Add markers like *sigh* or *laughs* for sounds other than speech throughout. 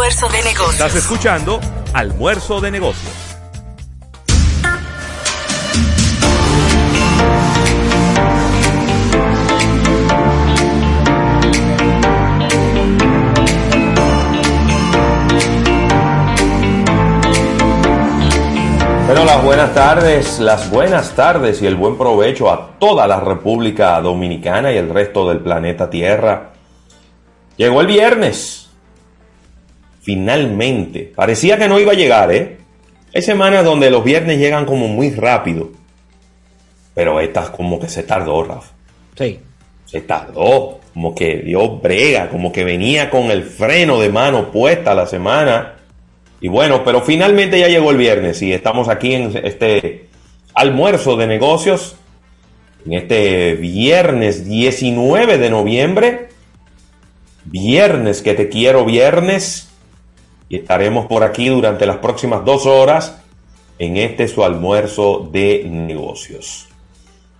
Almuerzo de negocios. Estás escuchando Almuerzo de negocios. Bueno, las buenas tardes, las buenas tardes y el buen provecho a toda la República Dominicana y el resto del planeta Tierra. Llegó el viernes. Finalmente. Parecía que no iba a llegar, ¿eh? Hay semanas donde los viernes llegan como muy rápido. Pero esta como que se tardó, Rafa. Sí. Se tardó. Como que dio brega, como que venía con el freno de mano puesta la semana. Y bueno, pero finalmente ya llegó el viernes y estamos aquí en este almuerzo de negocios, en este viernes 19 de noviembre, viernes que te quiero viernes, y estaremos por aquí durante las próximas dos horas en este su almuerzo de negocios.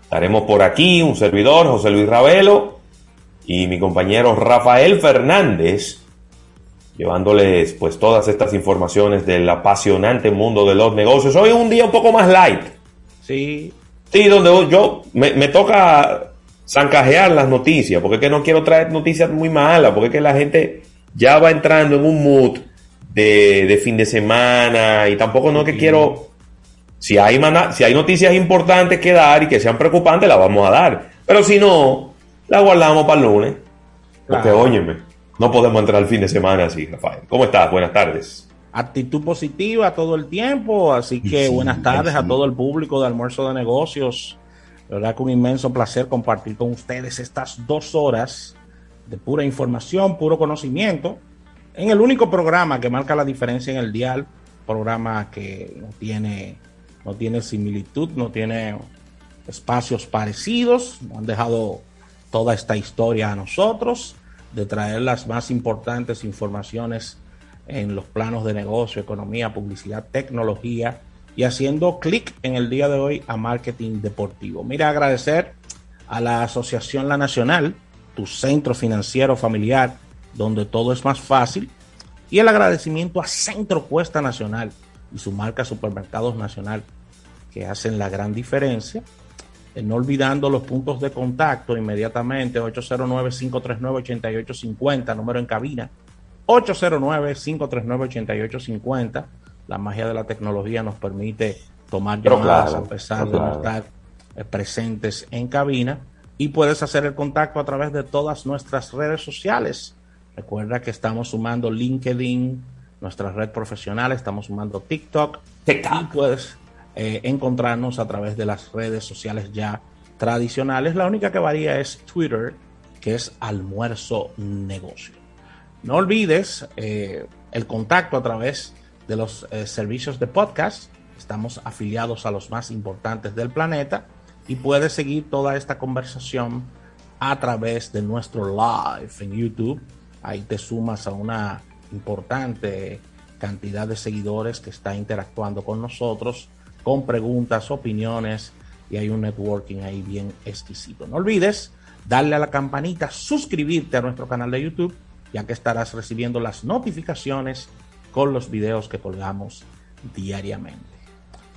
Estaremos por aquí, un servidor, José Luis Ravelo, y mi compañero Rafael Fernández, llevándoles pues todas estas informaciones del apasionante mundo de los negocios. Hoy es un día un poco más light. Sí. Sí, donde yo me, me toca zancajear las noticias, porque es que no quiero traer noticias muy malas, porque es que la gente ya va entrando en un mood de, de fin de semana y tampoco no que quiero, si hay, si hay noticias importantes que dar y que sean preocupantes, las vamos a dar. Pero si no, la guardamos para el lunes. Porque Claro. óyeme, no podemos entrar el fin de semana así, Rafael. ¿Cómo estás? Buenas tardes. Actitud positiva todo el tiempo, así que Sí, buenas tardes a todo el público de Almuerzo de Negocios. La verdad que un inmenso placer compartir con ustedes estas dos horas de pura información, puro conocimiento, en el único programa que marca la diferencia en el dial, programa que no tiene, no tiene similitud, no tiene espacios parecidos, han dejado toda esta historia a nosotros, de traer las más importantes informaciones en los planos de negocio, economía, publicidad, tecnología y haciendo clic en el día de hoy a marketing deportivo. Mira, agradecer a la Asociación La Nacional, tu centro financiero familiar, donde todo es más fácil, y el agradecimiento a Centro Cuesta Nacional y su marca Supermercados Nacional, que hacen la gran diferencia. Eh, no olvidando los puntos de contacto inmediatamente, 809-539-8850, número en cabina, 809-539-8850. La magia de la tecnología nos permite tomar Pero llamadas claro, a pesar de no estar eh, presentes en cabina. Y puedes hacer el contacto a través de todas nuestras redes sociales. Recuerda que estamos sumando LinkedIn, nuestra red profesional, estamos sumando TikTok. Y puedes eh, encontrarnos a través de las redes sociales ya tradicionales. La única que varía es Twitter, que es almuerzo negocio. No olvides eh, el contacto a través de los eh, servicios de podcast. Estamos afiliados a los más importantes del planeta y puedes seguir toda esta conversación a través de nuestro live en YouTube. Ahí te sumas a una importante cantidad de seguidores que está interactuando con nosotros con preguntas, opiniones y hay un networking ahí bien exquisito. No olvides darle a la campanita, suscribirte a nuestro canal de YouTube, ya que estarás recibiendo las notificaciones con los videos que colgamos diariamente.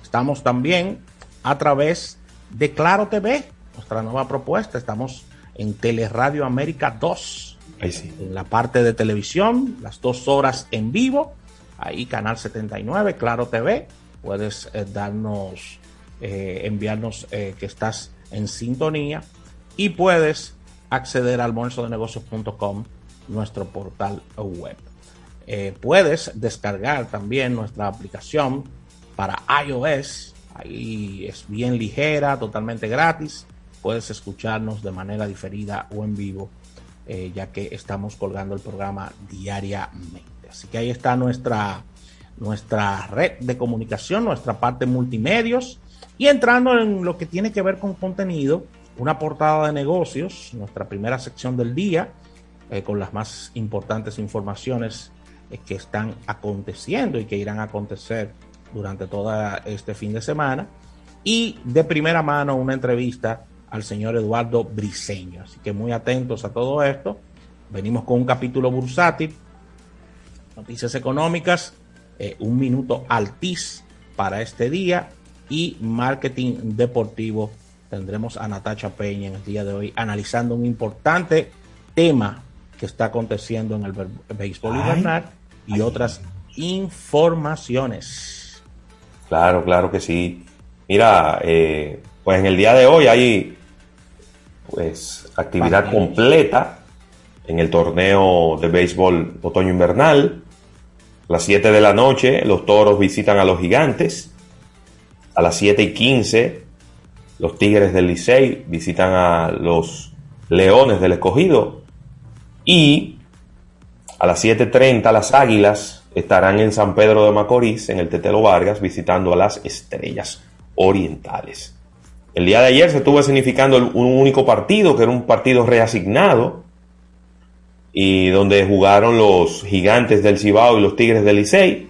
Estamos también a través de Claro TV, nuestra nueva propuesta. Estamos en Teleradio América 2, Ahí sí. en la parte de televisión, las dos horas en vivo. Ahí, Canal 79, Claro TV. Puedes eh, darnos, eh, enviarnos eh, que estás en sintonía y puedes acceder a almuerzodenegocios.com, nuestro portal web. Puedes descargar también nuestra aplicación para iOS. Ahí es bien ligera, totalmente gratis. Puedes escucharnos de manera diferida o en vivo, eh, ya que estamos colgando el programa diariamente. Así que ahí está nuestra, nuestra red de comunicación, nuestra parte multimedios. Y entrando en lo que tiene que ver con contenido, una portada de negocios, nuestra primera sección del día, eh, con las más importantes informaciones eh, que están aconteciendo y que irán a acontecer durante todo este fin de semana. Y de primera mano una entrevista al señor Eduardo Briseño. Así que muy atentos a todo esto. Venimos con un capítulo bursátil noticias económicas, eh, un minuto altis para este día y marketing deportivo. Tendremos a Natacha Peña en el día de hoy analizando un importante tema que está aconteciendo en el béisbol invernal y otras informaciones. Claro, claro que sí. Mira, eh, pues en el día de hoy hay pues actividad completa en el torneo de béisbol otoño-invernal. A las 7 de la noche los toros visitan a los gigantes. A las 7 y 15 los tigres del Licey visitan a los leones del escogido. Y a las 7.30 las águilas estarán en San Pedro de Macorís, en el Tetelo Vargas, visitando a las estrellas orientales. El día de ayer se estuvo significando un único partido, que era un partido reasignado, y donde jugaron los gigantes del Cibao y los tigres del Licey.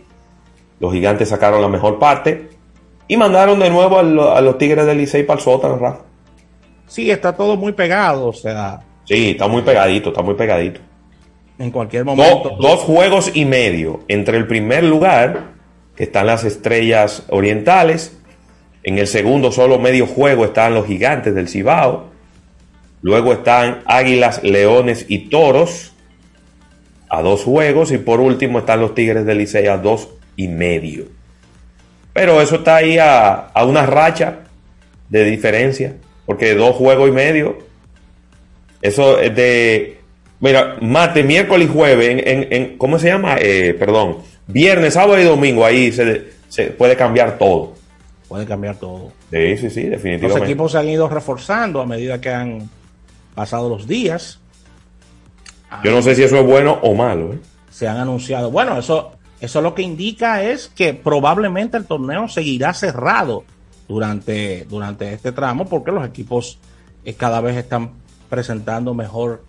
Los gigantes sacaron la mejor parte y mandaron de nuevo a, los tigres del Licey para el sótano, Rafa. Sí, está todo muy pegado, o sea. Sí, está muy pegadito, está muy pegadito. En cualquier momento. dos juegos y medio entre el primer lugar, que están las estrellas orientales, en el segundo solo medio juego están los gigantes del Cibao. Luego están águilas, leones y toros a dos juegos. Y por último están los tigres del Licey a dos y medio. Pero eso está ahí a, una racha de diferencia. Porque dos juegos y medio. Eso es de. Mira, mate, miércoles y jueves. En, ¿Cómo se llama? Eh, perdón. Viernes, sábado y domingo. Ahí se, se puede cambiar todo puede cambiar todo. Sí, sí, sí, definitivamente. Los equipos se han ido reforzando a medida que han pasado los días. Yo no sé si eso es bueno o malo. ¿eh? Se han anunciado. Bueno, eso, eso lo que indica es que probablemente el torneo seguirá cerrado durante, durante este tramo porque los equipos eh, cada vez están presentando mejor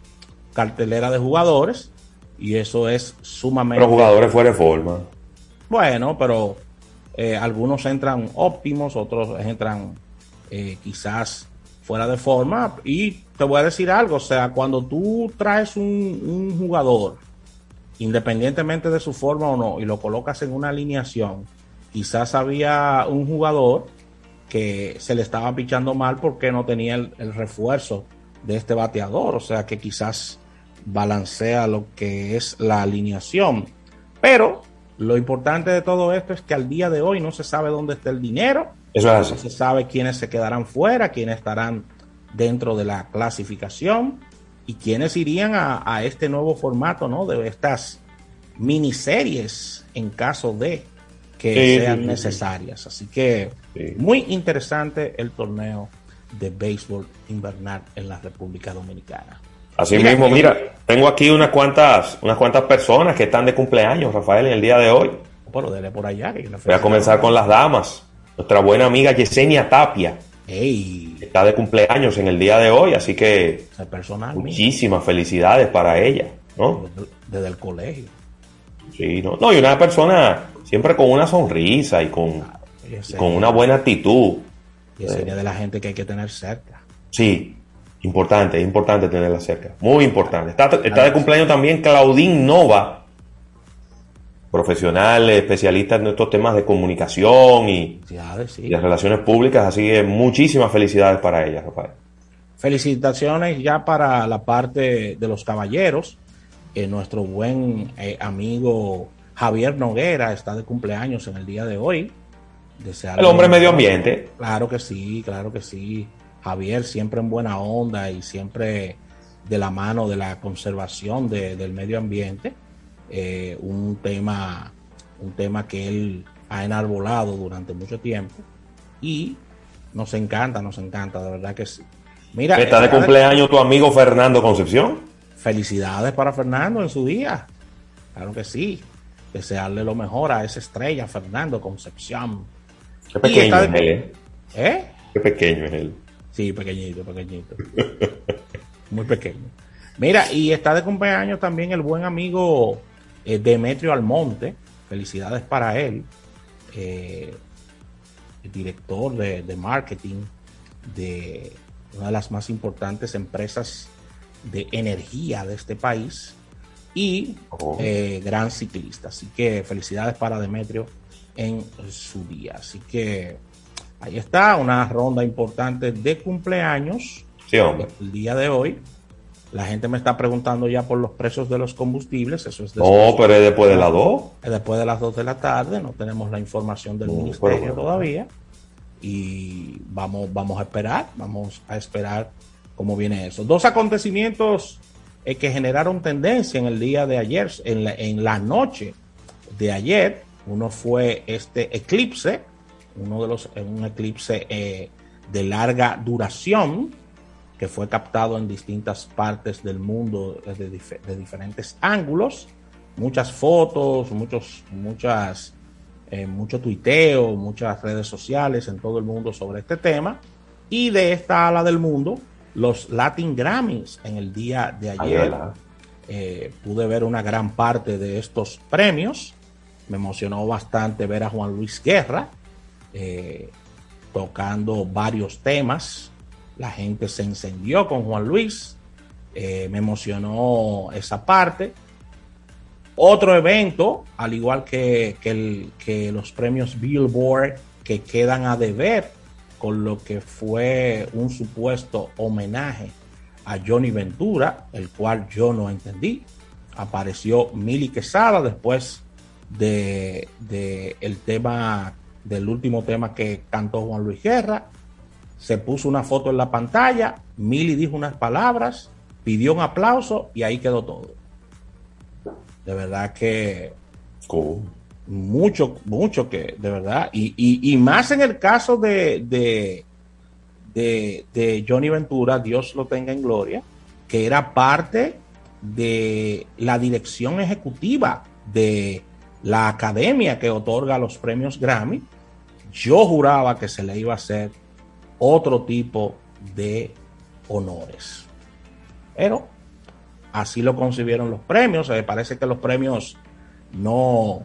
cartelera de jugadores y eso es sumamente... Los jugadores fuera de forma. Bueno, pero eh, algunos entran óptimos, otros entran eh, quizás fuera de forma. Y te voy a decir algo, o sea, cuando tú traes un, jugador, independientemente de su forma o no, y lo colocas en una alineación, quizás había un jugador que se le estaba pichando mal porque no tenía el, el refuerzo de este bateador, o sea que quizás balancea lo que es la alineación. Pero lo importante de todo esto es que al día de hoy no se sabe dónde está el dinero. Eso es así. No se sabe quiénes se quedarán fuera, quiénes estarán dentro de la clasificación y quiénes irían a, este nuevo formato, ¿no? De estas miniseries en caso de que sean necesarias. Así que muy interesante el torneo de béisbol invernal en la República Dominicana. Así mismo, mira, tengo aquí unas cuantas, unas cuantas personas que están de cumpleaños, Rafael, en el día de hoy. Bueno, dele por allá. Voy a comenzar con las damas. Nuestra buena amiga Yesenia Tapia. Está de cumpleaños en el día de hoy, así que personal, muchísimas felicidades para ella, ¿no? Desde, el colegio. Sí, no, no, y una persona siempre con una sonrisa y con, con una buena actitud. Yesenia de la gente que hay que tener cerca. Sí, Importante, es importante tenerla cerca. Muy importante. Está, de cumpleaños también Claudín Nova, profesional, especialista en estos temas de comunicación y, de relaciones públicas. Así que muchísimas felicidades para ella, Rafael. Felicitaciones ya para la parte de los caballeros. Eh, nuestro buen eh, amigo Javier Noguera está de cumpleaños en el día de hoy. el hombre medio ambiente. Claro que sí, claro que sí. Javier siempre en buena onda y siempre de la mano de la conservación del medio ambiente, eh, un tema, un tema que él ha enarbolado durante mucho tiempo y nos encanta, nos encanta, de verdad que sí. Mira, está de cumpleaños tu amigo Fernando Concepción. Felicidades para Fernando en su día. Claro que sí. Desearle lo mejor a esa estrella, Fernando Concepción. Qué pequeño es él. ¿eh? ¿Eh? Qué pequeño es él. Sí, pequeñito, pequeñito. Muy pequeño. Mira, y está de cumpleaños también el buen amigo eh, Demetrio Almonte. Felicidades para él. Eh, el director de, marketing de una de las más importantes empresas de energía de este país. y Oh. eh, gran ciclista. Así que felicidades para Demetrio en su día. Así que ahí está, una ronda importante de cumpleaños Sí, hombre. el día de hoy. La gente me está preguntando ya por los precios de los combustibles. Eso es No, pero es después de las dos. después de las 2 de la tarde. No tenemos la información del No, ministerio bueno. todavía. Y vamos, vamos a esperar. Vamos a esperar cómo viene eso. Dos acontecimientos eh, que generaron tendencia en el día de ayer, en la, en la noche de ayer. Uno fue este eclipse, uno de los, un eclipse eh, de larga duración que fue captado en distintas partes del mundo eh, de, dif- de diferentes ángulos, muchas fotos, muchos, muchas, eh, mucho tuiteo, muchas redes sociales en todo el mundo sobre este tema. Y de esta ala del mundo, los Latin Grammys en el día de Ay, ayer. Eh, pude ver una gran parte de estos premios. Me emocionó bastante ver a Juan Luis Guerra eh, tocando varios temas. La gente se encendió con Juan Luis. Eh, me emocionó esa parte. Otro evento, al igual que, que los premios Billboard, que quedan a deber con lo que fue un supuesto homenaje a Johnny Ventura, el cual yo no entendí. Apareció Mili Quesada después de, de el tema del último tema que cantó Juan Luis Guerra. Se puso una foto en la pantalla, Mili dijo unas palabras, pidió un aplauso y ahí quedó todo. De verdad que Cool. mucho, mucho que, de verdad, y, y- y más en el caso de, de, de, de Johnny Ventura, Dios lo tenga en gloria, que era parte de la dirección ejecutiva de la academia que otorga los premios Grammy. Yo juraba que se le iba a hacer otro tipo de honores. Pero así lo concibieron los premios. Eh, parece que los premios no,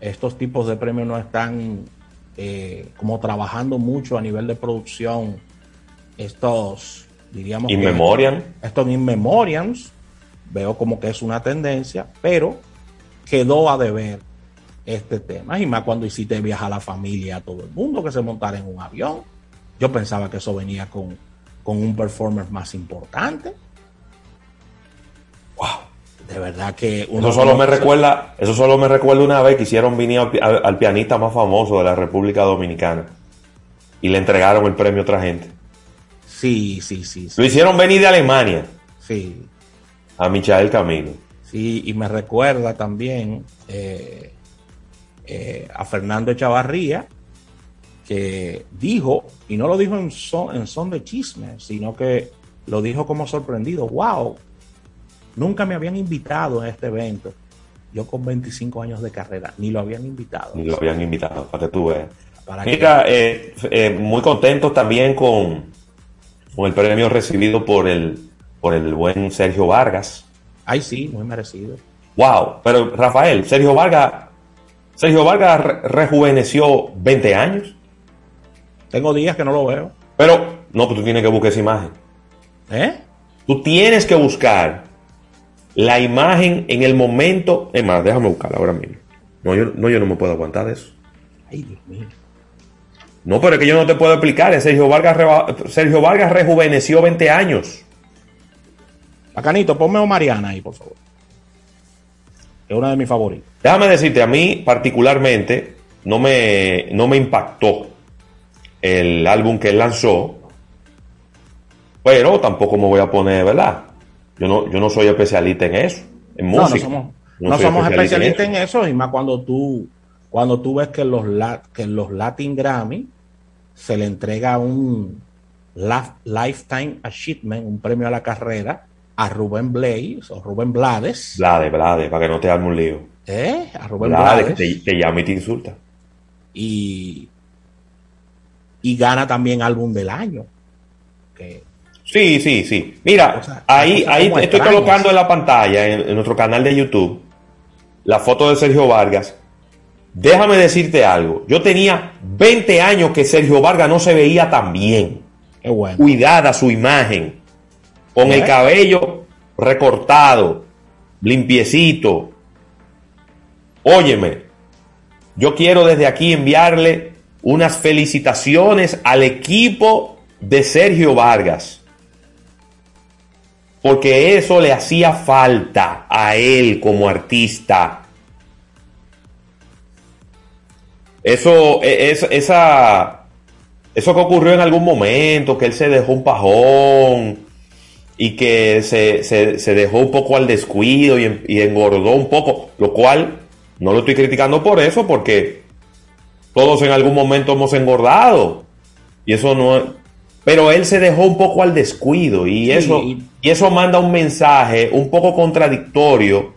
estos tipos de premios no están eh, como trabajando mucho a nivel de producción. Estos, diríamos, In memoriam. estos in memoriams, veo como que es una tendencia, pero quedó a deber este tema. Y más cuando hiciste viajar a la familia, a todo el mundo que se montara en un avión. Yo pensaba que eso venía con, con un performance más importante. Wow. De verdad que uno Eso solo me recuerda, eso solo me recuerda una vez que hicieron venir al, pi- al- al pianista más famoso de la República Dominicana y le entregaron el premio a otra gente. Sí, sí, sí, sí, Lo hicieron venir de Alemania sí, a Michael Camilo. sí, y me recuerda también eh, eh, a Fernando Echavarría, que dijo, y no lo dijo en son, en son de chisme, sino que lo dijo como sorprendido, wow, nunca me habían invitado a este evento. Yo con 25 años de carrera, ni lo habían invitado. Y lo habían invitado, para que tú veas. Para que- Mira, eh, eh, muy contentos también con, con el premio recibido por el, por el buen Sergio Vargas. Ay, sí, muy merecido. Wow, pero Rafael, Sergio Vargas, Sergio Vargas re- rejuveneció 20 años, Tengo días que no lo veo. pero no, pues tú tienes que buscar esa imagen. ¿Eh? Tú tienes que buscar la imagen en el momento. Es más, déjame buscarla ahora mismo. No yo, no, yo no me puedo aguantar de eso. Ay, Dios mío. No, pero es que yo no te puedo explicar. Sergio Vargas, Sergio Vargas rejuveneció 20 años. Bacanito, ponme a Mariana ahí, por favor. Es una de mis favoritas. Déjame decirte, a mí particularmente no me, no me impactó el álbum que él lanzó, pero tampoco me voy a poner, ¿verdad? Yo no, yo no soy especialista en eso, en No, no música. somos, No no soy somos especialista especialistas en en eso, y más cuando tú, cuando tú ves que los, que los Latin Grammy se le entrega un la- Lifetime Achievement, un premio a la carrera, a Rubén Blaze o Rubén Blades, Blade, Blade, para que no te arme un lío. ¿eh? a Rubén Blade, que Blades, te, te llama y te insulta. y, y gana también álbum del año. Que, Sí, sí, sí. Mira, O sea, ahí, ahí estoy extrañas. colocando en la pantalla, en, en nuestro canal de YouTube, la foto de Sergio Vargas. Déjame decirte algo. Yo tenía 20 años que Sergio Vargas no se veía tan bien. qué bueno. Cuidada su imagen. Con el ¿Eh? cabello recortado. limpiecito. Óyeme, yo quiero desde aquí enviarle unas felicitaciones al equipo de Sergio Vargas. Porque eso le hacía falta a él como artista. Eso, e, es, esa, eso que ocurrió en algún momento, que él se dejó un pajón y que se, dejó un poco al descuido y, y engordó un poco, lo cual no lo estoy criticando por eso, porque todos en algún momento hemos engordado. Y eso no. Pero él se dejó un poco al descuido. Y, eso, y eso manda un mensaje un poco contradictorio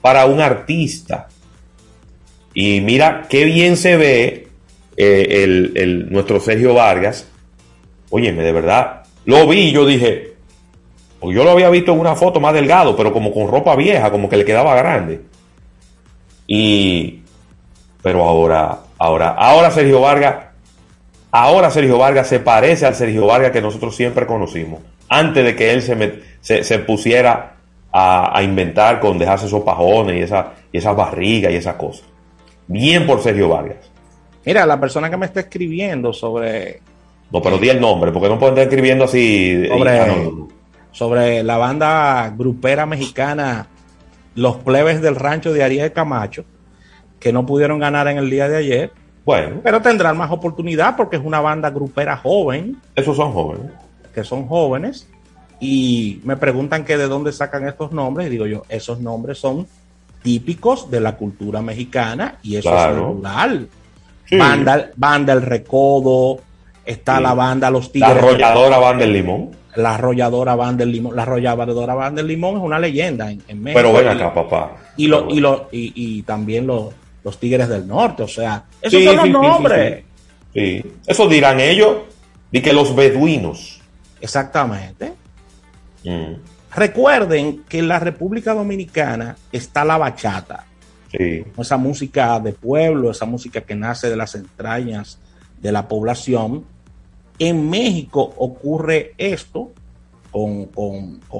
para un artista. Y mira qué bien se ve eh, el, nuestro Sergio Vargas. Óyeme, de verdad. Lo vi y yo dije. Yo lo había visto en una foto más delgado, pero como con ropa vieja, como que le quedaba grande. Y. Pero ahora Ahora, ahora Sergio Vargas, ahora Sergio Vargas se parece al Sergio Vargas que nosotros siempre conocimos, antes de que él se, se, pusiera a, inventar con dejarse esos pajones y esa, y esas barrigas y esas cosas. Bien por Sergio Vargas. Mira, la persona que me está escribiendo sobre... No, pero di el nombre, porque no pueden estar escribiendo así. Sobre, sobre la banda grupera mexicana Los Plebes del Rancho de Ariel Camacho que no pudieron ganar en el día de ayer. Bueno. Pero tendrán más oportunidad porque es una banda grupera joven. Esos son jóvenes. Que son jóvenes. Y me preguntan que de dónde sacan estos nombres. Y digo yo, esos nombres son típicos de la cultura mexicana y eso es natural. Banda, banda El Recodo, está la banda Los Tigres. La arrolladora Banda del Limón. La arrolladora Banda del Limón. La arrolladora Banda del Limón es una leyenda en, México. Pero ven acá, papá. Y, lo, y, lo, y, y también los los Tigres del Norte, o sea, esos son los nombres. Sí, eso dirán ellos, y que los beduinos. Exactamente. Mm. Recuerden que en la República Dominicana está la bachata. Sí. Esa música de pueblo, esa música que nace de las entrañas de la población. En México ocurre esto con,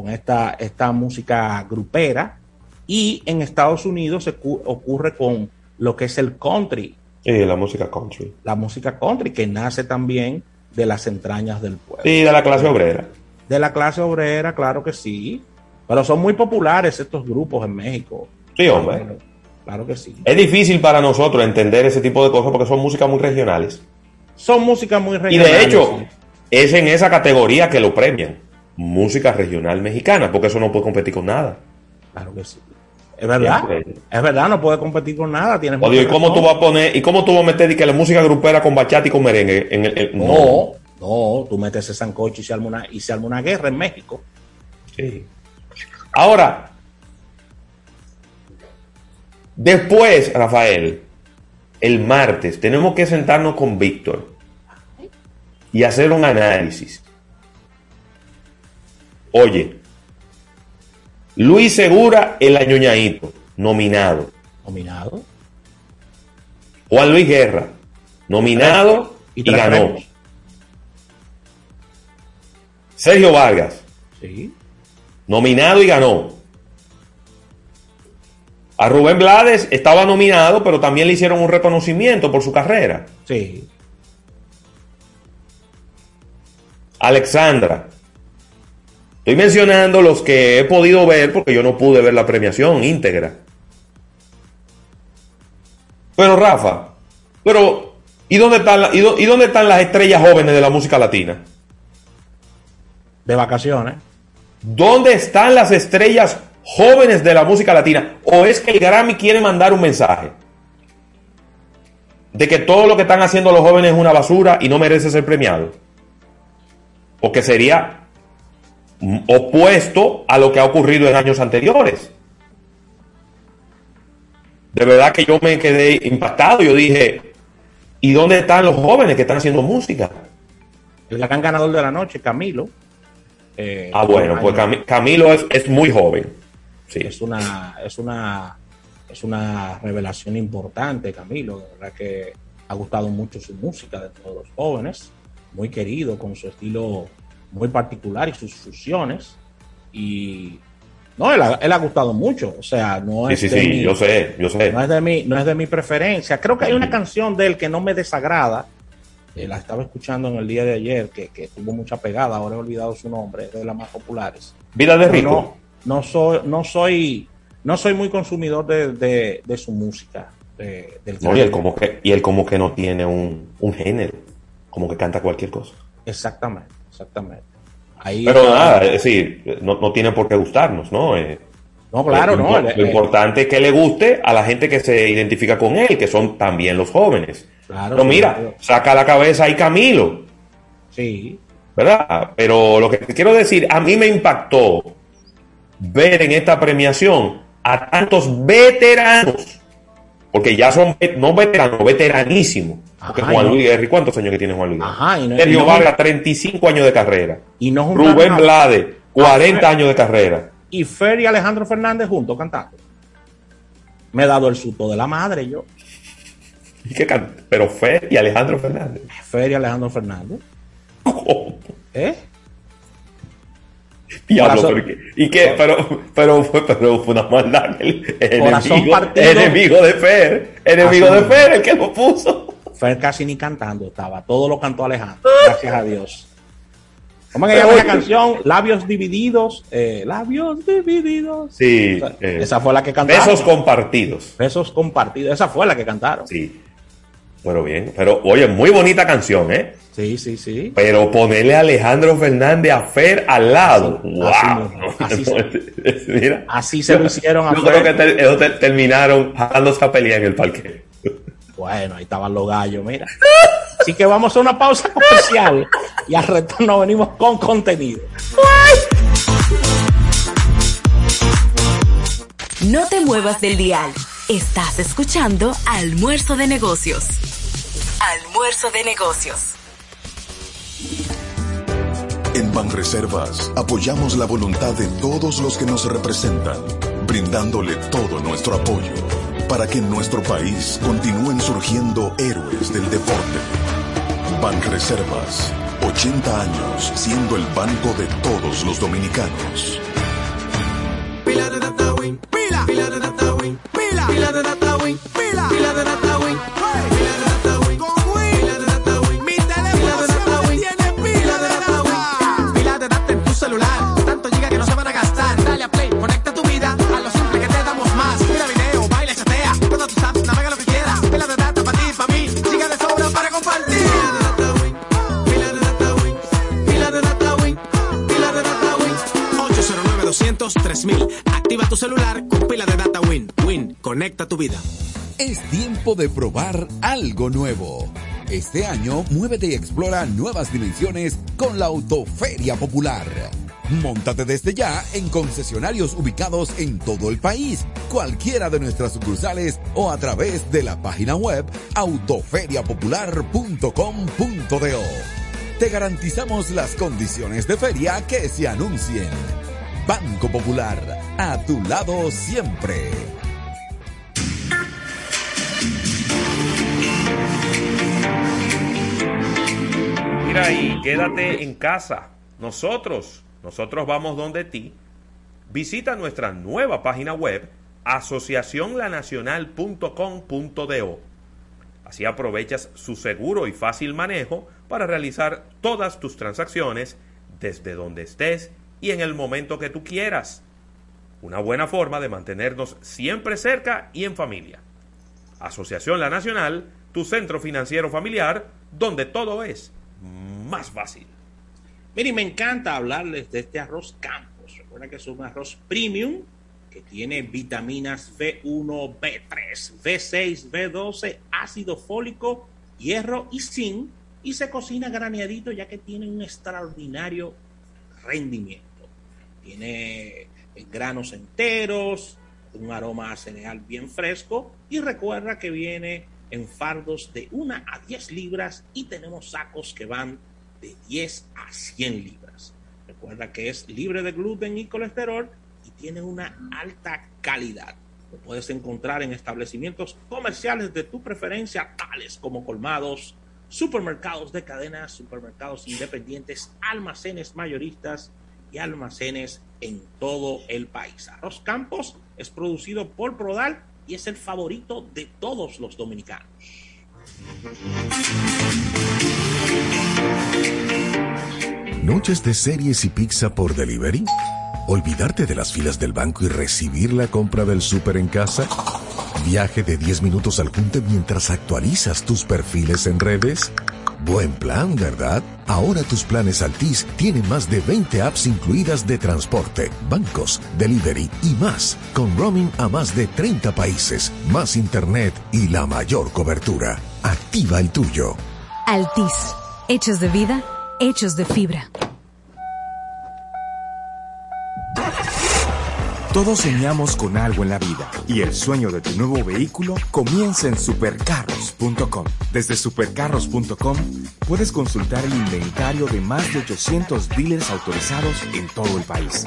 esta, esta música grupera y en Estados Unidos se ocurre con lo que es el country. Sí, la música country. La música country que nace también de las entrañas del pueblo. Sí, de la clase obrera. De la clase obrera, claro que sí. Pero son muy populares estos grupos en México. Sí, hombre. Claro, que sí. Es difícil para nosotros entender ese tipo de cosas porque son músicas muy regionales. Son músicas muy regionales. Y de hecho, es en esa categoría que lo premian. Música regional mexicana, porque eso no puede competir con nada. Claro que sí. Es verdad. Es verdad, no puede competir con nada. Tienes ¿y cómo tú vas a poner, y cómo tú vas a meter que la música grupera con bachata y con merengue? En el, no, no, tú metes ese sancocho y se arma una, y se arma una guerra en México. Sí. Ahora, después, Rafael, el martes, tenemos que sentarnos con Víctor y hacer un análisis. Oye, Luis Segura, el añoñadito, nominado. ¿Nominado? Juan Luis Guerra, nominado y, ganó. Sergio Vargas, sí. nominado y ganó. A Rubén Blades estaba nominado, pero también le hicieron un reconocimiento por su carrera. Sí. Alexandra, Estoy mencionando los que he podido ver porque yo no pude ver la premiación íntegra. Pero Rafa, pero ¿y dónde están, y, dónde están las estrellas jóvenes de la música latina? De vacaciones. ¿Dónde están las estrellas jóvenes de la música latina? ¿O es que el Grammy quiere mandar un mensaje? De que todo lo que están haciendo los jóvenes es una basura y no merece ser premiado. Porque sería opuesto a lo que ha ocurrido en años anteriores. De verdad que yo me quedé impactado. Yo dije, ¿y dónde están los jóvenes que están haciendo música? El gran ganador de la noche, Camilo. Eh, ah, bueno, pues Camilo es, muy joven. Sí. Es una, es una, es una revelación importante, Camilo. De verdad que ha gustado mucho su música de todos los jóvenes. Muy querido con su estilo muy particular y sus fusiones. Y No, él ha, él ha gustado mucho. O sea, no Sí, es sí, de sí, mi- yo sé, yo sé. no es de mi, no es de mi preferencia. Creo que hay una canción de él que no me desagrada. Eh, la estaba escuchando en el día de ayer, que, que tuvo mucha pegada. Ahora he olvidado su nombre, es de las más populares. Vida de rico. No, no soy, no soy, no soy muy consumidor de, de- de su música. de- del No, y él como que, y él como que no tiene un, un género, como que canta cualquier cosa. Exactamente, exactamente. Ahí Pero está- nada, es decir, no, no tiene por qué gustarnos, ¿no? Eh, No, claro, lo, no. lo importante es que le guste a la gente que se identifica con él, que son también los jóvenes. Claro, Pero mira, claro. saca la cabeza ahí Camilo, Sí, ¿verdad? Pero lo que te quiero decir, a mí me impactó ver en esta premiación a tantos veteranos, porque ya son, no veteranos, veteranísimos. Porque Juan no- Luis Guerri, ¿cuántos años que tiene Juan Luis? Ajá, y no- Sergio y no- Vargas, 35 años de carrera. y no juntaron Rubén Blade, 40 años de carrera. y Fer y Alejandro Fernández juntos cantando. Me he dado el susto de la madre yo. *laughs* ¿Y qué Pero Fer y Alejandro Fernández. Fer y Alejandro Fernández. *laughs* ¿Cómo? ¿Eh? Diablo, Corazón- pero ¿y qué? Pero, pero, fue- pero fue una maldad. El, enemigo, partido. enemigo de Fer. Enemigo de. Fer, el que lo puso. Fer casi ni cantando estaba. Todo lo cantó Alejandro. Gracias a Dios. ¿Cómo que llama la canción? Labios divididos. eh, labios divididos. Sí. Esa, eh, esa fue la que cantaron. besos compartidos. Besos compartidos. Esa fue la que cantaron. Sí. Pero bien. Pero, oye, muy bonita canción, ¿eh? sí, sí. Pero ponerle a Alejandro Fernández a Fer al lado. Así ¡Wow! mismo, así *laughs* Mira. Así se lo hicieron a Yo creo que ter- ellos ter- terminaron jalándose a pelear en el parque. Bueno, ahí estaban los gallos, mira. Así que vamos a una pausa comercial y al retorno venimos con contenido. No te muevas del dial. Estás escuchando Almuerzo de Negocios. Almuerzo de Negocios. En Banreservas apoyamos la voluntad de todos los que nos representan, brindándole todo nuestro apoyo para que en nuestro país continúen surgiendo héroes del deporte. Banreservas, 80 años siendo el banco de todos los dominicanos. Pila de data win, pila, pila de data win, pila, pila de data win, pila, pila de data win, pila de data win, con win, pila de data win, mi teléfono tiene pila de data win, pila de data en tu celular, 200 3000. Activa tu celular con pila de data Win. Win, conecta tu vida. Es tiempo de probar algo nuevo. Este año, muévete y explora nuevas dimensiones con la Autoferia Popular. Móntate desde ya en concesionarios ubicados en todo el país, cualquiera de nuestras sucursales o a través de la página web autoferiapopular.com.do. Te garantizamos las condiciones de feria que se anuncien. Banco Popular, a tu lado siempre. Mira ahí, quédate en casa. Nosotros, nosotros vamos donde ti. Visita nuestra nueva página web asociacionlanacional.com.do. Así aprovechas su seguro y fácil manejo para realizar todas tus transacciones desde donde estés y en el momento que tú quieras. Una buena forma de mantenernos siempre cerca y en familia. Asociación La Nacional, tu centro financiero familiar, donde todo es más fácil. Miren, me encanta hablarles de este arroz Campos. Recuerda que es un arroz premium que tiene vitaminas B1, B3, B6, B12, ácido fólico, hierro y zinc y se cocina graneadito ya que tiene un extraordinario rendimiento. Tiene eh, granos enteros, un aroma cereal bien fresco y recuerda que viene en fardos de 1 a 10 libras y tenemos sacos que van de 10 a 100 libras. Recuerda que es libre de gluten y colesterol y tiene una alta calidad. Lo puedes encontrar en establecimientos comerciales de tu preferencia, tales como colmados, supermercados de cadenas, supermercados independientes, almacenes mayoristas y almacenes en todo el país. Arroz Campos es producido por Prodal y es el favorito de todos los dominicanos. ¿Noches de series y pizza por delivery? ¿Olvidarte de las filas del banco y recibir la compra del súper en casa? ¿Viaje de 10 minutos al junte mientras actualizas tus perfiles en redes? Buen plan, ¿verdad? Ahora tus planes Altis tienen más de 20 apps incluidas de transporte, bancos, delivery y más, con roaming a más de 30 países, más internet y la mayor cobertura. Activa el tuyo. Altis, hechos de vida, hechos de fibra. Todos soñamos con algo en la vida y el sueño de tu nuevo vehículo comienza en supercarros.com. Desde supercarros.com puedes consultar el inventario de más de 800 dealers autorizados en todo el país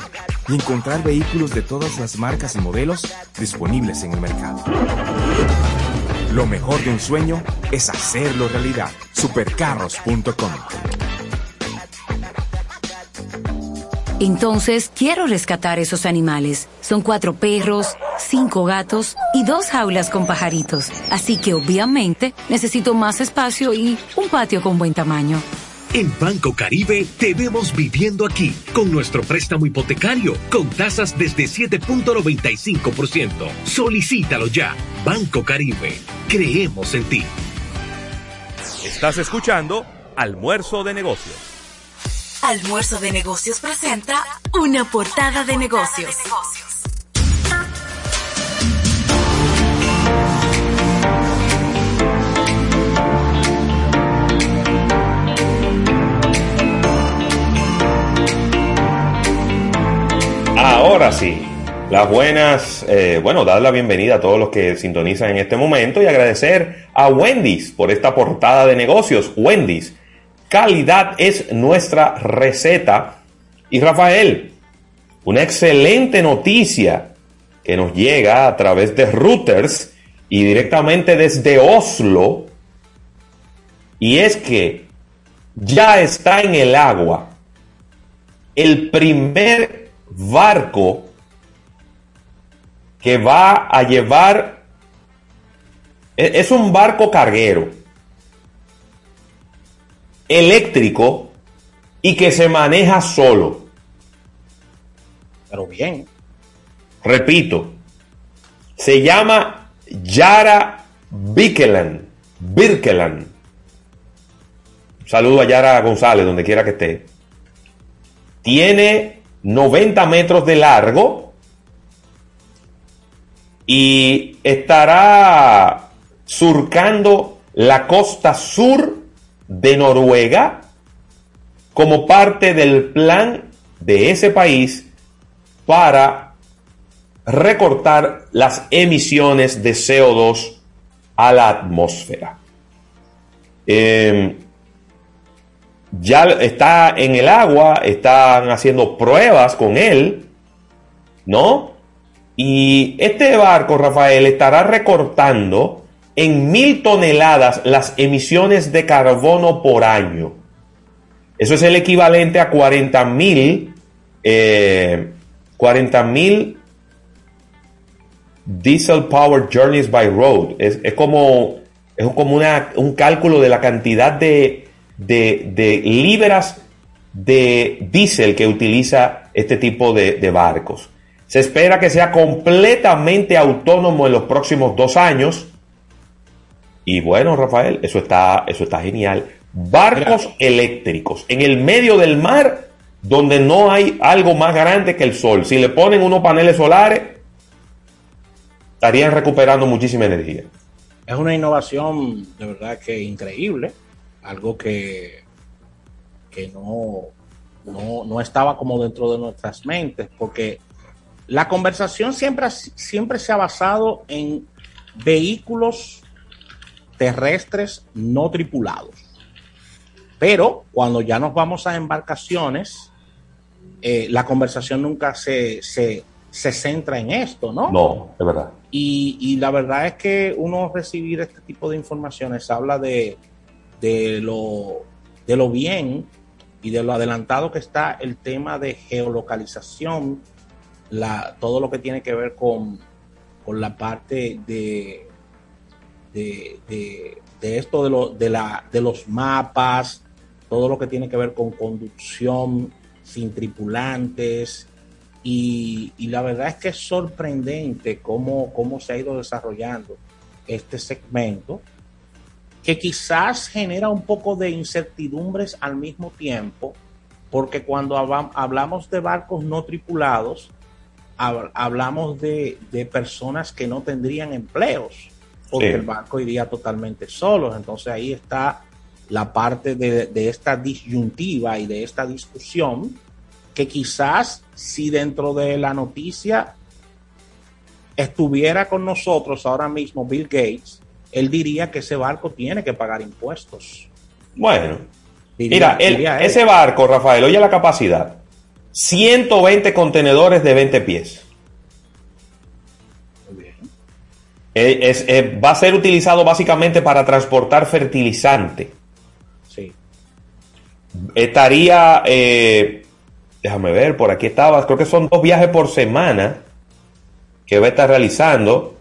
y encontrar vehículos de todas las marcas y modelos disponibles en el mercado. Lo mejor de un sueño es hacerlo realidad. supercarros.com. Entonces, quiero rescatar esos animales. Son cuatro perros, cinco gatos y dos jaulas con pajaritos. Así que obviamente necesito más espacio y un patio con buen tamaño. En Banco Caribe te vemos viviendo aquí con nuestro préstamo hipotecario con tasas desde 7.95%. Solicítalo ya. Banco Caribe. Creemos en ti. Estás escuchando Almuerzo de Negocios. Almuerzo de Negocios presenta una portada de negocios. Ahora sí, las buenas, eh, bueno, dar la bienvenida a todos los que sintonizan en este momento y agradecer a Wendy's por esta portada de negocios. Wendy's, calidad es nuestra receta. Y Rafael, una excelente noticia que nos llega a través de Reuters y directamente desde Oslo. Y es que ya está en el agua el primer barco que va a llevar, e- es un barco carguero eléctrico y que se maneja solo. Pero bien. Repito, se llama Yara Birkeland. Birkeland. Saludo a Yara González, donde quiera que esté. Tiene 90 metros de largo y estará surcando la costa sur de Noruega como parte del plan de ese país para recortar las emisiones de CO2 a la atmósfera. Eh, ya está en el agua, están haciendo pruebas con él, ¿no? Y este barco, Rafael, estará recortando en mil toneladas las emisiones de carbono por año. Eso es el equivalente a 40 mil, eh, 40 mil diesel powered journeys by road. Es, es como, es como una, un cálculo de la cantidad de, de, de libras de diésel que utiliza este tipo de, de barcos. Se espera que sea completamente autónomo en los próximos dos años. Y bueno, Rafael, eso está, eso está genial. Barcos eléctricos en el medio del mar donde no hay algo más grande que el sol. Si le ponen unos paneles solares, estarían recuperando muchísima energía. Es una innovación de verdad que increíble, algo que, que no, no, no estaba como dentro de nuestras mentes, porque la conversación siempre, siempre se ha basado en vehículos terrestres no tripulados. Pero cuando ya nos vamos a embarcaciones, eh, la conversación nunca se, se, se centra en esto, ¿no? No, es verdad. Y, y la verdad es que uno recibir este tipo de informaciones habla de, de, lo, de lo bien y de lo adelantado que está el tema de geolocalización, la, todo lo que tiene que ver con, con la parte de, de, de- esto de, lo- de, la, de los mapas, todo lo que tiene que ver con conducción sin tripulantes. Y, y la verdad es que es sorprendente cómo, cómo se ha ido desarrollando este segmento, que quizás genera un poco de incertidumbres al mismo tiempo, porque cuando habla- hablamos de barcos no tripulados, hab- hablamos de, de personas que no tendrían empleos, porque Sí. el barco iría totalmente solo. Entonces ahí está la parte de, de esta disyuntiva y de esta discusión, que quizás si dentro de la noticia estuviera con nosotros ahora mismo Bill Gates, él diría que ese barco tiene que pagar impuestos. Bueno, Diría- mira, diría ese barco, Rafael, oye la capacidad. 120 contenedores de 20 pies. Eh, es- eh, va a ser utilizado básicamente para transportar fertilizante. Sí. Estaría, eh, déjame ver, por aquí estaba, creo que son dos viajes por semana que va a estar realizando.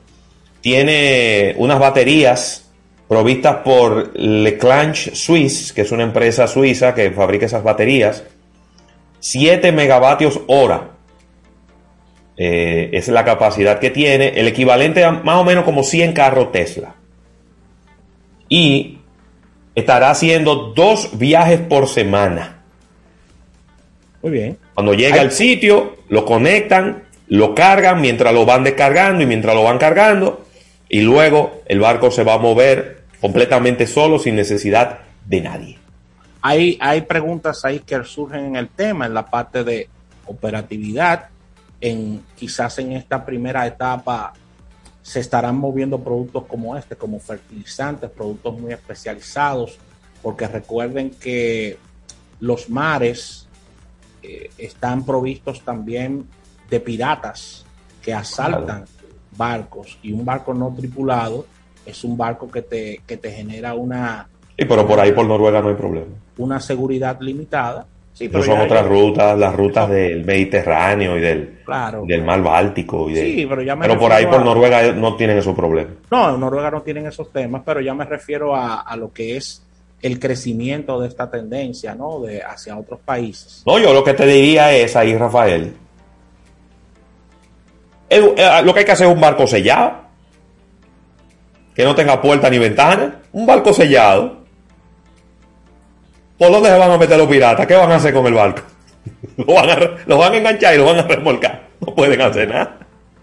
Tiene unas baterías provistas por Leclanche Suisse, que es una empresa suiza que fabrica esas baterías. 7 megavatios hora. Eh, es la capacidad que tiene, el equivalente a más o menos como 100 carros Tesla. Y estará haciendo dos viajes por semana. Muy bien. Cuando llega al sitio, lo conectan, lo cargan mientras lo van descargando y mientras lo van cargando, y luego el barco se va a mover completamente solo sin necesidad de nadie. Hay, hay preguntas ahí que surgen en el tema, en la parte de operatividad. En, quizás en esta primera etapa se estarán moviendo productos como este, como fertilizantes, productos muy especializados, porque recuerden que los mares eh, están provistos también de piratas que asaltan barcos y un barco no tripulado es un barco que te, que te genera una, Sí, pero por ahí por Noruega no hay problema. una seguridad limitada. Sí, Pero pero son otras rutas, las rutas del Mediterráneo y del, Claro. del Mar Báltico. Y de- Sí, pero ya me por ahí por Noruega no tienen esos problemas. No, en Noruega no tienen esos temas, pero ya me refiero a, a lo que es el crecimiento de esta tendencia, ¿no? De hacia otros países. No, yo lo que te diría es ahí, Rafael. el- eh, lo que hay que hacer es un barco sellado. Que no tenga puerta ni ventana. Un barco sellado. ¿Por dónde se van a meter los piratas? ¿Qué van a hacer con el barco? *laughs* Lo van a, lo van a enganchar y lo van a remolcar. No pueden hacer nada.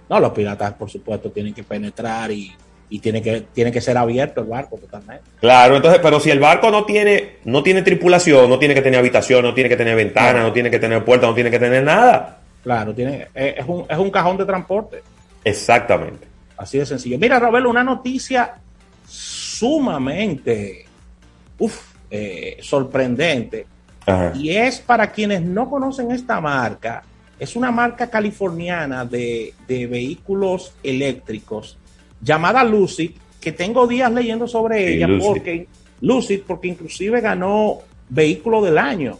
No, los piratas, por supuesto, tienen que penetrar y, y tiene, que, tiene que ser abierto el barco totalmente. Claro, entonces, pero si el barco no tiene, no tiene tripulación, no tiene que tener habitación, no tiene que tener ventana, no tiene que tener puerta, no tiene que tener nada. Claro, tiene, es, es un, es un cajón de transporte. Exactamente. Así de sencillo. Mira, Robelo, una noticia sumamente uf, eh, sorprendente. Ajá. Y es para quienes no conocen esta marca, es una marca californiana de, de vehículos eléctricos llamada Lucid, que tengo días leyendo sobre Sí, ella Lucid. porque Lucid, porque inclusive ganó vehículo del año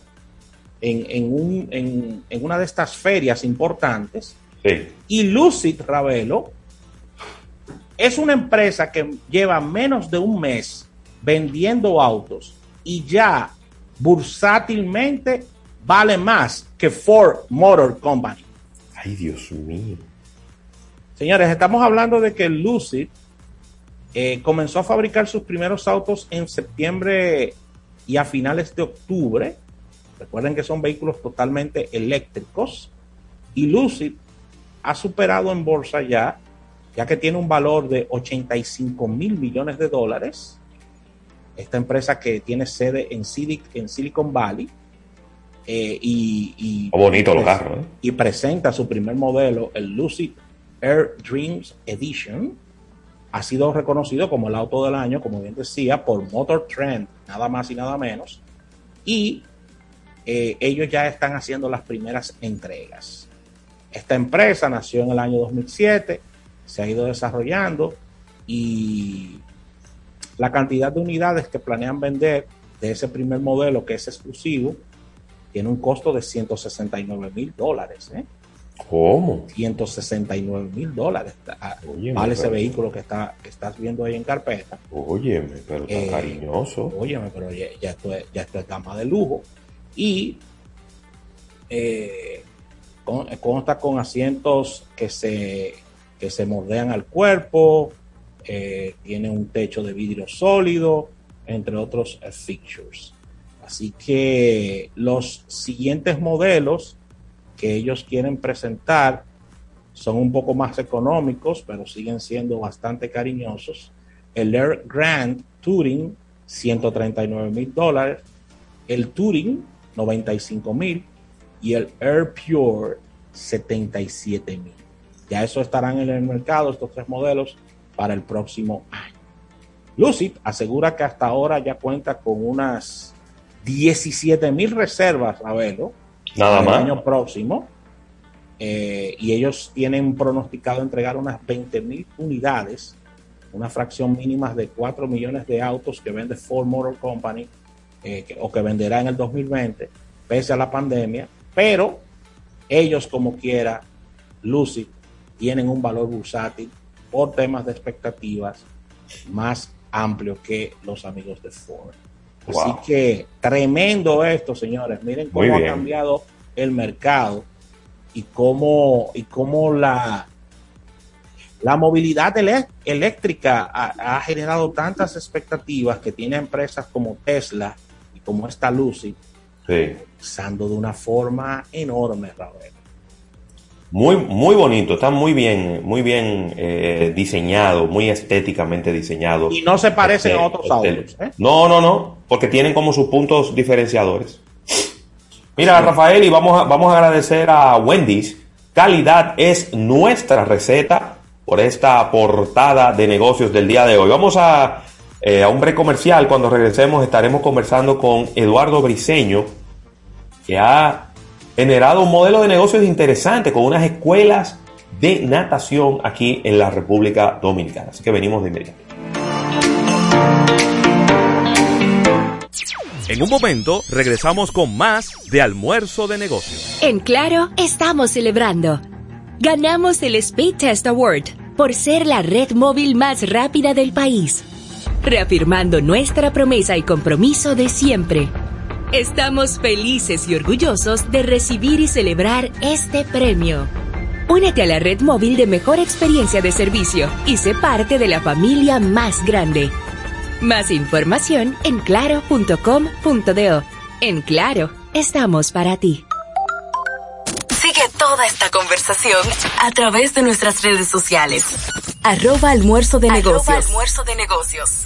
en, en un- en- en una de estas ferias importantes. Sí. Y Lucid Ravelo es una empresa que lleva menos de un mes vendiendo autos y ya bursátilmente vale más que Ford Motor Company. Ay, Dios mío. Señores, estamos hablando de que Lucid eh, comenzó a fabricar sus primeros autos en septiembre y a finales de octubre. Recuerden que son vehículos totalmente eléctricos. Y Lucid ha superado en bolsa ya, ya que tiene un valor de 85 mil millones de dólares. Esta empresa que tiene sede en, Silic- en Silicon Valley. eh, y, y- Oh, bonito los carros, ¿eh? y presenta su primer modelo, el Lucid Air Dreams Edition. Ha sido reconocido como el auto del año, como bien decía, por Motor Trend, nada más y nada menos. Y eh, ellos ya están haciendo las primeras entregas. Esta empresa nació en el año 2007, se ha ido desarrollando y la cantidad de unidades que planean vender de ese primer modelo que es exclusivo tiene un costo de 169 mil dólares. ¿eh? ¿Cómo? 169 mil dólares ah, Óyeme, vale ese pero- vehículo que, está, que estás viendo ahí en carpeta. Óyeme, pero está Eh, cariñoso. Óyeme, pero ya, ya esto es, ya esto es gama de lujo. Y eh, con- consta con asientos que se, que se moldean al cuerpo, eh, tiene un techo de vidrio sólido, entre otros eh, features. Así que los siguientes modelos que ellos quieren presentar son un poco más económicos, pero siguen siendo bastante cariñosos. El Air Grand Touring, 139 mil dólares. El Touring, 95 mil. Y el Air Pure, 77 mil. Ya eso estarán en el mercado, estos tres modelos, para el próximo año. Lucid asegura que hasta ahora ya cuenta con unas 17 mil reservas, a verlo, Nada para más. el año próximo. Eh, y ellos tienen pronosticado entregar unas 20 mil unidades, una fracción mínima de 4 millones de autos que vende Ford Motor Company eh, que- o que venderá en el 2020, pese a la pandemia. Pero ellos, como quiera, Lucid, tienen un valor bursátil por temas de expectativas más amplio que los amigos de Ford. Así Wow. que tremendo esto, señores. Miren cómo ha cambiado el mercado y cómo, y cómo la, la movilidad eléctrica ha, ha generado tantas expectativas que tiene empresas como Tesla y como esta Lucy Sí. usando de una forma enorme, Raúl. Muy, muy bonito, está muy bien, muy bien eh, diseñado, muy estéticamente diseñado. Y no se parecen Este- a otros este- autos. ¿eh? No, no, no, porque tienen como sus puntos diferenciadores. Mira, Rafael, y vamos a, vamos a agradecer a Wendy's. Calidad es nuestra receta por esta portada de negocios del día de hoy. Vamos a, eh, a un break comercial. Cuando regresemos estaremos conversando con Eduardo Briseño, que ha generado un modelo de negocios interesante con unas escuelas de natación aquí en la República Dominicana. Así que venimos de inmediato. En un momento regresamos con más de almuerzo de negocios. En Claro, estamos celebrando. Ganamos el Speed Test Award por ser la red móvil más rápida del país, reafirmando nuestra promesa y compromiso de siempre. Estamos felices y orgullosos de recibir y celebrar este premio. Únete a la red móvil de mejor experiencia de servicio y sé parte de la familia más grande. Más información en claro.com.do. En Claro, estamos para ti. Sigue toda esta conversación a través de nuestras redes sociales. Arroba almuerzo de Arroba negocios. almuerzo de negocios.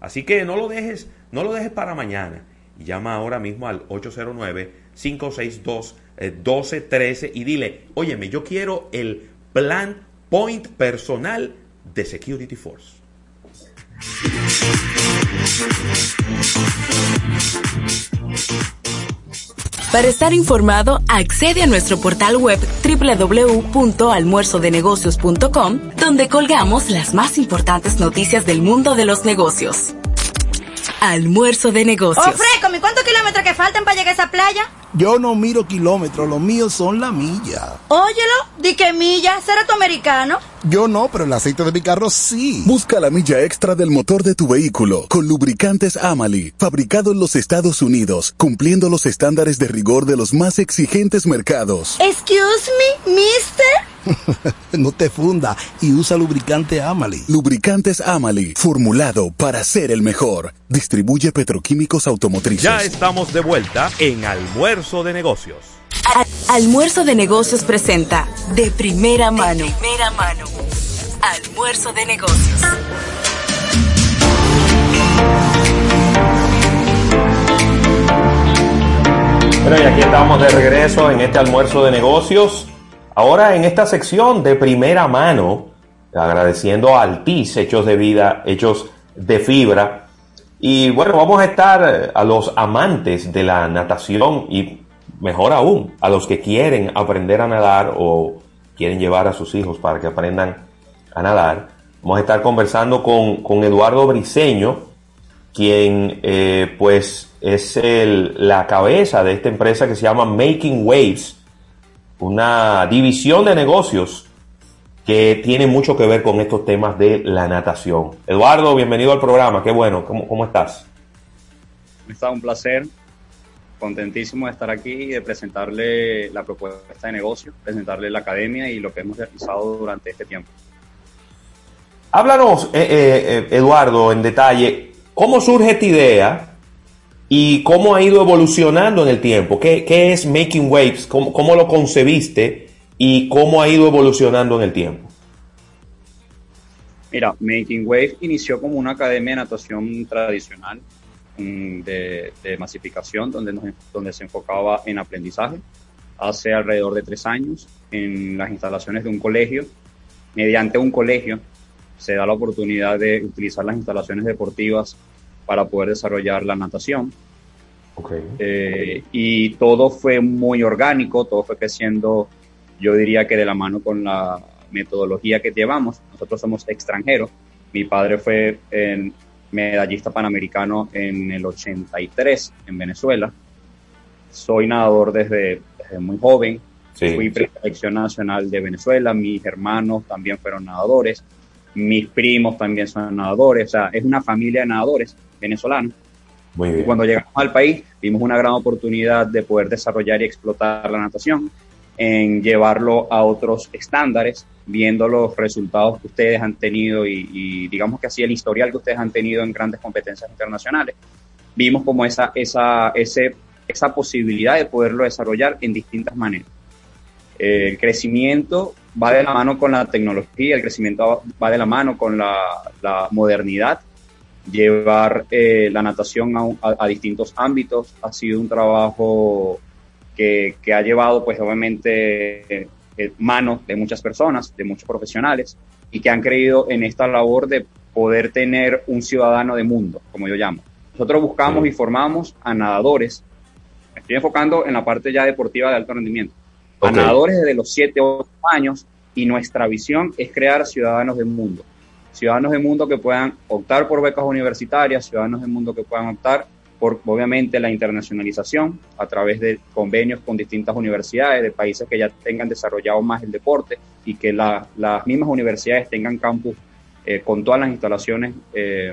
así que no lo dejes, no lo dejes para mañana. Llama ahora mismo al 809-562-1213 y dile, óyeme, yo quiero el plan Point personal de Security Force. Para estar informado, accede a nuestro portal web www.almuerzodenegocios.com, donde colgamos las más importantes noticias del mundo de los negocios. Almuerzo de negocios. Ofreco, ¿y cuántos kilómetros que faltan para llegar a esa playa? Yo no miro kilómetros, los míos son la milla. Óyelo, di que milla, será tu americano. Yo no, pero el aceite de mi carro sí. Busca la milla extra del motor de tu vehículo con lubricantes Amali, fabricado en los Estados Unidos, cumpliendo los estándares de rigor de los más exigentes mercados. Excuse me, mister. *laughs* no te funda y usa lubricante Amali. Lubricantes Amali, formulado para ser el mejor. Distribuye petroquímicos automotrices. Ya estamos de vuelta en Almuerzo de Negocios. Almuerzo de Negocios presenta De Primera Mano. De primera mano. Almuerzo de Negocios. Bueno, y aquí estamos de regreso en este almuerzo de negocios. Ahora en esta sección de primera mano, agradeciendo a Altis, hechos de vida, hechos de fibra. Y bueno, vamos a estar a los amantes de la natación y mejor aún, a los que quieren aprender a nadar o quieren llevar a sus hijos para que aprendan a nadar. Vamos a estar conversando con, con Eduardo Briseño, quien eh, pues es la cabeza de esta empresa que se llama Making Waves, una división de negocios que tiene mucho que ver con estos temas de la natación. Eduardo, bienvenido al programa, qué bueno, ¿cómo, cómo estás? Está un placer, contentísimo de estar aquí y de presentarle la propuesta de negocio, presentarle la academia y lo que hemos realizado durante este tiempo. Háblanos, eh, eh, Eduardo, en detalle, ¿cómo surge esta idea y cómo ha ido evolucionando en el tiempo? ¿Qué, es Making Waves? ¿Cómo, ¿Cómo, lo concebiste y cómo ha ido evolucionando en el tiempo? Mira, Making Waves inició como una academia de natación tradicional mm, de, masificación donde, donde se enfocaba en aprendizaje hace alrededor de tres años en las instalaciones de un colegio. Mediante un colegio se da la oportunidad de utilizar las instalaciones deportivas para poder desarrollar la natación. Okay. Eh, y todo fue muy orgánico, todo fue creciendo, yo diría que de la mano con la metodología que llevamos. Nosotros somos extranjeros. Mi padre fue en medallista panamericano en el 83 en Venezuela. Soy nadador desde, desde muy joven. Sí, Fui preselección nacional de Venezuela. Mis hermanos también fueron nadadores. Mis primos también son nadadores. O sea, es una familia de nadadores venezolanos. Muy bien. Y cuando llegamos al país, vimos una gran oportunidad de poder desarrollar y explotar la natación, en llevarlo a otros estándares, viendo los resultados que ustedes han tenido y, y, digamos que así el historial que ustedes han tenido en grandes competencias internacionales. Vimos como esa, esa, ese, esa posibilidad de poderlo desarrollar en distintas maneras. El crecimiento va de la mano con la tecnología, el crecimiento va de la mano con la, la modernidad llevar eh, la natación a, a, a, distintos ámbitos. Ha sido un trabajo que, que ha llevado pues obviamente eh, manos de muchas personas, de muchos profesionales y que han creído en esta labor de poder tener un ciudadano de mundo, como yo llamo. Nosotros buscamos y formamos a nadadores, me estoy enfocando en la parte ya deportiva de alto rendimiento, okay. a nadadores desde los 7 o 8 años y nuestra visión es crear ciudadanos del mundo ciudadanos del mundo que puedan optar por becas universitarias, ciudadanos del mundo que puedan optar por, obviamente, la internacionalización a través de convenios con distintas universidades de países que ya tengan desarrollado más el deporte y que la, las mismas universidades tengan campus eh, con todas las instalaciones eh,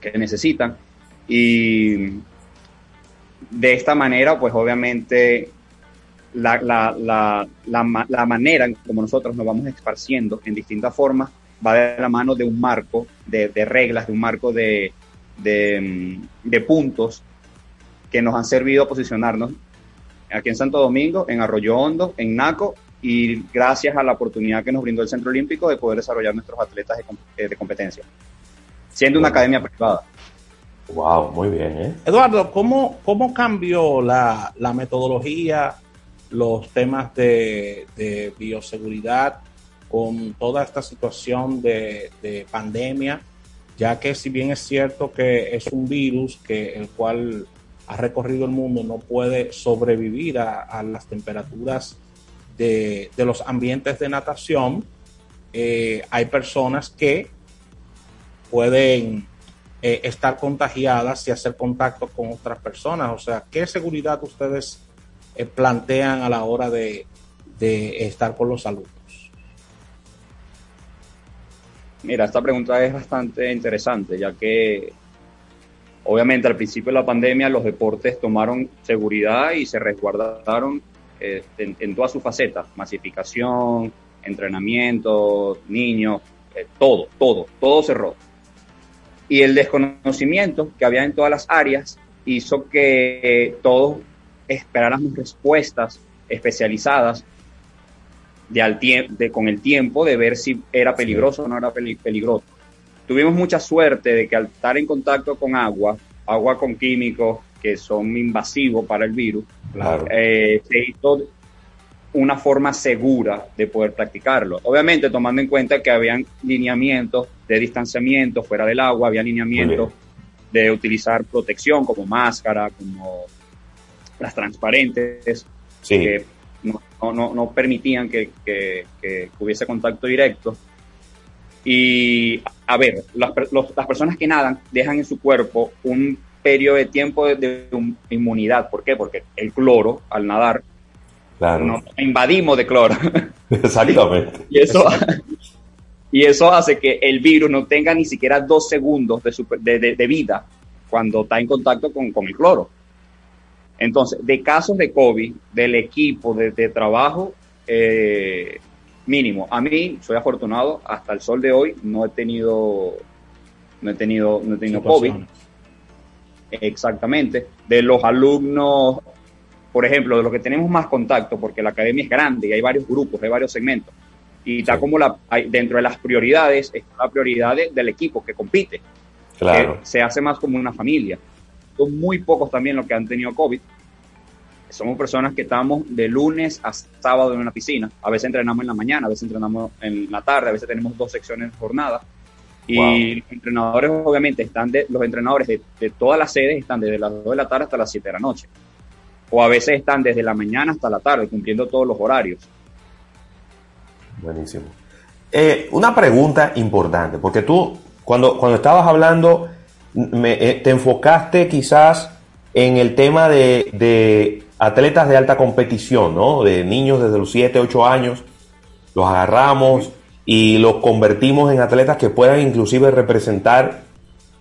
que necesitan. Y de esta manera, pues obviamente la, la, la, la, manera como nosotros nos vamos esparciendo en distintas formas va de la mano de un marco de, de reglas, de un marco de, de, de, puntos que nos han servido a posicionarnos aquí en Santo Domingo, en Arroyo Hondo, en Naco y gracias a la oportunidad que nos brindó el Centro Olímpico de poder desarrollar nuestros atletas de, eh, de competencia, siendo una academia privada. Wow, muy bien. ¿eh? Eduardo, ¿cómo, cómo cambió la, la metodología, los temas de, de bioseguridad con toda esta situación de, de pandemia ya que si bien es cierto que es un virus que el cual ha recorrido el mundo, no puede sobrevivir a, las temperaturas de, de, los ambientes de natación, eh, hay personas que pueden eh, estar contagiadas y hacer contacto con otras personas. O sea, ¿qué seguridad ustedes eh, plantean a la hora de, de estar con los alumnos? Mira, esta pregunta es bastante interesante, ya que obviamente al principio de la pandemia los deportes tomaron seguridad y se resguardaron eh, en, en todas sus facetas, masificación, entrenamiento, niños, eh, todo, todo, todo cerró. Y el desconocimiento que había en todas las áreas hizo que eh, todos esperáramos respuestas especializadas de al de, con el tiempo de ver si era peligroso o no era peligroso. Tuvimos mucha suerte de que al estar en contacto con agua, agua con químicos que son invasivos para el virus, Claro. eh, se hizo una forma segura de poder practicarlo. Obviamente tomando en cuenta que habían lineamientos de distanciamiento fuera del agua, había lineamientos de utilizar protección como máscara, como las transparentes, Sí. que no, no- permitían que, que- que hubiese contacto directo. Y, a ver, las, los- las personas que nadan dejan en su cuerpo un periodo de tiempo de, de un- inmunidad. ¿Por qué? Porque el cloro, al nadar, Claro. nos invadimos de cloro. *laughs* Exactamente. y eso, y eso hace que el virus no tenga ni siquiera dos segundos de, super- de- de- de vida cuando está en contacto con, con el cloro. Entonces, de casos de COVID, del equipo de, de trabajo, eh, mínimo. A mí, soy afortunado, hasta el sol de hoy no he tenido, no he tenido, no he tenido COVID. Exactamente. De los alumnos, por ejemplo, de los que tenemos más contacto, porque la academia es grande y hay varios grupos, hay varios segmentos. Y está como la, dentro de las prioridades, está la prioridad de- del equipo que compite. Claro. que se hace más como una familia. Son muy pocos también los que han tenido COVID. Somos personas que estamos de lunes a sábado en una piscina. A veces entrenamos en la mañana, a veces entrenamos en la tarde, a veces tenemos dos secciones de jornada. Y Wow. los entrenadores, obviamente, están de, los entrenadores de, de todas las sedes están desde las 2 de la tarde hasta las 7 de la noche. O a veces están desde la mañana hasta la tarde, cumpliendo todos los horarios. Buenísimo. Eh, una pregunta importante, porque tú, cuando, cuando estabas hablando, me- eh, te enfocaste quizás en el tema de, atletas de alta competición, ¿no? De niños desde los 7, 8 años, los agarramos y los convertimos en atletas que puedan inclusive representar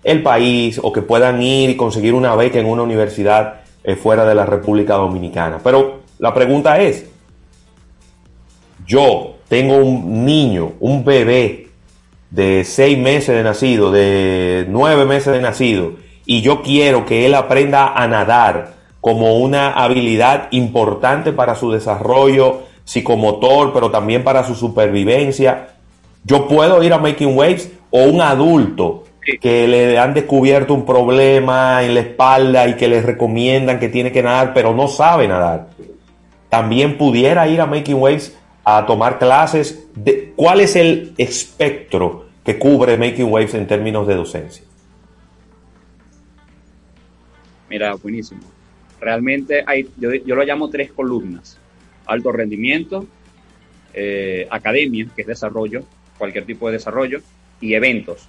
el país o que puedan ir y conseguir una beca en una universidad eh, fuera de la República Dominicana. Pero la pregunta es, yo tengo un niño, un bebé de seis meses de nacido, de nueve meses de nacido, y yo quiero que él aprenda a nadar como una habilidad importante para su desarrollo psicomotor, pero también para su supervivencia. Yo puedo ir a Making Waves o un adulto que le han descubierto un problema en la espalda y que les recomiendan que tiene que nadar, pero no sabe nadar también pudiera ir a Making Waves a tomar clases. De, ¿Cuál es el espectro que cubre Making Waves en términos de docencia? Mira, buenísimo. Realmente hay, yo, yo lo llamo tres columnas. Alto rendimiento, eh, academia, que es desarrollo, cualquier tipo de desarrollo, y eventos.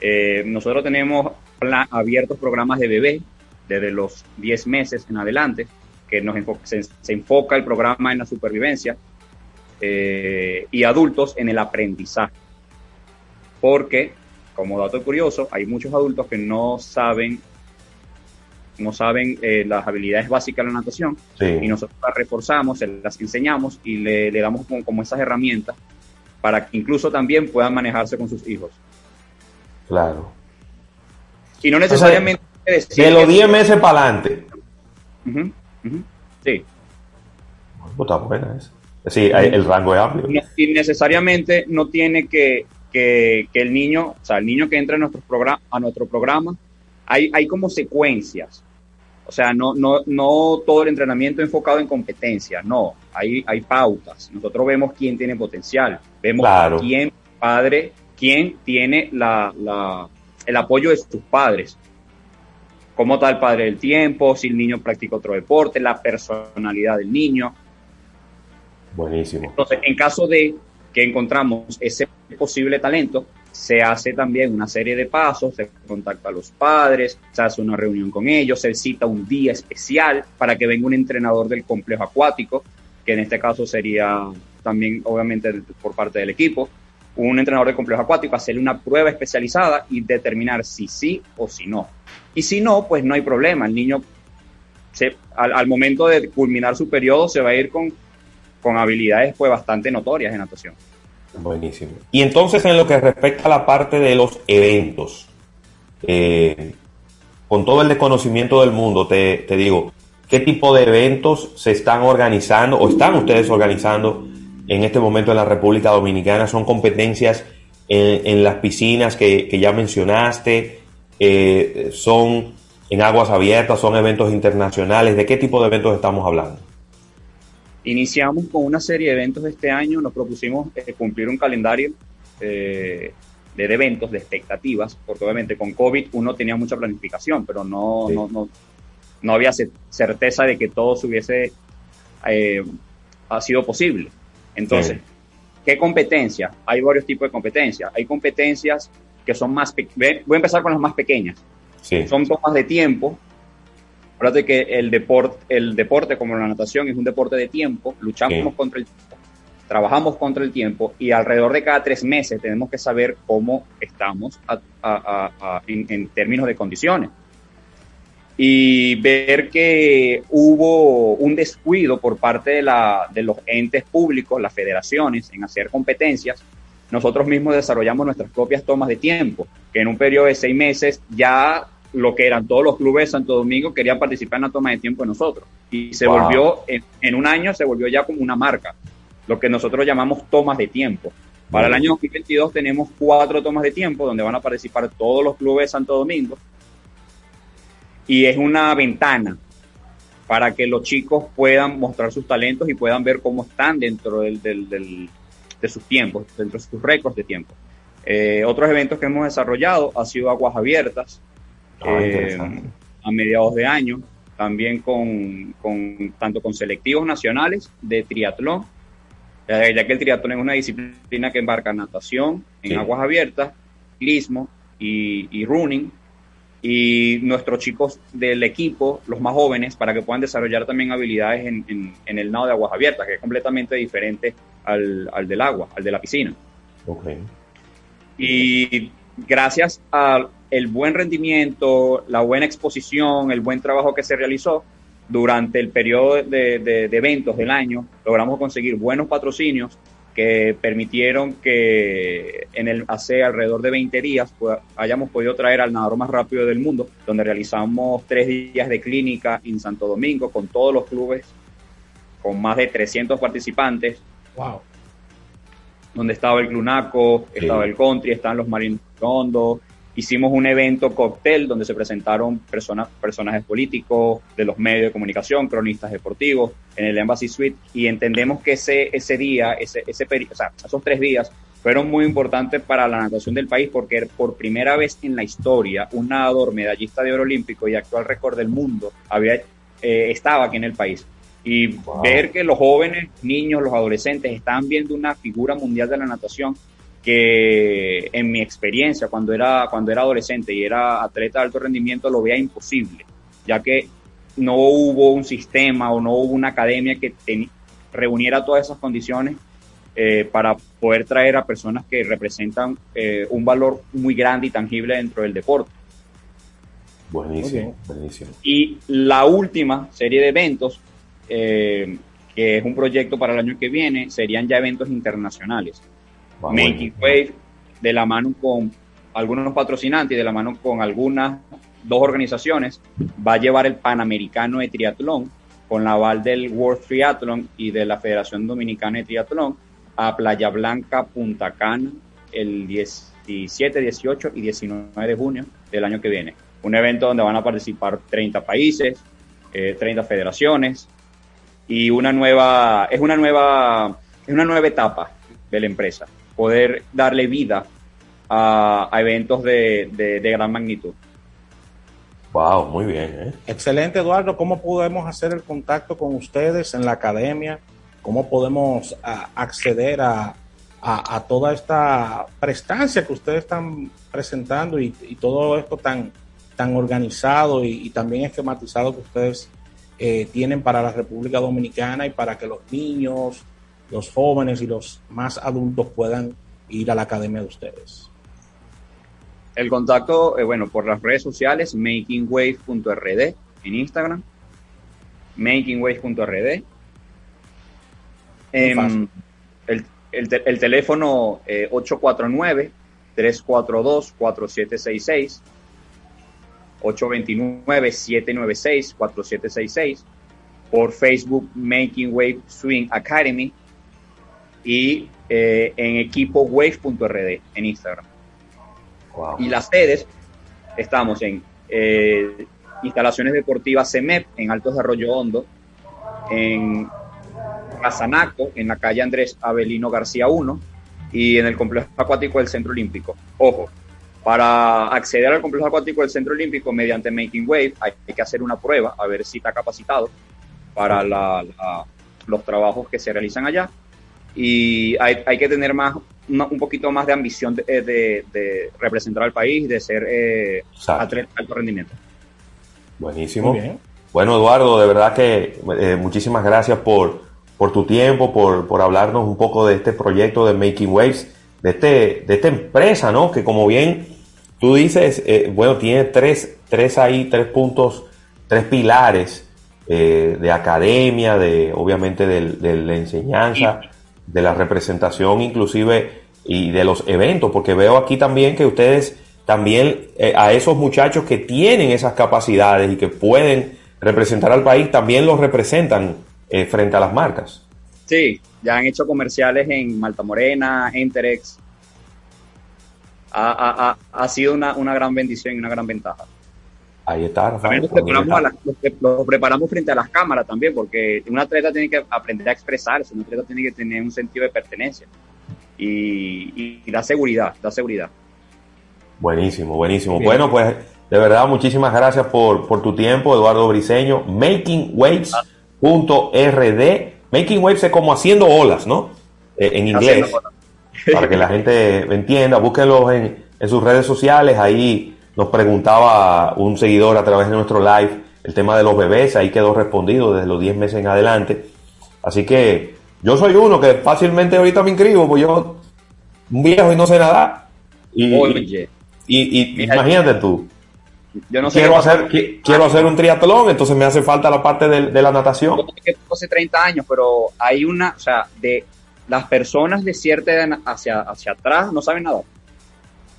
Eh, nosotros tenemos pla- abiertos programas de bebé desde los 10 meses en adelante, que nos enfo- se enfoca el programa en la supervivencia, eh, y adultos en el aprendizaje. Porque, como dato curioso, hay muchos adultos que no saben no saben eh, las habilidades básicas de la natación Sí. y nosotros las reforzamos, se las enseñamos y le, le damos como, como esas herramientas para que incluso también puedan manejarse con sus hijos. Claro. Y no necesariamente... De los que- 10 meses para adelante. Sí. Pues está buena esa. Sí, el rango es amplio. Y necesariamente no tiene que, que, que el niño, o sea, el niño que entra a nuestro programa, a nuestro programa, hay, hay como secuencias. O sea, no, no, no todo el entrenamiento enfocado en competencia, no, hay, hay pautas. Nosotros vemos quién tiene potencial, vemos Claro. quién, padre, quién tiene la, la, el apoyo de sus padres. Cómo está el padre del tiempo, si el niño practica otro deporte, la personalidad del niño. Buenísimo. Entonces, en caso de que encontramos ese posible talento, se hace también una serie de pasos, se contacta a los padres, se hace una reunión con ellos, se cita un día especial para que venga un entrenador del complejo acuático, que en este caso sería también obviamente por parte del equipo, un entrenador del complejo acuático, hacerle una prueba especializada y determinar si sí o si no. Y si no, pues no hay problema, el niño se, al, al momento de culminar su periodo se va a ir con, con habilidades pues bastante notorias en natación. Buenísimo. Y entonces en lo que respecta a la parte de los eventos, eh, con todo el desconocimiento del mundo, te, te, digo, ¿qué tipo de eventos se están organizando o están ustedes organizando en este momento en la República Dominicana? ¿Son competencias en, las piscinas que, que, ya mencionaste? Eh, ¿Son en aguas abiertas? ¿Son eventos internacionales? ¿De qué tipo de eventos estamos hablando? Iniciamos con una serie de eventos este año, nos propusimos eh, cumplir un calendario eh, de, eventos, de expectativas, porque obviamente con COVID uno tenía mucha planificación, pero no, sí. no, no, no, había certeza de que todo se hubiese eh, ha sido posible. Entonces, sí. ¿qué competencias? Hay varios tipos de competencias. Hay competencias que son más, voy a empezar con las más pequeñas. Sí. Son tomas de tiempo, Acuérdate que el deporte, el deporte como la natación es un deporte de tiempo, luchamos contra el tiempo, trabajamos contra el tiempo y alrededor de cada tres meses tenemos que saber cómo estamos a, a, a, en, en, términos de condiciones. Y ver que hubo un descuido por parte de, la, de los entes públicos, las federaciones, en hacer competencias, nosotros mismos desarrollamos nuestras propias tomas de tiempo, que en un periodo de seis meses ya lo que eran todos los clubes de Santo Domingo querían participar en la toma de tiempo de nosotros. Y se wow. volvió, en, en, un año se volvió ya como una marca, lo que nosotros llamamos tomas de tiempo. Para el año 2022 tenemos cuatro tomas de tiempo donde van a participar todos los clubes de Santo Domingo. Y es una ventana para que los chicos puedan mostrar sus talentos y puedan ver cómo están dentro del, del, del, de sus tiempos, dentro de sus récords de tiempo. Eh, otros eventos que hemos desarrollado han sido aguas abiertas, Ah, eh, a mediados de año, también con, con, tanto con selectivos nacionales de triatlón, ya que el triatlón es una disciplina que embarca natación en sí. aguas abiertas, ciclismo y, y, running, y nuestros chicos del equipo, los más jóvenes, para que puedan desarrollar también habilidades en, en, en el nado de aguas abiertas, que es completamente diferente al, al del agua, al de la piscina. Okay. Y gracias a el buen rendimiento, la buena exposición, el buen trabajo que se realizó durante el periodo de, de, de, eventos del año, logramos conseguir buenos patrocinios que permitieron que en el hace alrededor de 20 días pues, hayamos podido traer al nadador más rápido del mundo, donde realizamos tres días de clínica en Santo Domingo con todos los clubes, con más de 300 participantes. Wow. Donde estaba el Clunaco, sí. estaba el Country, estaban los Marinos Rondo, hicimos un evento cóctel donde se presentaron personas, personajes políticos, de los medios de comunicación, cronistas deportivos, en el Embassy Suite, y entendemos que ese, ese día, ese, ese o sea, esos tres días, fueron muy importantes para la natación del país porque por primera vez en la historia un nadador medallista de oro olímpico y actual récord del mundo había, eh, estaba aquí en el país. Y wow. ver que los jóvenes, niños, los adolescentes están viendo una figura mundial de la natación que en mi experiencia cuando era, cuando era adolescente y era atleta de alto rendimiento lo veía imposible, ya que no hubo un sistema o no hubo una academia que reuniera todas esas condiciones eh, para poder traer a personas que representan eh, un valor muy grande y tangible dentro del deporte. Buenísimo, okay. buenísimo. Y la última serie de eventos, eh, que es un proyecto para el año que viene, serían ya eventos internacionales. Making Wave, de la mano con algunos patrocinantes y de la mano con algunas dos organizaciones, va a llevar el Panamericano de Triatlón con la aval del World Triathlon y de la Federación Dominicana de Triatlón a Playa Blanca, Punta Cana, el 17, 18 y 19 de junio del año que viene. Un evento donde van a participar 30 países, eh, 30 federaciones y una nueva, es una nueva, es una nueva etapa de la empresa poder darle vida a, a eventos de, de- de gran magnitud. Wow, muy bien. ¿eh? Excelente, Eduardo. ¿Cómo podemos hacer el contacto con ustedes en la academia? ¿Cómo podemos a, acceder a, a- a toda esta prestancia que ustedes están presentando y, y todo esto tan, tan organizado y, y también esquematizado que ustedes eh, tienen para la República Dominicana y para que los niños, los jóvenes y los más adultos puedan ir a la academia de ustedes? El contacto, eh, bueno, por las redes sociales, makingwave.rd en Instagram, makingwave.rd. Em, fácil. el, el te- el teléfono eh, 849-342-4766, 829-796-4766, por Facebook Making Wave Swing Academy y eh, en equipowave.rd en Instagram. Y las sedes, estamos en eh, instalaciones deportivas CEMEP en Altos de Arroyo Hondo, en Casanaco, en la calle Andrés Avelino García 1, y en el complejo acuático del Centro Olímpico. Ojo, para acceder al complejo acuático del Centro Olímpico mediante Making Wave hay que hacer una prueba a ver si está capacitado para la- la- los trabajos que se realizan allá y hay, hay que tener más una- un poquito más de ambición de, de- de representar al país, de ser eh, atleta de alto rendimiento. Buenísimo. Bueno, Eduardo, de verdad que eh, muchísimas gracias por, por tu tiempo, por, por hablarnos un poco de este proyecto de Making Waves, de, este, de esta empresa, ¿no? Que como bien tú dices, eh, bueno, tiene tres, tres ahí, tres puntos, tres pilares eh, de academia, de obviamente de, la enseñanza, de la representación inclusive y de los eventos, porque veo aquí también que ustedes también eh, a esos muchachos que tienen esas capacidades y que pueden representar al país, también los representan eh, frente a las marcas. Sí, ya han hecho comerciales en Malta Morena, Enterex. Ha, ha- ha- sido una, una gran bendición y una gran ventaja. Ahí está, Rafael. Los preparamos, a frente a las cámaras también, porque un atleta tiene que aprender a expresarse, un atleta tiene que tener un sentido de pertenencia. Y, y- y da seguridad, da seguridad. Buenísimo, buenísimo. Bien. Bueno, pues de verdad, muchísimas gracias por, por tu tiempo, Eduardo Briseño. Makingwaves.rd. Making Waves es como haciendo olas, ¿no? Eh, en inglés. Para que la gente entienda. Búsquenlos en, en sus redes sociales. Ahí nos preguntaba un seguidor a través de nuestro live el tema de los bebés. Ahí quedó respondido desde los 10 meses en adelante. Así que yo soy uno que fácilmente ahorita me inscribo, pues yo, un viejo y no sé nada. Y, Oye. y, imagínate tú. Yo no sé quiero hacer, qui- quiero hacer un triatlón, entonces me hace falta la parte de, de la natación. que hace 30 años, pero hay una, o sea, de las personas de cierta edad hacia, hacia atrás no saben nada.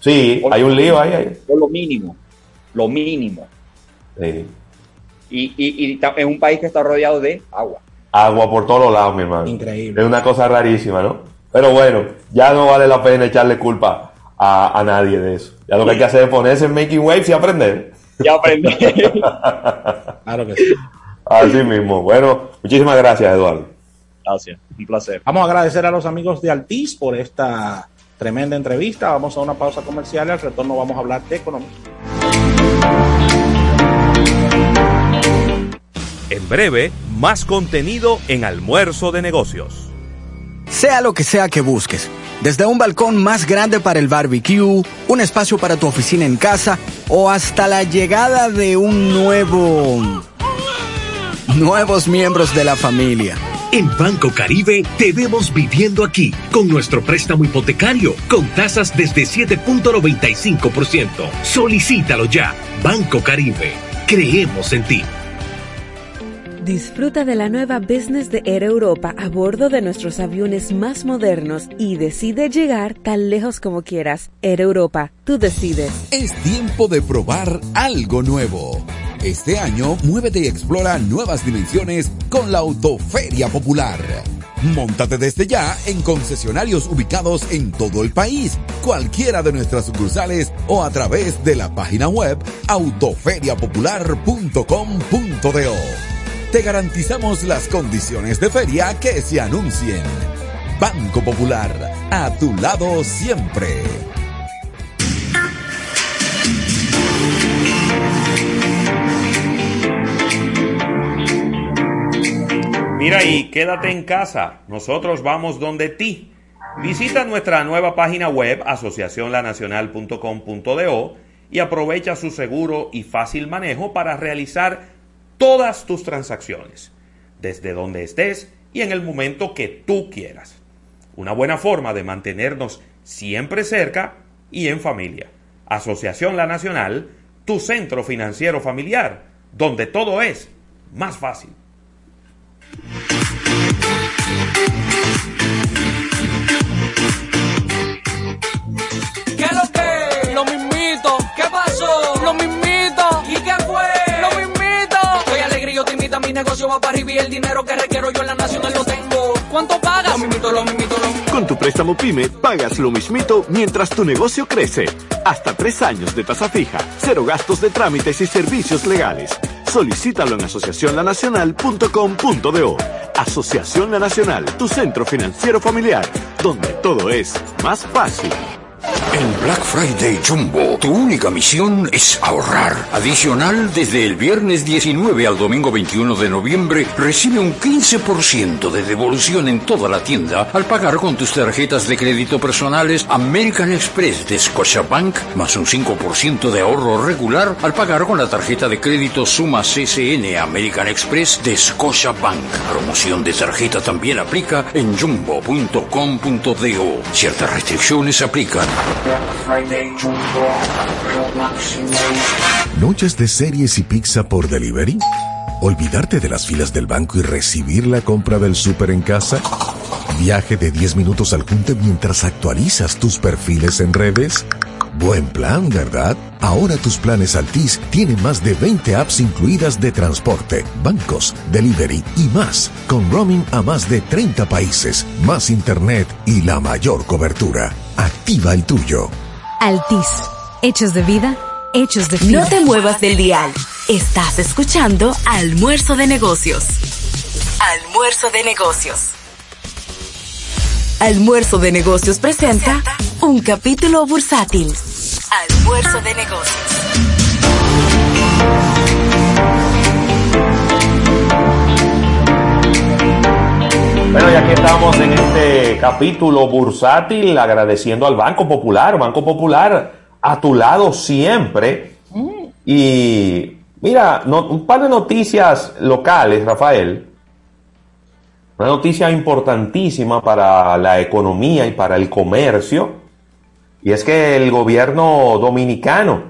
Sí, hay un lío ahí. ahí. Por lo mínimo, lo mínimo. Sí. Y, y, y es un país que está rodeado de agua. Agua por todos lados, mi hermano. Increíble. Es una cosa rarísima, ¿no? Pero bueno, ya no vale la pena echarle culpa a, a nadie de eso. Ya lo que hay que hacer es ponerse en Making Waves y aprender. Ya aprendí. *laughs* Claro que sí. Así mismo. Bueno, muchísimas gracias, Eduardo. Gracias, un placer. Vamos a agradecer a los amigos de Altis por esta tremenda entrevista. Vamos a una pausa comercial y al retorno vamos a hablar de economía. En breve, más contenido en Almuerzo de Negocios. Sea lo que sea que busques, desde un balcón más grande para el barbecue, un espacio para tu oficina en casa o hasta la llegada de un nuevo... nuevos miembros de la familia. En Banco Caribe te vemos viviendo aquí con nuestro préstamo hipotecario con tasas desde 7.95%. Solicítalo ya. Banco Caribe. Creemos en ti. Disfruta de la nueva business de Air Europa a bordo de nuestros aviones más modernos y decide llegar tan lejos como quieras. Air Europa, tú decides. Es tiempo de probar algo nuevo. Este año, muévete y explora nuevas dimensiones con la Autoferia Popular. Móntate desde ya en concesionarios ubicados en todo el país, cualquiera de nuestras sucursales o a través de la página web autoferiapopular.com.do. Te garantizamos las condiciones de feria que se anuncien. Banco Popular, a tu lado siempre. Mira y quédate en casa, nosotros vamos donde ti. Visita nuestra nueva página web asociacionlanacional.com.do y aprovecha su seguro y fácil manejo para realizar todas tus transacciones, desde donde estés y en el momento que tú quieras. Una buena forma de mantenernos siempre cerca y en familia. Asociación La Nacional, tu centro financiero familiar, donde todo es más fácil. ¿Qué lo que? Lo mismito. ¿Qué pasó? Lo mismito. ¿Y qué fue? Lo mismito. Estoy alegre y yo te invito a mi negocio va para arriba y el dinero que requiero yo en la nacional lo tengo. ¿Cuánto pagas? Lo mismito, lo mismito, lo mismito. Con tu préstamo PYME pagas lo mismito mientras tu negocio crece. Hasta tres años de tasa fija, cero gastos de trámites y servicios legales. Solicítalo en asociacionlanacional.com.do. Asociación La Nacional, tu centro financiero familiar, donde todo es más fácil. En Black Friday Jumbo, tu única misión es ahorrar. Adicional, desde el viernes 19 al domingo 21 de noviembre, recibe un 15% de devolución en toda la tienda al pagar con tus tarjetas de crédito personales American Express de Scotiabank, más un 5% de ahorro regular al pagar con la tarjeta de crédito Suma CCN American Express de Scotiabank. Promoción de tarjeta también aplica en jumbo.com.do. Ciertas restricciones aplican. ¿Noches de series y pizza por delivery? ¿Olvidarte de las filas del banco y recibir la compra del súper en casa? ¿Viaje de 10 minutos al junte mientras actualizas tus perfiles en redes? Buen plan, ¿verdad? Ahora tus planes Altis tienen más de 20 apps incluidas de transporte, bancos, delivery y más, con roaming a más de 30 países, más internet y la mayor cobertura. Activa el tuyo. Altis. Hechos de vida, hechos de vida. No te muevas del dial. Estás escuchando Almuerzo de Negocios. Almuerzo de Negocios. Almuerzo de Negocios presenta un capítulo bursátil. Almuerzo de Negocios. Bueno, y aquí estamos en este capítulo bursátil agradeciendo al Banco Popular, Banco Popular a tu lado siempre. Y mira, no- un par de noticias locales, Rafael. Una noticia importantísima para la economía y para el comercio. Y es que el gobierno dominicano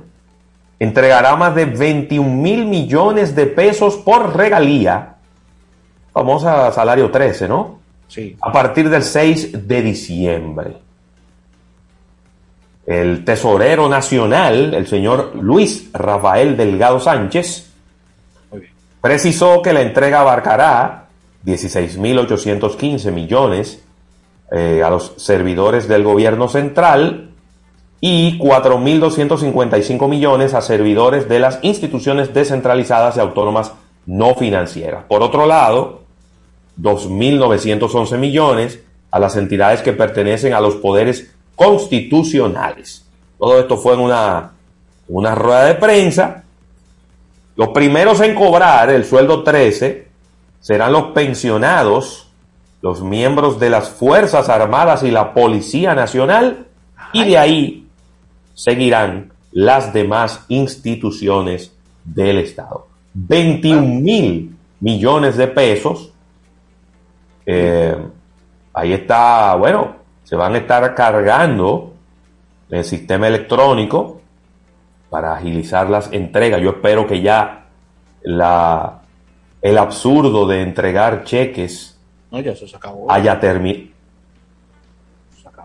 entregará más de 21 mil millones de pesos por regalía famosa salario 13, ¿no? Sí. A partir del 6 de diciembre. El tesorero nacional, el señor Luis Rafael Delgado Sánchez, precisó que la entrega abarcará 16.815 millones eh, a los servidores del gobierno central y 4.255 millones a servidores de las instituciones descentralizadas y autónomas no financieras. Por otro lado, 2.911 millones a las entidades que pertenecen a los poderes constitucionales. Todo esto fue en una, una rueda de prensa. Los primeros en cobrar el sueldo 13 serán los pensionados, los miembros de las Fuerzas Armadas y la Policía Nacional, y de ahí seguirán las demás instituciones del Estado. 21 mil millones de pesos. Eh, ahí está, bueno, se van a estar cargando el sistema electrónico para agilizar las entregas. Yo espero que ya la, el absurdo de entregar cheques No, ya eso se acabó. haya terminado.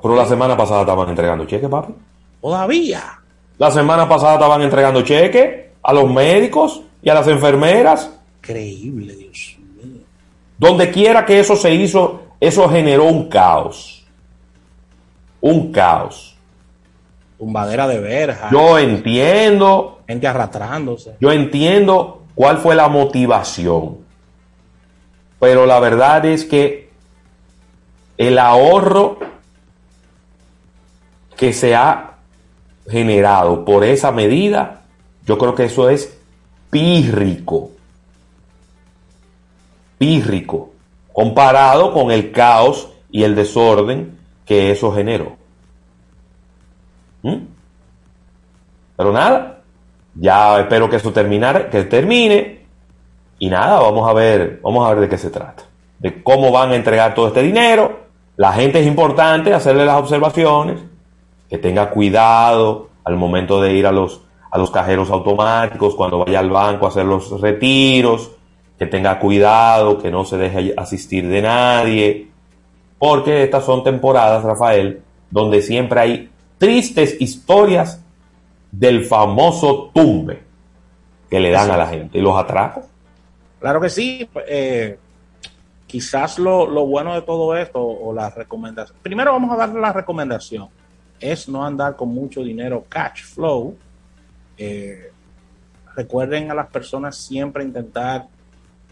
Pero la semana pasada estaban entregando cheques, papi. Todavía. La semana pasada estaban entregando cheques a los médicos y a las enfermeras. Increíble, Dios. Donde quiera que eso se hizo, eso generó un caos. Un caos. Tumbadera de verja. Yo entiendo, Gente arrastrándose. yo entiendo cuál fue la motivación. Pero la verdad es que el ahorro que se ha generado por esa medida, yo creo que eso es pírrico. Pírrico. comparado con el caos y el desorden que eso generó. ¿Mm? Pero nada, ya espero que eso que termine y nada, vamos a ver, vamos a ver de qué se trata, de cómo van a entregar todo este dinero. La gente es importante hacerle las observaciones, que tenga cuidado al momento de ir a los a los cajeros automáticos, cuando vaya al banco a hacer los retiros, que tenga cuidado, que no se deje asistir de nadie, porque estas son temporadas, Rafael, donde siempre hay tristes historias del famoso tumbe que le dan a la gente y los atracos. Claro que sí. eh, quizás lo, lo bueno de todo esto o la recomendación. Primero vamos a darle la recomendación. Es no andar con mucho dinero cash flow. Eh, recuerden a las personas siempre intentar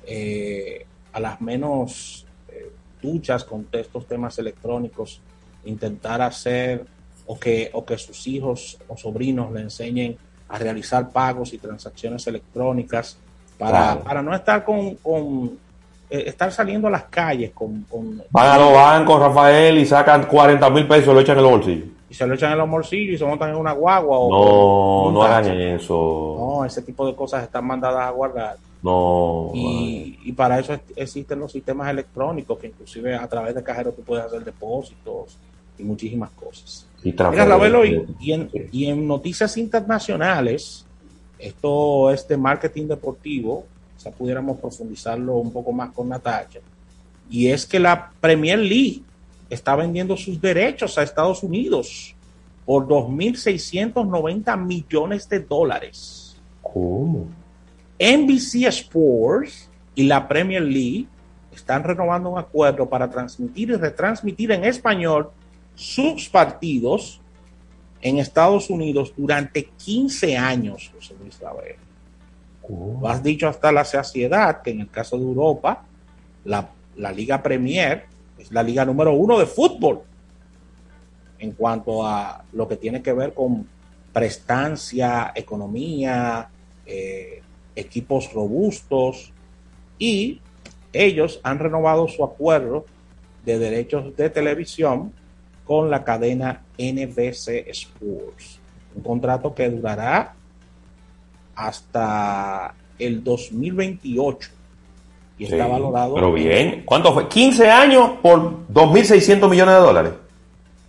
eh, a las menos eh, duchas con estos temas electrónicos, intentar hacer o que, o que sus hijos o sobrinos le enseñen a realizar pagos y transacciones electrónicas para, Claro. para no estar con, con, eh, estar saliendo a las calles con, con- Van a los bancos, Rafael, y sacan 40 mil pesos y lo echan en el bolsillo. y se lo echan en los bolsillos y se montan en una guagua o No, no hagan eso. No, ese tipo de cosas están mandadas a guardar. No. Y, y para eso es- existen los sistemas electrónicos que inclusive a través de cajeros tú puedes hacer depósitos y muchísimas cosas. Y. Ravelo, y, y en, y en noticias internacionales, esto es de marketing deportivo, quizá pudiéramos profundizarlo un poco más con Natacha, y es que la Premier League está vendiendo sus derechos a Estados Unidos por 2.690 millones de dólares. ¿Cómo? NBC Sports y la Premier League están renovando un acuerdo para transmitir y retransmitir en español sus partidos en Estados Unidos durante 15 años, José Luis Ravelo. Lo has dicho hasta la saciedad que en el caso de Europa, la, la Liga Premier es la liga número uno de fútbol en cuanto a lo que tiene que ver con prestancia, economía, eh, equipos robustos y ellos han renovado su acuerdo de derechos de televisión con la cadena NBC Sports. Un contrato que durará hasta el 2028 y está Sí, valorado. Pero bien. ¿Cuánto fue? 15 años por 2.600 millones de dólares.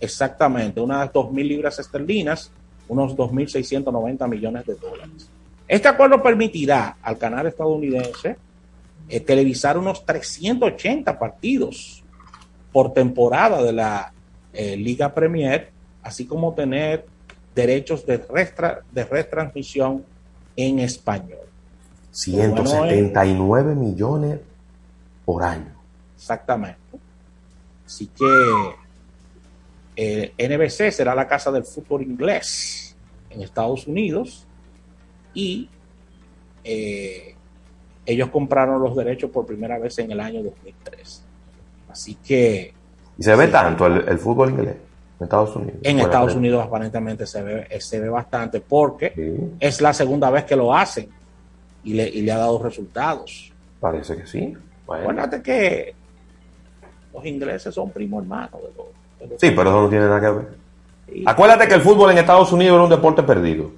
Exactamente, unas 2.000 libras esterlinas, unos 2.690 millones de dólares. Este acuerdo permitirá al canal estadounidense eh, televisar unos 380 partidos por temporada de la eh, Liga Premier, así como tener derechos de, restra- de retransmisión en español. Bueno, 179 millones por año. Exactamente. Así que eh, NBC será la casa del fútbol inglés en Estados Unidos y eh, ellos compraron los derechos por primera vez en el año 2003. Así que Y se ve Sí. tanto el, el fútbol inglés en Estados Unidos. en Estados Unidos aparentemente se ve, eh, se ve bastante porque es la segunda vez que lo hacen y le, y le ha dado resultados. Parece que sí. Bueno. Acuérdate que los ingleses son primo hermano de los, de los- Sí, pero eso no tiene nada que ver. Acuérdate que el fútbol en Estados Unidos era un deporte perdido.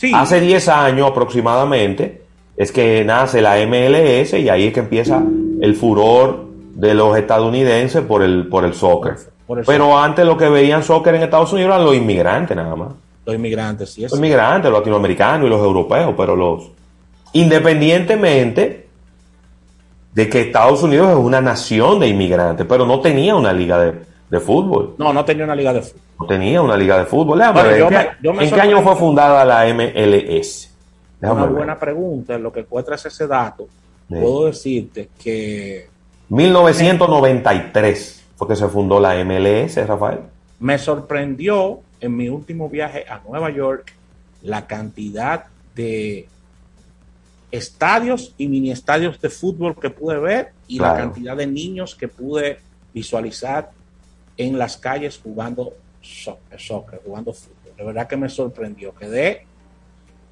Sí. Hace 10 años aproximadamente es que nace la MLS y ahí es que empieza el furor de los estadounidenses por el, por el soccer. Por el Pero antes lo que veían soccer en Estados Unidos eran los inmigrantes nada más. los inmigrantes, sí es. Los inmigrantes, los latinoamericanos y los europeos, pero los... Independientemente de que Estados Unidos es una nación de inmigrantes, pero no tenía una liga de, de fútbol. No, no tenía una liga de fútbol. No tenía una liga de fútbol. Déjame Bueno, ver, yo ¿en, me- qué, yo me en qué año fue fundada la MLS? Déjame Una ver. buena pregunta, en lo que encuentras ese dato, Sí. puedo decirte que 1993 fue que se fundó la MLS, Rafael. me sorprendió en mi último viaje a Nueva York la cantidad de estadios y mini estadios de fútbol que pude ver y la cantidad de niños que pude visualizar en las calles jugando soccer, jugando fútbol. De verdad que me sorprendió. Quedé,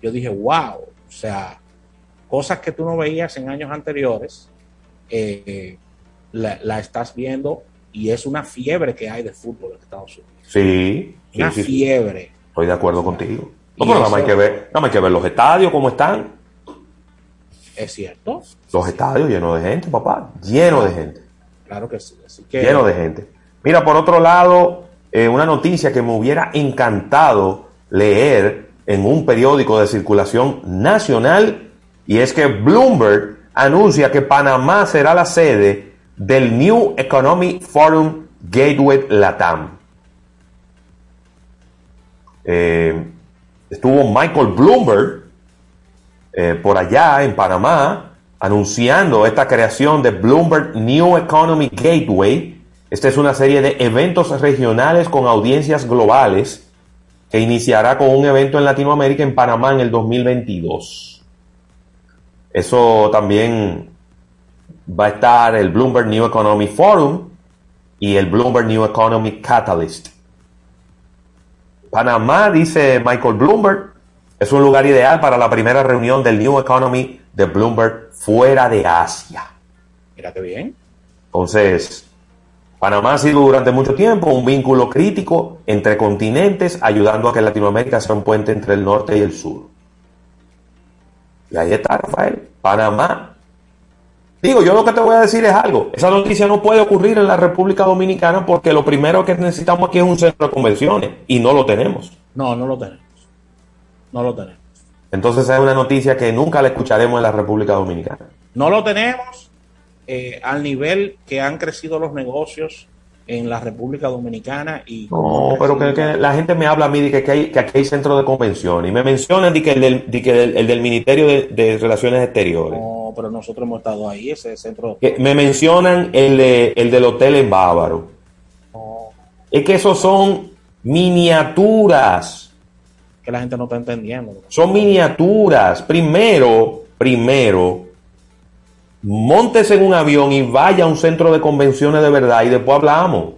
yo dije, wow, o sea, cosas que tú no veías en años anteriores. eh, la, la estás viendo y es una fiebre que hay de fútbol en Estados Unidos. Sí, Una sí, fiebre. Estoy de acuerdo contigo. No, pero nada más hay que ver, nada más hay que ver los estadios cómo están. Es cierto. Los estadios llenos de gente, papá. Llenos de gente. Claro que sí. Así que, Lleno de gente. Mira, por otro lado, eh, una noticia que me hubiera encantado leer en un periódico de circulación nacional y es que Bloomberg anuncia que Panamá será la sede del New Economic Forum Gateway Latam. Eh, estuvo Michael Bloomberg eh, por allá en Panamá anunciando esta creación de Bloomberg New Economy Gateway. Esta es una serie de eventos regionales con audiencias globales que iniciará con un evento en Latinoamérica en Panamá en el 2022. Eso también va a estar el Bloomberg New Economy Forum y el Bloomberg New Economy Catalyst. Panamá, dice Michael Bloomberg, es un lugar ideal para la primera reunión del New Economy de Bloomberg fuera de Asia. mira qué bien. Entonces, Panamá ha sido durante mucho tiempo un vínculo crítico entre continentes, ayudando a que Latinoamérica sea un puente entre el norte y el sur. Y ahí está, Rafael. Panamá. Digo, yo lo que te voy a decir es algo. Esa noticia no puede ocurrir en la República Dominicana porque lo primero que necesitamos aquí es un centro de convenciones y no lo tenemos. No, no lo tenemos. No lo tenemos. Entonces es una noticia que nunca la escucharemos en la República Dominicana. No lo tenemos eh, al nivel que han crecido los negocios en la República Dominicana y No, pero que, que la gente me habla a mí de que, que hay, que aquí hay centro de convención y me mencionan de que el del, de que el, el del Ministerio de, de Relaciones Exteriores. no, pero nosotros hemos estado ahí, ese centro. Que me mencionan el, de, el del hotel en Bávaro. Es que esos son miniaturas. que la gente no está entendiendo. Son miniaturas. Primero, primero, montes en un avión y vaya a un centro de convenciones de verdad y después hablamos.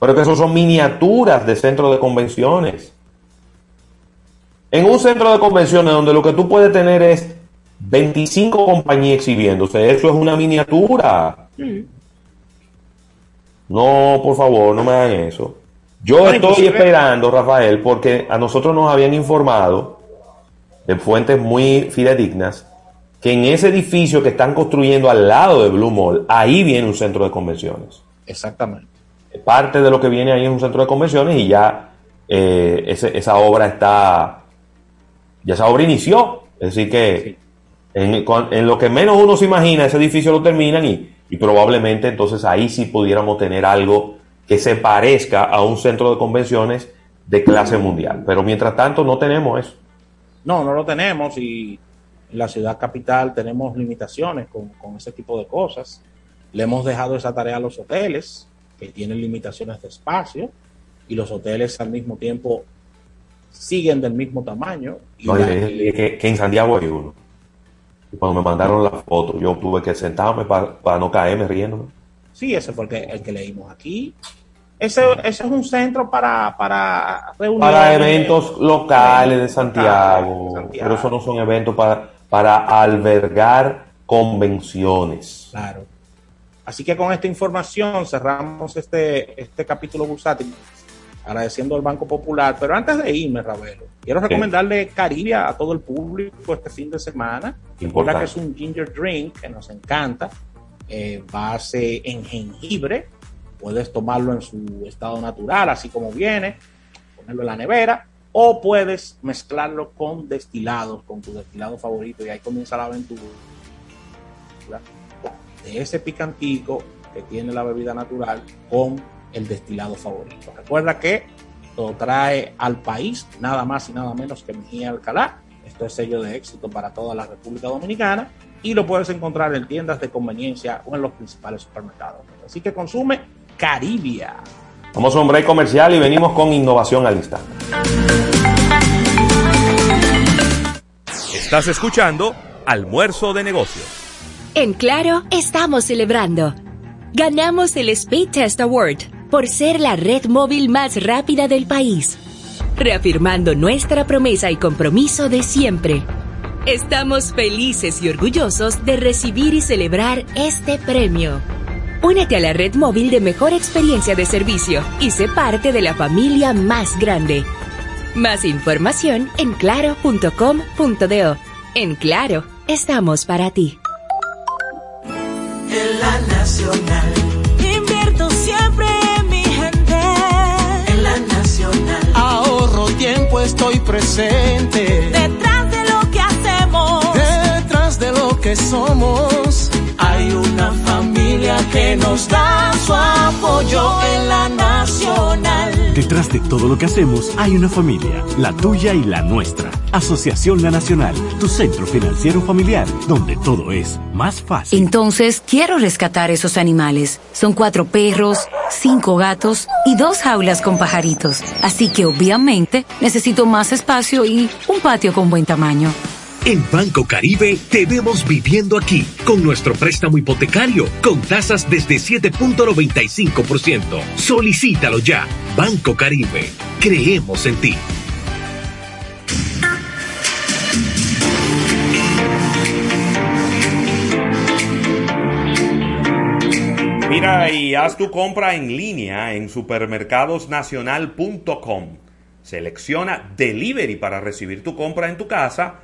Pero que esos son miniaturas de centro de convenciones. En un centro de convenciones donde lo que tú puedes tener es 25 compañías exhibiéndose, eso es una miniatura. No, por favor, no me hagan eso. Yo No, estoy inclusive- esperando, Rafael, porque a nosotros nos habían informado de fuentes muy fidedignas que en ese edificio que están construyendo al lado de Blue Mall, ahí viene un centro de convenciones. Exactamente. Parte de lo que viene ahí es un centro de convenciones y ya eh, ese- esa obra está, ya esa obra inició. Es decir que en, en lo que menos uno se imagina, ese edificio lo terminan y, y probablemente entonces ahí sí pudiéramos tener algo que se parezca a un centro de convenciones de clase mundial. Pero mientras tanto no tenemos eso. No, no lo tenemos y la ciudad capital tenemos limitaciones con, con ese tipo de cosas. Le hemos dejado esa tarea a los hoteles, que tienen limitaciones de espacio, y los hoteles al mismo tiempo siguen del mismo tamaño. Y No, la- que, que en Santiago hay uno. Y cuando me mandaron la foto, yo tuve que sentarme para no caerme riéndome. sí, ese fue el que, el que leímos aquí. Ese, ese es un centro para, para reuniones. Para eventos locales de Santiago, pero eso no son eventos para, para albergar convenciones. Claro. Así que con esta información cerramos este, este capítulo bursátil agradeciendo al Banco Popular. Pero antes de irme, Ravelo, quiero recomendarle Caribe a todo el público este fin de semana. Recuerda que es un ginger drink que nos encanta, eh, base en jengibre. Puedes tomarlo en su estado natural, así como viene, ponerlo en la nevera, o puedes mezclarlo con destilados, con tu destilado favorito, y ahí comienza la aventura de ese picantico que tiene la bebida natural con el destilado favorito. Recuerda que lo trae al país nada más y nada menos que Mejía Alcalá. Esto es sello de éxito para toda la República Dominicana y lo puedes encontrar en tiendas de conveniencia o en los principales supermercados. Así que consume Caribia. Vamos a un break comercial y venimos con innovación al instante. Estás escuchando Almuerzo de Negocios. En Claro, estamos celebrando. Ganamos el Speed Test Award por ser la red móvil más rápida del país, reafirmando nuestra promesa y compromiso de siempre. Estamos felices y orgullosos de recibir y celebrar este premio. Únete a la red móvil de mejor experiencia de servicio y sé parte de la familia más grande. Más información en claro.com.do. En Claro, estamos para ti. En la Nacional. Invierto siempre en mi gente. En la Nacional. Ahorro tiempo, estoy presente. Detrás de lo que hacemos. Detrás de lo que somos. Hay una familia que nos da su apoyo en la Nacional. Detrás de todo lo que hacemos hay una familia, la tuya y la nuestra. Asociación La Nacional, tu centro financiero familiar, donde todo es más fácil. Entonces, quiero rescatar esos animales. Son cuatro perros, cinco gatos y dos jaulas con pajaritos. Así que obviamente necesito más espacio y un patio con buen tamaño. En Banco Caribe te vemos viviendo aquí con nuestro préstamo hipotecario con tasas desde 7.95%. Solicítalo ya. Banco Caribe. Creemos en ti. Mira y haz tu compra en línea en supermercadosnacional.com. Selecciona Delivery para recibir tu compra en tu casa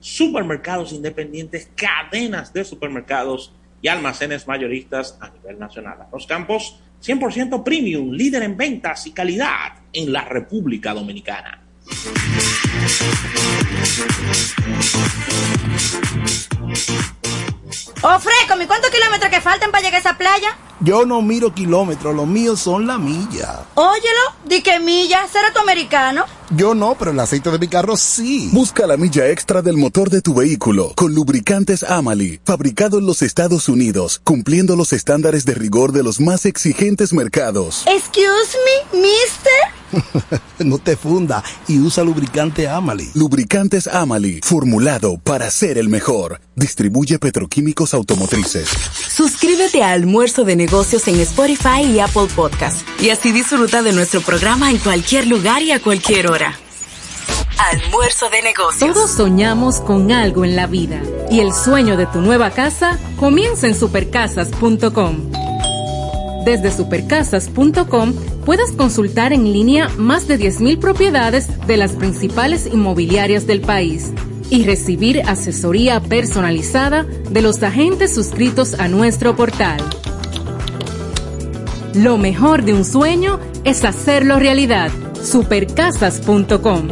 supermercados independientes, cadenas de supermercados y almacenes mayoristas a nivel nacional. Los campos 100% premium, líder en ventas y calidad en la República Dominicana. Oh, Fresco, ¿y cuántos kilómetros que faltan para llegar a esa playa? Yo no miro kilómetros, los míos son la milla. Óyelo, di que milla, será tu americano. Yo no, pero el aceite de mi carro sí. Busca la milla extra del motor de tu vehículo con lubricantes Amali, fabricado en los Estados Unidos, cumpliendo los estándares de rigor de los más exigentes mercados. Excuse me, mister. *laughs* no te funda y usa lubricante Amali. Lubricantes Amali, formulado para ser el mejor. Distribuye petroquímicos automotrices. Suscríbete a Almuerzo de Negocios en Spotify y Apple Podcast y así disfruta de nuestro programa en cualquier lugar y a cualquier hora. Almuerzo de Negocios. Todos soñamos con algo en la vida y el sueño de tu nueva casa comienza en supercasas.com. Desde supercasas.com puedes consultar en línea más de 10.000 propiedades de las principales inmobiliarias del país y recibir asesoría personalizada de los agentes suscritos a nuestro portal. Lo mejor de un sueño es hacerlo realidad. Supercasas.com.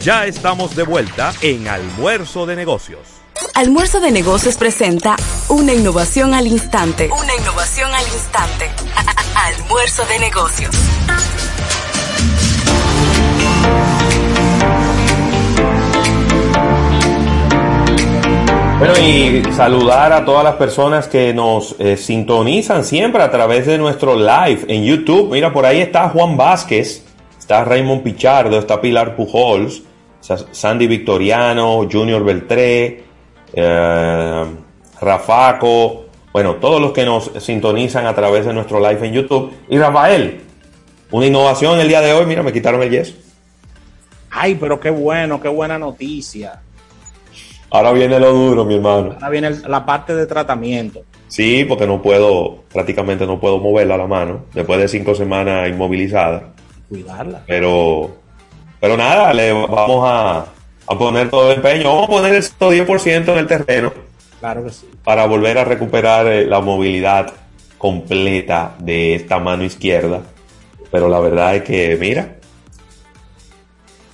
Ya estamos de vuelta en Almuerzo de Negocios. Almuerzo de Negocios presenta una innovación al instante. Una innovación al instante. Almuerzo de Negocios. Bueno, y saludar a todas las personas que nos eh, sintonizan siempre a través de nuestro live en YouTube. Mira, por ahí está Juan Vázquez, está Raymond Pichardo, está Pilar Pujols, Sandy Victoriano, Junior Beltré, eh, Rafaco, bueno, todos los que nos sintonizan a través de nuestro live en YouTube. Y Rafael, una innovación el día de hoy, mira, me quitaron el yes. Ay, pero qué bueno, qué buena noticia. Ahora viene lo duro, mi hermano. Ahora viene la parte de tratamiento. Sí, porque no puedo, prácticamente no puedo moverla a la mano después de cinco semanas inmovilizada. Cuidarla. Pero, pero nada, le vamos a, a poner todo el empeño. Vamos a poner el 10% en el terreno. Claro que sí. Para volver a recuperar eh, la movilidad completa de esta mano izquierda. Pero la verdad es que, mira,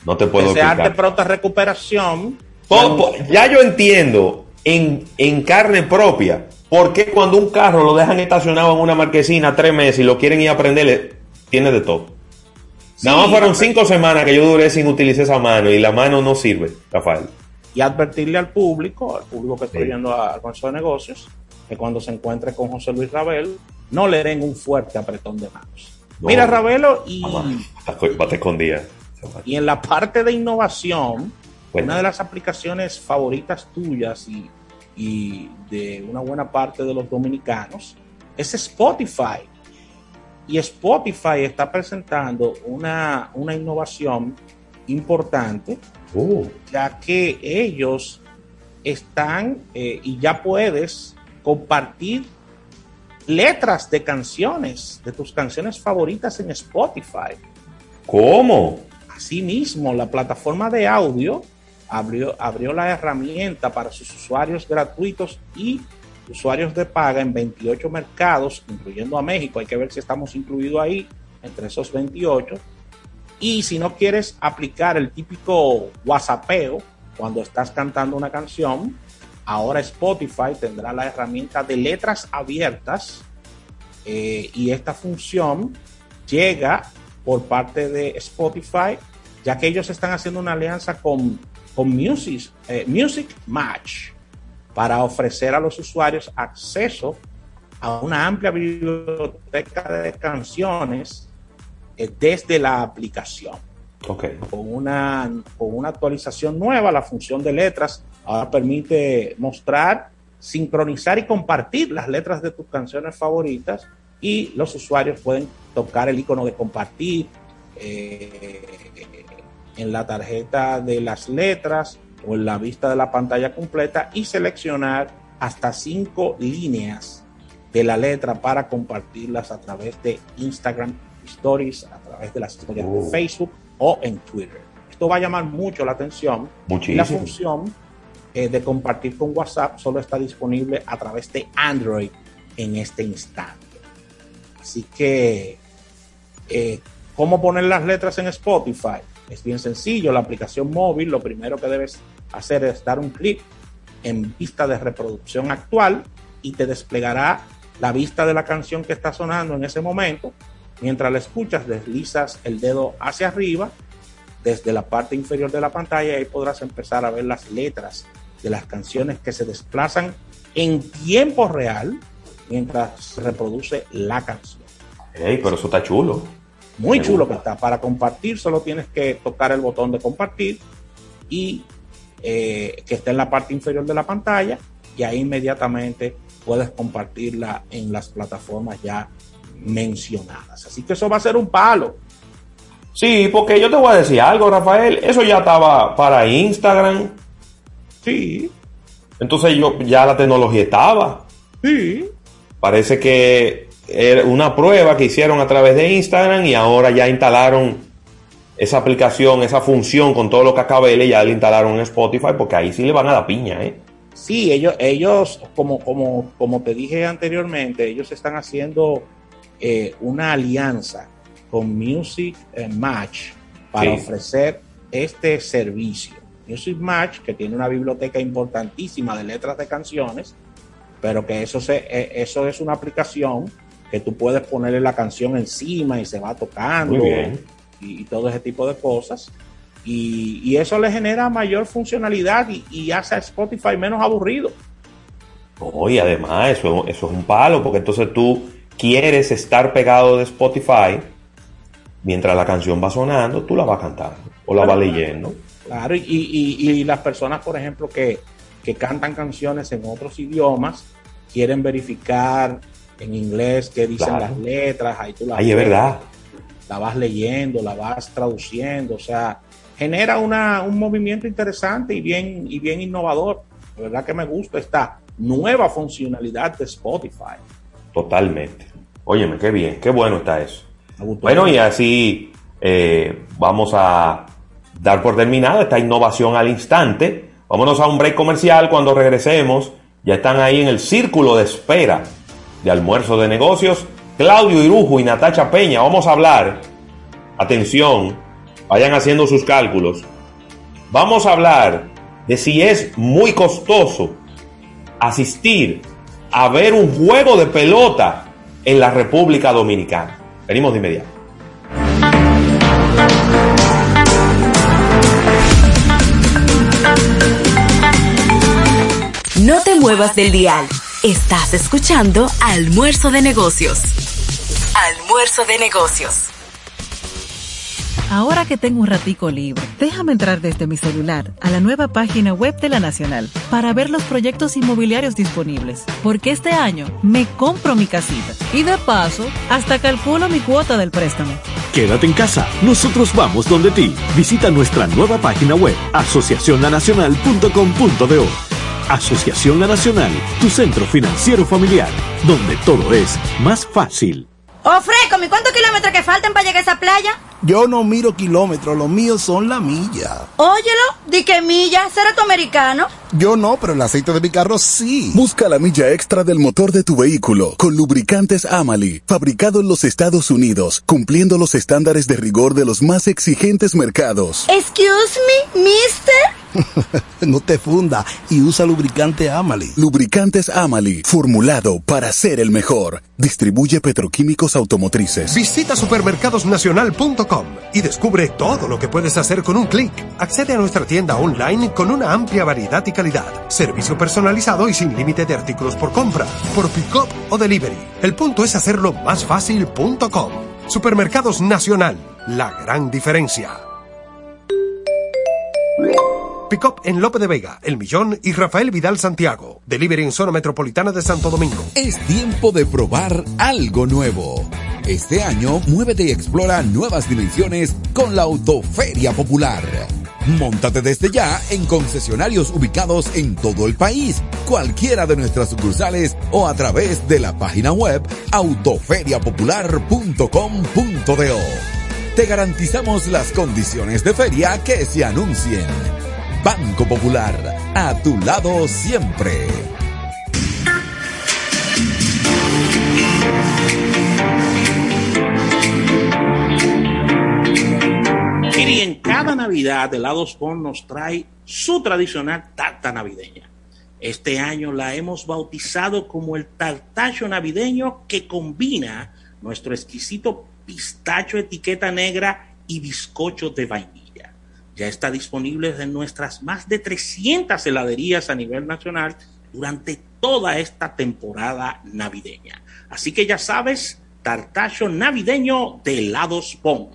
no te puedo Desearte pronta recuperación. Po- po- ya yo entiendo en, en carne propia por qué cuando un carro lo dejan estacionado en una marquesina tres meses y lo quieren ir a prenderle, tiene de todo. Nada más fueron cinco semanas que yo duré sin utilizar esa mano y la mano no sirve, Rafael. Y advertirle al público, al público que yendo a- al Consejo de Negocios, que cuando se encuentre con José Luis Ravelo, no le den un fuerte apretón de manos. No. Mira, Ravelo, y, Bate escondida. y en la parte de innovación, una de las aplicaciones favoritas tuyas y, y de una buena parte de los dominicanos es Spotify. Y Spotify está presentando una, una innovación importante, Uh. ya que ellos están eh, y ya puedes compartir letras de canciones, de tus canciones favoritas en Spotify. ¿Cómo? Asimismo, la plataforma de audio abrió, abrió la herramienta para sus usuarios gratuitos y usuarios de paga en 28 mercados, incluyendo a México. Hay que ver si estamos incluidos ahí entre esos 28. Y si no quieres aplicar el típico WhatsAppeo cuando estás cantando una canción, ahora Spotify tendrá la herramienta de letras abiertas eh, y esta función llega por parte de Spotify, ya que ellos están haciendo una alianza con, con Music, eh, Music Match para ofrecer a los usuarios acceso a una amplia biblioteca de canciones desde la aplicación. Ok. Con una, con una actualización nueva, la función de letras ahora permite mostrar, sincronizar y compartir las letras de tus canciones favoritas y los usuarios pueden tocar el icono de compartir eh, en la tarjeta de las letras o en la vista de la pantalla completa y seleccionar hasta cinco líneas de la letra para compartirlas a través de Instagram Stories, a través de las historias Oh. de Facebook o en Twitter. Esto va a llamar mucho la atención. Muchísimo. La función eh, de compartir con WhatsApp solo está disponible a través de Android en este instante. Así que, eh, ¿cómo poner las letras en Spotify? Es bien sencillo, la aplicación móvil, lo primero que debes hacer es dar un clic en vista de reproducción actual y te desplegará la vista de la canción que está sonando en ese momento. Mientras la escuchas, deslizas el dedo hacia arriba desde la parte inferior de la pantalla y ahí podrás empezar a ver las letras de las canciones que se desplazan en tiempo real mientras se reproduce la canción. Ey, pero eso está chulo. Muy Me chulo gusta. que está. Para compartir solo tienes que tocar el botón de compartir y eh, que está en la parte inferior de la pantalla y ahí inmediatamente puedes compartirla en las plataformas ya mencionadas. Así que eso va a ser un palo. Sí, porque yo te voy a decir algo, Rafael. Eso ya estaba para Instagram. Sí. Entonces yo ya la tecnología estaba. Sí. Parece que era una prueba que hicieron a través de Instagram y ahora ya instalaron esa aplicación, esa función con todo lo que acabé, ya la instalaron en Spotify porque ahí sí le van a la piña, ¿eh? Sí, ellos, ellos como, como, como te dije anteriormente, ellos están haciendo eh, una alianza con Music eh, Match para Sí. ofrecer este servicio. Music Match, que tiene una biblioteca importantísima de letras de canciones, pero que eso, se, eh, eso es una aplicación que tú puedes ponerle la canción encima y se va tocando y, y todo ese tipo de cosas. Y, y eso le genera mayor funcionalidad y, y hace a Spotify menos aburrido. Oh, y además eso, eso es un palo, porque entonces tú quieres estar pegado de Spotify mientras la canción va sonando, tú la vas cantando o la vas leyendo. Claro, y, y- y las personas, por ejemplo, que, que cantan canciones en otros idiomas, quieren verificar en inglés qué dicen Claro. las letras, ahí tú la Ay, es verdad. la vas leyendo, la vas traduciendo, o sea, genera una, un movimiento interesante y bien, y bien innovador. De verdad que me gusta esta nueva funcionalidad de Spotify. Totalmente. Óyeme, qué bien, qué bueno está eso. Bueno, y así eh, vamos a dar por terminada esta innovación al instante. Vámonos a un break comercial cuando regresemos. Ya están ahí en el círculo de espera de almuerzo de negocios Claudio Irujo y Natacha Peña, vamos a hablar, atención, vayan haciendo sus cálculos, vamos a hablar de si es muy costoso asistir a ver un juego de pelota en la República Dominicana. Venimos de inmediato. No te muevas del dial. Estás escuchando Almuerzo de Negocios. Almuerzo de Negocios. Ahora que tengo un ratico libre, déjame entrar desde mi celular a la nueva página web de la Nacional para ver los proyectos inmobiliarios disponibles, porque este año me compro mi casita y de paso hasta calculo mi cuota del préstamo. Quédate en casa, nosotros vamos donde ti. Visita nuestra nueva página web asociacionlanacional.com.do. Asociación La Nacional, tu centro financiero familiar, donde todo es más fácil. Fresco, ¿y cuántos kilómetros que faltan para llegar a esa playa? Yo no miro kilómetros, los míos son la milla. Óyelo, di que milla, ¿será tu americano? Yo no, pero el aceite de mi carro sí. Busca la milla extra del motor de tu vehículo con lubricantes Amali, fabricado en los Estados Unidos, cumpliendo los estándares de rigor de los más exigentes mercados. Excuse me, mister. *laughs* no te funda y usa lubricante Amali. Lubricantes Amali, formulado para ser el mejor. Distribuye petroquímicos automotrices. Visita supermercadosnacional.com y descubre todo lo que puedes hacer con un clic. Accede a nuestra tienda online con una amplia variedad y calidad. Servicio personalizado y sin límite de artículos por compra, por pick-up o delivery. El punto es hacerlo más fácil.com. Supermercados Nacional, la gran diferencia. Pick-up en Lope de Vega, El Millón y Rafael Vidal Santiago. Delivery en zona metropolitana de Santo Domingo. Es tiempo de probar algo nuevo. Este año, muévete y explora nuevas dimensiones con la Autoferia Popular. Móntate desde ya en concesionarios ubicados en todo el país, cualquiera de nuestras sucursales o a través de la página web autoferiapopular.com.do. Te garantizamos las condiciones de feria que se anuncien. Banco Popular, a tu lado siempre. Mire, en cada Navidad, Helados Pon nos trae su tradicional tarta navideña. Este año la hemos bautizado como el tartacho navideño que combina nuestro exquisito pistacho etiqueta negra y bizcocho de vainilla. Ya está disponible en nuestras más de 300 heladerías a nivel nacional durante toda esta temporada navideña. Así que ya sabes, tartacho navideño de helados Pon.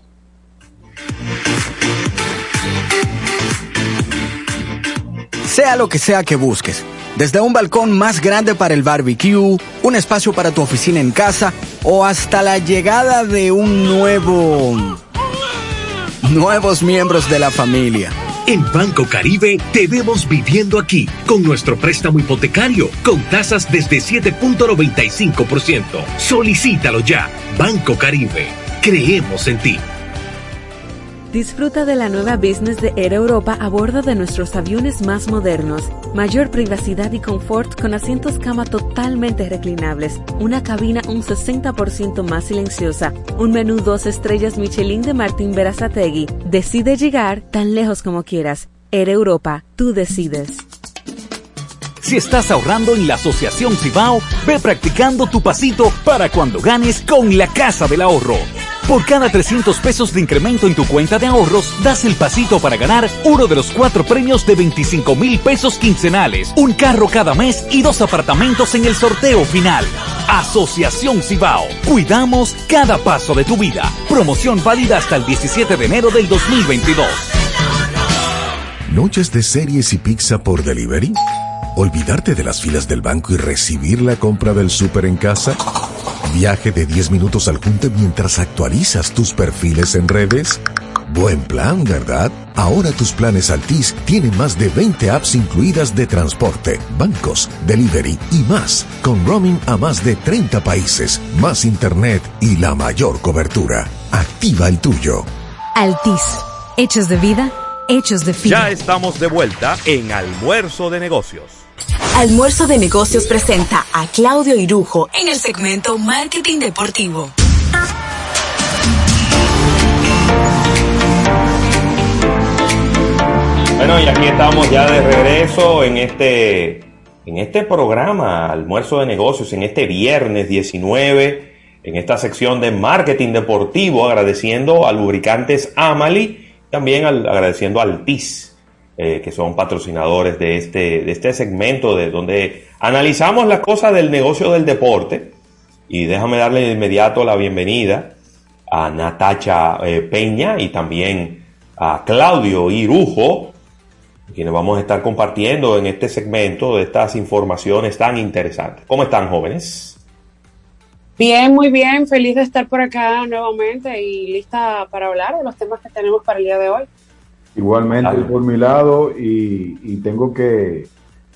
Sea lo que sea que busques, desde un balcón más grande para el barbecue, un espacio para tu oficina en casa o hasta la llegada de un nuevo... nuevos miembros de la familia. En Banco Caribe te vemos viviendo aquí con nuestro préstamo hipotecario con tasas desde 7.95%. Solicítalo ya. Banco Caribe. Creemos en ti. Disfruta de la nueva business de Air Europa a bordo de nuestros aviones más modernos. Mayor privacidad y confort con asientos cama totalmente reclinables, una cabina un 60% más silenciosa, un menú dos estrellas Michelin de Martín Berazategui. Decide llegar tan lejos como quieras. Air Europa, tú decides. Si estás ahorrando en la Asociación Cibao, ve practicando tu pasito para cuando ganes con la Casa del Ahorro. Por cada 300 pesos de incremento en tu cuenta de ahorros, das el pasito para ganar uno de los cuatro premios de 25 mil pesos quincenales, un carro cada mes y dos apartamentos en el sorteo final. Asociación Cibao. Cuidamos cada paso de tu vida. Promoción válida hasta el 17 de enero del 2022. ¿Noches de series y pizza por delivery? ¿Olvidarte de las filas del banco y recibir la compra del súper en casa? ¿Viaje de 10 minutos al junte mientras actualizas tus perfiles en redes? Buen plan, ¿verdad? Ahora tus planes Altis tienen más de 20 apps incluidas de transporte, bancos, delivery y más, con roaming a más de 30 países, más internet y la mayor cobertura. Activa el tuyo. Altis. Hechos de vida, hechos de fin. Ya estamos de vuelta en Almuerzo de Negocios. Almuerzo de Negocios presenta a Claudio Irujo en el segmento Marketing Deportivo. Bueno, y aquí estamos ya de regreso en este, en este programa, Almuerzo de Negocios, en este viernes 19, en esta sección de Marketing Deportivo, agradeciendo a Lubricantes Amali, también agradeciendo al TIS, eh, que son patrocinadores de este, de este segmento, de donde analizamos las cosas del negocio del deporte. Y déjame darle de inmediato la bienvenida a Natacha eh, Peña y también a Claudio Irujo, quienes vamos a estar compartiendo en este segmento de estas informaciones tan interesantes. ¿Cómo están, jóvenes? Bien, muy bien, feliz de estar por acá nuevamente y lista para hablar de los temas que tenemos para el día de hoy. Igualmente por mi lado y, y tengo que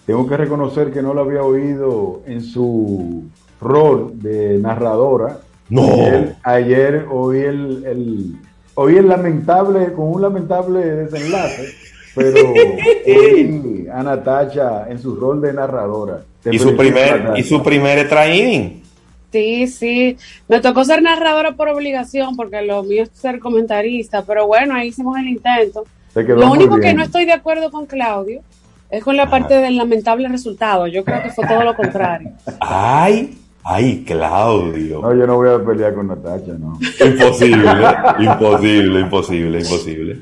tengo que reconocer que no lo había oído en su rol de narradora. No. Ayer, ayer oí el, el- oí el lamentable con un lamentable desenlace, pero *laughs* oí a Natacha en su rol de narradora. Te Y su primer, y su primer training. Sí, sí, me tocó ser narradora por obligación porque lo mío es ser comentarista, pero bueno, ahí hicimos el intento. Lo único que no estoy de acuerdo con Claudio es con la parte del lamentable resultado. Yo creo que fue todo lo contrario. Ay, ay, Claudio. No, yo no voy a pelear con Natacha, no. Imposible, imposible, imposible, imposible.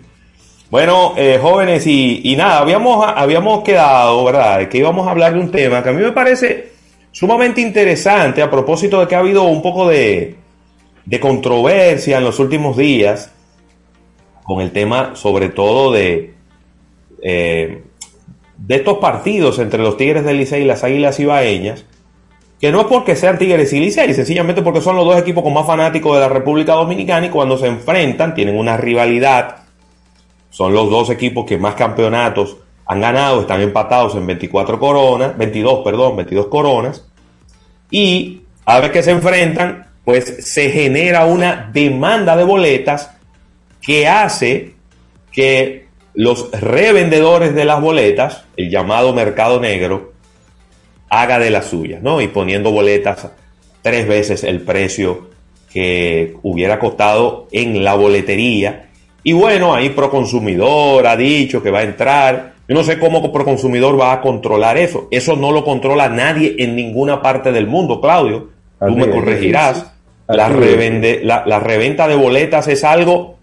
Bueno, eh, jóvenes, y, y nada, habíamos, habíamos quedado, ¿verdad?, que íbamos a hablar de un tema que a mí me parece sumamente interesante a propósito de que ha habido un poco de, de controversia en los últimos días con el tema, sobre todo de, eh, de estos partidos entre los Tigres del Licey y las Águilas Ibaeñas, que no es porque sean Tigres y Licey, sencillamente porque son los dos equipos con más fanáticos de la República Dominicana y cuando se enfrentan tienen una rivalidad. Son los dos equipos que más campeonatos han ganado, están empatados en 24 coronas, 22, perdón, 22 coronas. Y a ver que se enfrentan, pues se genera una demanda de boletas que hace que los revendedores de las boletas, el llamado mercado negro, haga de las suyas, ¿no? Y poniendo boletas tres veces el precio que hubiera costado en la boletería. Y bueno, ahí Proconsumidor ha dicho que va a entrar. Yo no sé cómo Proconsumidor va a controlar eso. Eso no lo controla nadie en ninguna parte del mundo, Claudio. Tú Así me corregirás. La, revende- la, la reventa de boletas es algo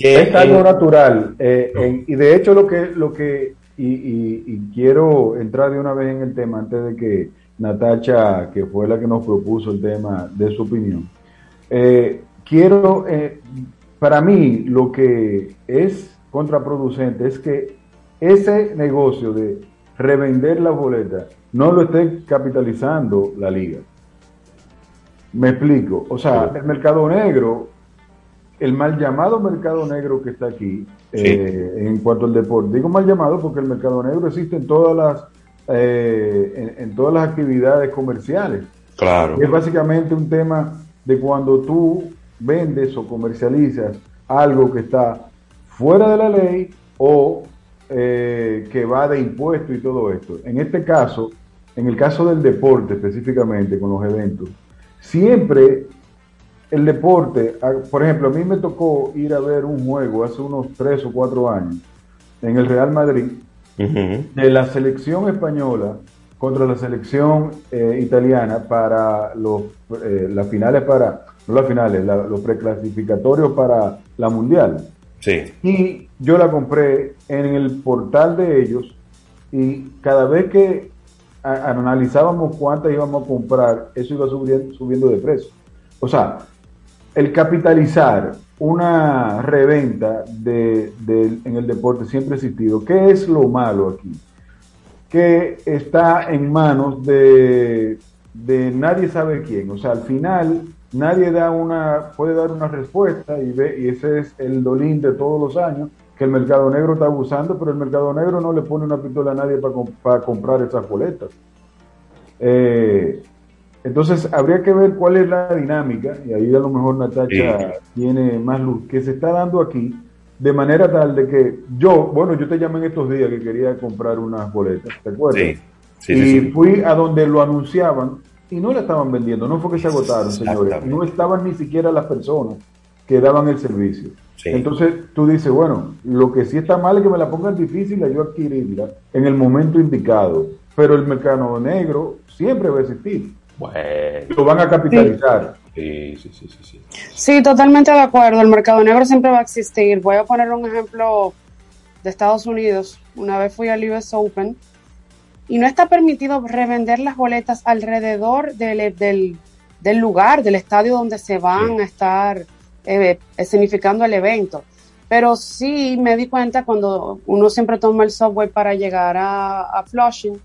que... es algo natural eh, en- y de hecho lo que lo que y, y- y quiero entrar de una vez en el tema antes de que Natacha que fue la que nos propuso el tema de su opinión. Eh, quiero eh, para mí lo que es contraproducente es que ese negocio de revender las boletas no lo esté capitalizando la liga. Me explico o sea el mercado negro el mal llamado mercado negro que está aquí eh, en cuanto al deporte. Digo mal llamado porque el mercado negro existe en todas las eh, en, en todas las actividades comerciales. Claro. Es básicamente un tema de cuando tú vendes o comercializas algo que está fuera de la ley o eh, que va de impuestos y todo esto. En este caso, en el caso del deporte específicamente, con los eventos, siempre el deporte, por ejemplo, a mí me tocó ir a ver un juego hace unos tres o cuatro años en el Real Madrid de la selección española contra la selección eh, italiana para los, eh, las finales para, no las finales, la- los preclasificatorios para la mundial. Sí. Y yo la compré en el portal de ellos y cada vez que analizábamos cuántas íbamos a comprar, eso iba subiendo, subiendo de precio. O sea, el capitalizar una reventa de, en el deporte siempre ha existido. ¿Qué es lo malo aquí? Que está en manos de, de nadie sabe quién. O sea, al final nadie da una, puede dar una respuesta y, ve, y ese es el dolín de todos los años que el mercado negro está abusando, pero el mercado negro no le pone una pistola a nadie para comprar esas boletas. Eh, entonces, habría que ver cuál es la dinámica, y ahí a lo mejor Natacha tiene más luz, que se está dando aquí, de manera tal de que yo, bueno, yo te llamé en estos días que quería comprar unas boletas, ¿te acuerdas? Sí, Sí, y fui a donde lo anunciaban y no la estaban vendiendo, no fue que se agotaron, señores, no estaban ni siquiera las personas que daban el servicio. Entonces tú dices, bueno, lo que sí está mal es que me la pongan difícil a yo adquirirla en el momento indicado, pero el mercado negro siempre va a existir. Bueno. Lo van a capitalizar. Sí, sí, sí, sí, sí. Sí, totalmente de acuerdo. El mercado negro siempre va a existir. Voy a poner un ejemplo de Estados Unidos. Una vez fui al US Open y no está permitido revender las boletas alrededor del, del, del lugar, del estadio donde se van a estar eh, escenificando el evento. Pero sí me di cuenta cuando uno siempre toma el subway para llegar a, a Flushing,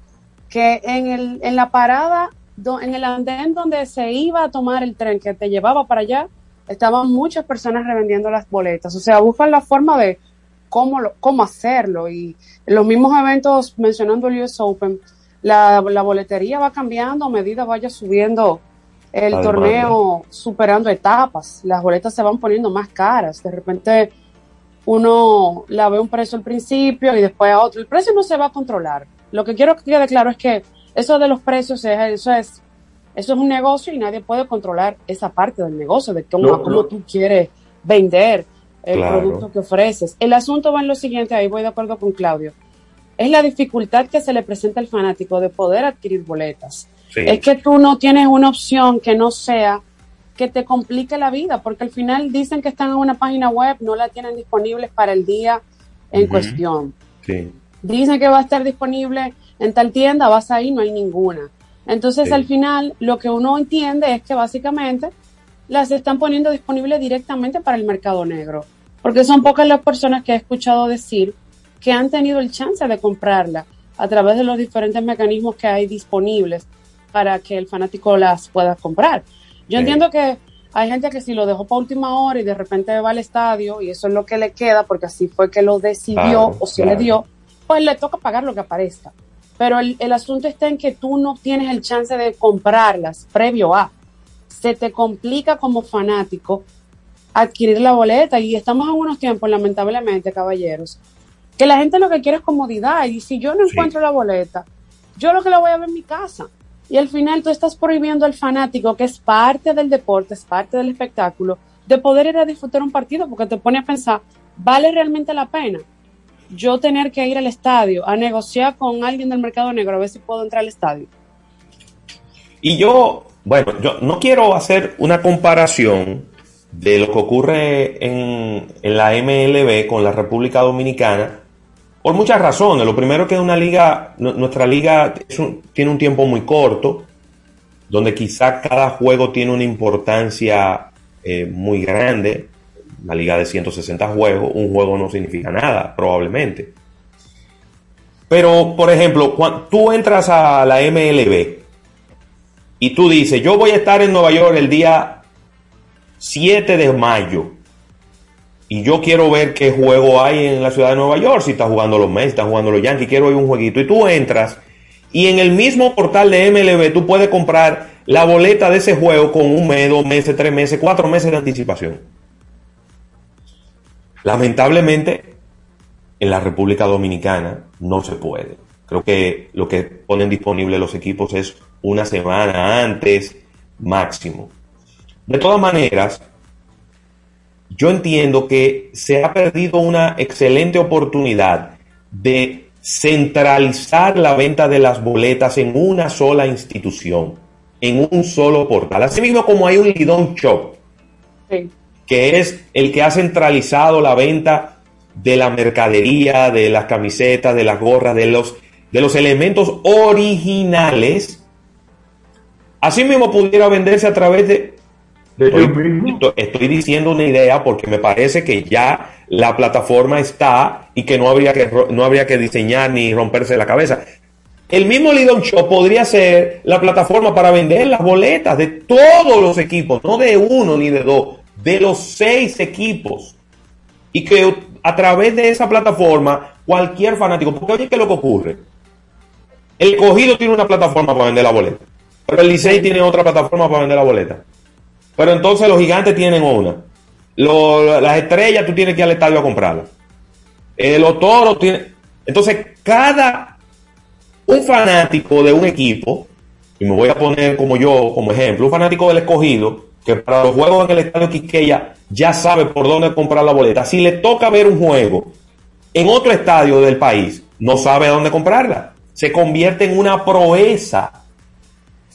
que en, el, en la parada, do- en el andén donde se iba a tomar el tren que te llevaba para allá, estaban muchas personas revendiendo las boletas. O sea, buscan la forma de cómo, lo- cómo hacerlo. Y en los mismos eventos, mencionando el US Open, la, la boletería va cambiando a medida vaya subiendo el torneo, superando etapas. Las boletas se van poniendo más caras. De repente uno la ve un precio al principio y después a otro. El precio no se va a controlar. Lo que quiero que quede claro es que eso de los precios, es, eso es eso es un negocio y nadie puede controlar esa parte del negocio, de cómo, No, cómo no. tú quieres vender el Claro. producto que ofreces. El asunto va en lo siguiente, ahí voy de acuerdo con Claudio. Es la dificultad que se le presenta al fanático de poder adquirir boletas. Sí. Es que tú no tienes una opción que no sea que te complique la vida, porque al final dicen que están en una página web, no la tienen disponible para el día en cuestión. Sí. Dicen que va a estar disponible en tal tienda, vas ahí, no hay ninguna. Entonces, Sí. al final, lo que uno entiende es que básicamente las están poniendo disponibles directamente para el mercado negro. Porque son pocas las personas que he escuchado decir que han tenido el chance de comprarla a través de los diferentes mecanismos que hay disponibles para que el fanático las pueda comprar. Yo Sí. entiendo que hay gente que si lo dejó para última hora y de repente va al estadio y eso es lo que le queda porque así fue que lo decidió Claro, o se claro. le dio, pues le toca pagar lo que aparezca. Pero el, el asunto está en que tú no tienes el chance de comprarlas previo a. Se te complica como fanático adquirir la boleta y estamos en unos tiempos, lamentablemente, caballeros, que la gente lo que quiere es comodidad y si yo no encuentro la boleta, yo lo que la voy a ver en mi casa. Y al final tú estás prohibiendo al fanático, que es parte del deporte, es parte del espectáculo, de poder ir a disfrutar un partido porque te pone a pensar, ¿vale realmente la pena? Yo tener que ir al estadio a negociar con alguien del mercado negro a ver si puedo entrar al estadio. Y yo, bueno, yo no quiero hacer una comparación de lo que ocurre en, en la MLB con la República Dominicana por muchas razones. Lo primero que una liga, nu- nuestra liga un- tiene un tiempo muy corto, donde quizá cada juego tiene una importancia eh, muy grande. Una liga de 160 juegos, un juego no significa nada, probablemente. Pero, por ejemplo, cuando tú entras a la MLB y tú dices, yo voy a estar en Nueva York el día 7 de mayo y yo quiero ver qué juego hay en la ciudad de Nueva York, si está jugando los Mets, si está jugando los Yankees, quiero ir un jueguito. Y tú entras y en el mismo portal de MLB tú puedes comprar la boleta de ese juego con un mes, dos meses, tres meses, cuatro meses de anticipación. Lamentablemente, en la República Dominicana no se puede. Creo que lo que ponen disponible los equipos es una semana antes máximo. De todas maneras, yo entiendo que se ha perdido una excelente oportunidad de centralizar la venta de las boletas en una sola institución, en un solo portal. Asimismo como hay un Lidón Shop, Sí. Que es el que ha centralizado la venta de la mercadería, de las camisetas, de las gorras, de los, de los elementos originales. Asimismo pudiera venderse a través de... Estoy, esto- estoy diciendo una idea porque me parece que ya la plataforma está y que no habría que, no habría que diseñar ni romperse la cabeza. El mismo Lidon Shop podría ser la plataforma para vender las boletas de todos los equipos, no de uno ni de dos, de los seis equipos. Y que a través de esa plataforma cualquier fanático, porque oye, ¿qué es lo que ocurre? El cogido tiene una plataforma para vender la boleta, pero el Licey tiene otra plataforma para vender la boleta. Pero entonces los gigantes tienen una. Las estrellas tú tienes que ir al estadio a comprarlas. Eh, los toros tienen... Entonces cada un fanático de un equipo, y me voy a poner como yo, como ejemplo, un fanático del escogido, que para los juegos en el estadio Quiqueya ya sabe por dónde comprar la boleta. Si le toca ver un juego en otro estadio del país, no sabe dónde comprarla. Se convierte en una proeza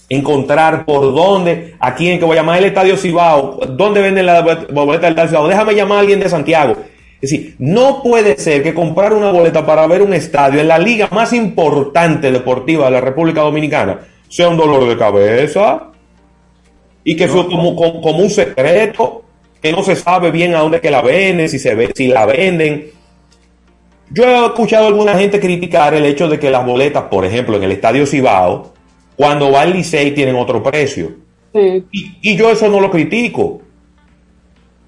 encontrar por dónde, a quién que voy a llamar el Estadio Cibao, dónde venden la boleta del Estadio Cibao, déjame llamar a alguien de Santiago. Es decir, no puede ser que comprar una boleta para ver un estadio en la liga más importante deportiva de la República Dominicana sea un dolor de cabeza y que fue como, como, como un secreto que no se sabe bien a dónde que la venden, si se ve, si la venden. Yo he escuchado a alguna gente criticar el hecho de que las boletas, por ejemplo, en el Estadio Cibao, cuando va al Licey tienen otro precio. Sí. Y, y yo eso no lo critico.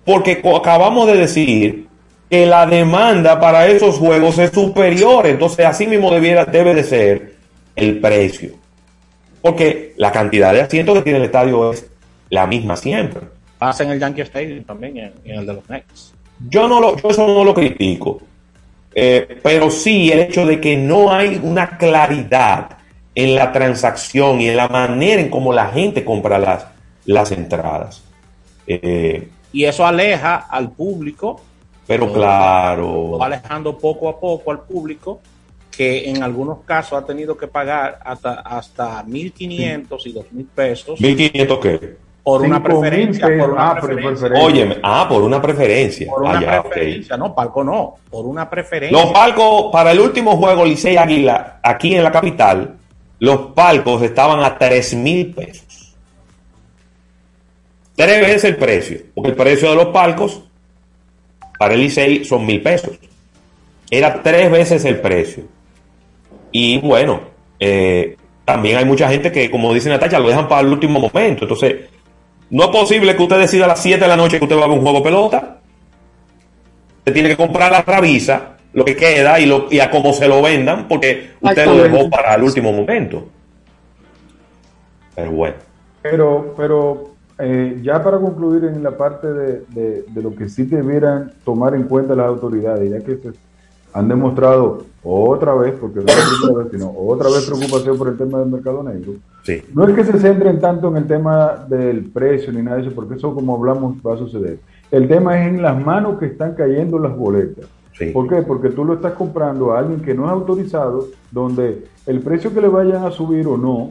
Porque acabamos de decir que la demanda para esos juegos es superior. Entonces, así mismo debiera, debe de ser el precio. Porque la cantidad de asientos que tiene el estadio es la misma siempre. Pasa en el Yankee Stadium también, en, en el de los Nets. Yo, no lo, yo eso no lo critico. Eh, pero sí el hecho de que no hay una claridad en la transacción y en la manera en cómo la gente compra las, las entradas. Eh, Y eso aleja al público, pero claro, va alejando poco a poco al público, que en algunos casos ha tenido que pagar hasta, hasta 1.500 y 2.000 pesos 1500 qué? Por una 5.000 preferencia. Por una Ah, por preferencia. preferencia. Óyeme, ah, por una preferencia. Por Ah, una ya, preferencia, no, palco no, por una preferencia. Los palcos, para el último juego Licey Águila, aquí en la capital, los palcos estaban a 3 mil pesos. Tres veces el precio, porque el precio de los palcos para el Licey son mil pesos. Era tres veces el precio. Y bueno, eh, también hay mucha gente que, como dice Natacha, lo dejan para el último momento. Entonces, no es posible que usted decida a las 7 de la noche que usted va a ver un juego de pelota. Usted tiene que comprar la rabisa, lo que queda y, lo, y a cómo se lo vendan, porque usted lo dejó para el último momento. Pero bueno. Pero, pero eh, ya para concluir en la parte de, de- de lo que sí debieran tomar en cuenta las autoridades, ya que se han demostrado otra vez, porque no es la primera vez, sino otra vez preocupación por el tema del mercado negro. Sí. No es que se centren tanto en el tema del precio ni nada de eso, porque eso como hablamos va a suceder. El tema es en las manos que están cayendo las boletas. ¿Por qué? Porque tú lo estás comprando a alguien que no es autorizado, donde el precio que le vayan a subir o no,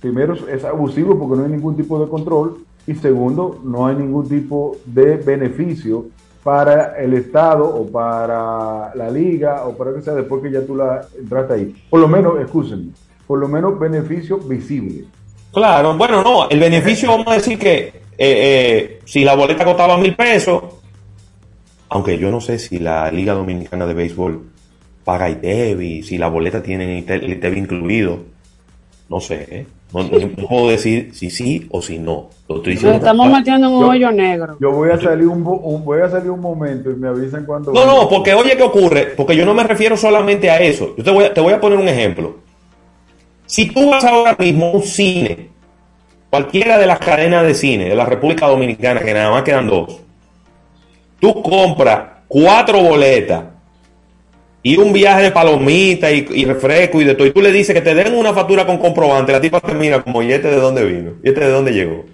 primero es abusivo porque no hay ningún tipo de control y segundo, no hay ningún tipo de beneficio para el Estado o para la liga o para que sea después que ya tú la entraste ahí. Por lo menos, escúchenme, por lo menos beneficio visible. Claro, bueno, no, el beneficio, vamos a decir que eh, eh, si la boleta costaba mil pesos, aunque yo no sé si la Liga Dominicana de Béisbol paga ITEVI, si la boleta tiene ITE- ITEVI incluido, no sé, ¿eh? No, no- no puedo decir si sí o si no. Lo estoy Nos diciendo. estamos metiendo en un Yo- hoyo negro. Yo voy a salir un- voy a salir un momento y me avisan cuando No, no, porque oye, ¿qué ocurre? Porque yo no me refiero solamente a eso. Yo te voy a, te voy a poner un ejemplo. Si tú vas ahora mismo a un cine, cualquiera de las cadenas de cine de la República Dominicana, que nada más quedan dos, tú compras cuatro boletas y un viaje de palomita y, refresco y de todo, y tú le dices que te den una factura con comprobante, la tipa te mira como, ¿y este de dónde vino? ¿Y este de dónde llegó?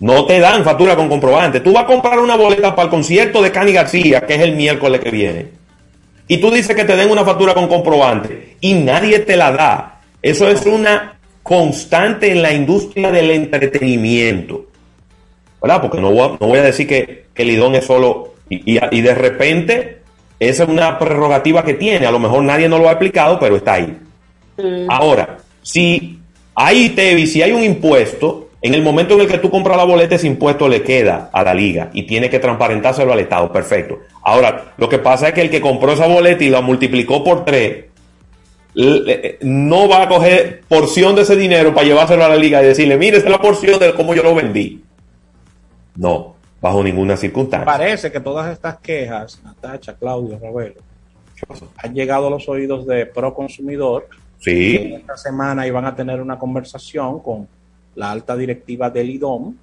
No te dan factura con comprobante. Tú vas a comprar una boleta para el concierto de Cani García, que es el miércoles que viene. Y tú dices que te den una factura con comprobante y nadie te la da. Eso es una constante en la industria del entretenimiento. ¿Verdad? Porque no voy a, no voy a decir que, que el IDON es solo... Y de repente, esa es una prerrogativa que tiene. A lo mejor nadie no lo ha explicado, pero está ahí. Ahora, si hay TEVI, si hay un impuesto, en el momento en el que tú compras la boleta, ese impuesto le queda a la liga y tiene que transparentárselo al Estado. Perfecto. Ahora, lo que pasa es que el que compró esa boleta y la multiplicó por tres, no va a coger porción de ese dinero para llevárselo a la liga y decirle, mire, esa es la porción de cómo yo lo vendí. No, bajo ninguna circunstancia. Parece que todas estas quejas, Natacha, Claudio, Ravelo, han llegado a los oídos de Pro Consumidor. Sí. que Esta semana iban a tener una conversación con la alta directiva del IDOM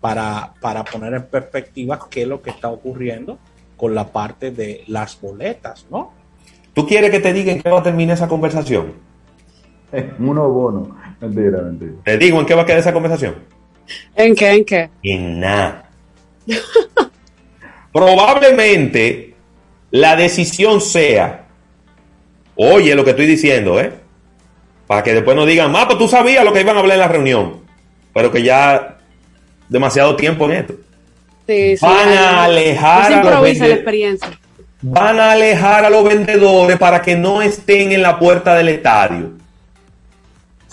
para, para poner en perspectiva qué es lo que está ocurriendo con la parte de las boletas, ¿no? ¿Tú quieres que te diga en qué va a terminar esa conversación? Uno bono. Mentira, mentira. Te digo, ¿en qué va a quedar esa conversación? ¿En qué? ¿En qué? En nada. *laughs* Probablemente la decisión sea, oye lo que estoy diciendo, ¿eh? Para que después no digan, ah, pues tú sabías lo que iban a hablar en la reunión, pero que ya demasiado tiempo en esto. Sí, sí. Van a alejar Se a los la experiencia. van a alejar a los vendedores para que no estén en la puerta del estadio.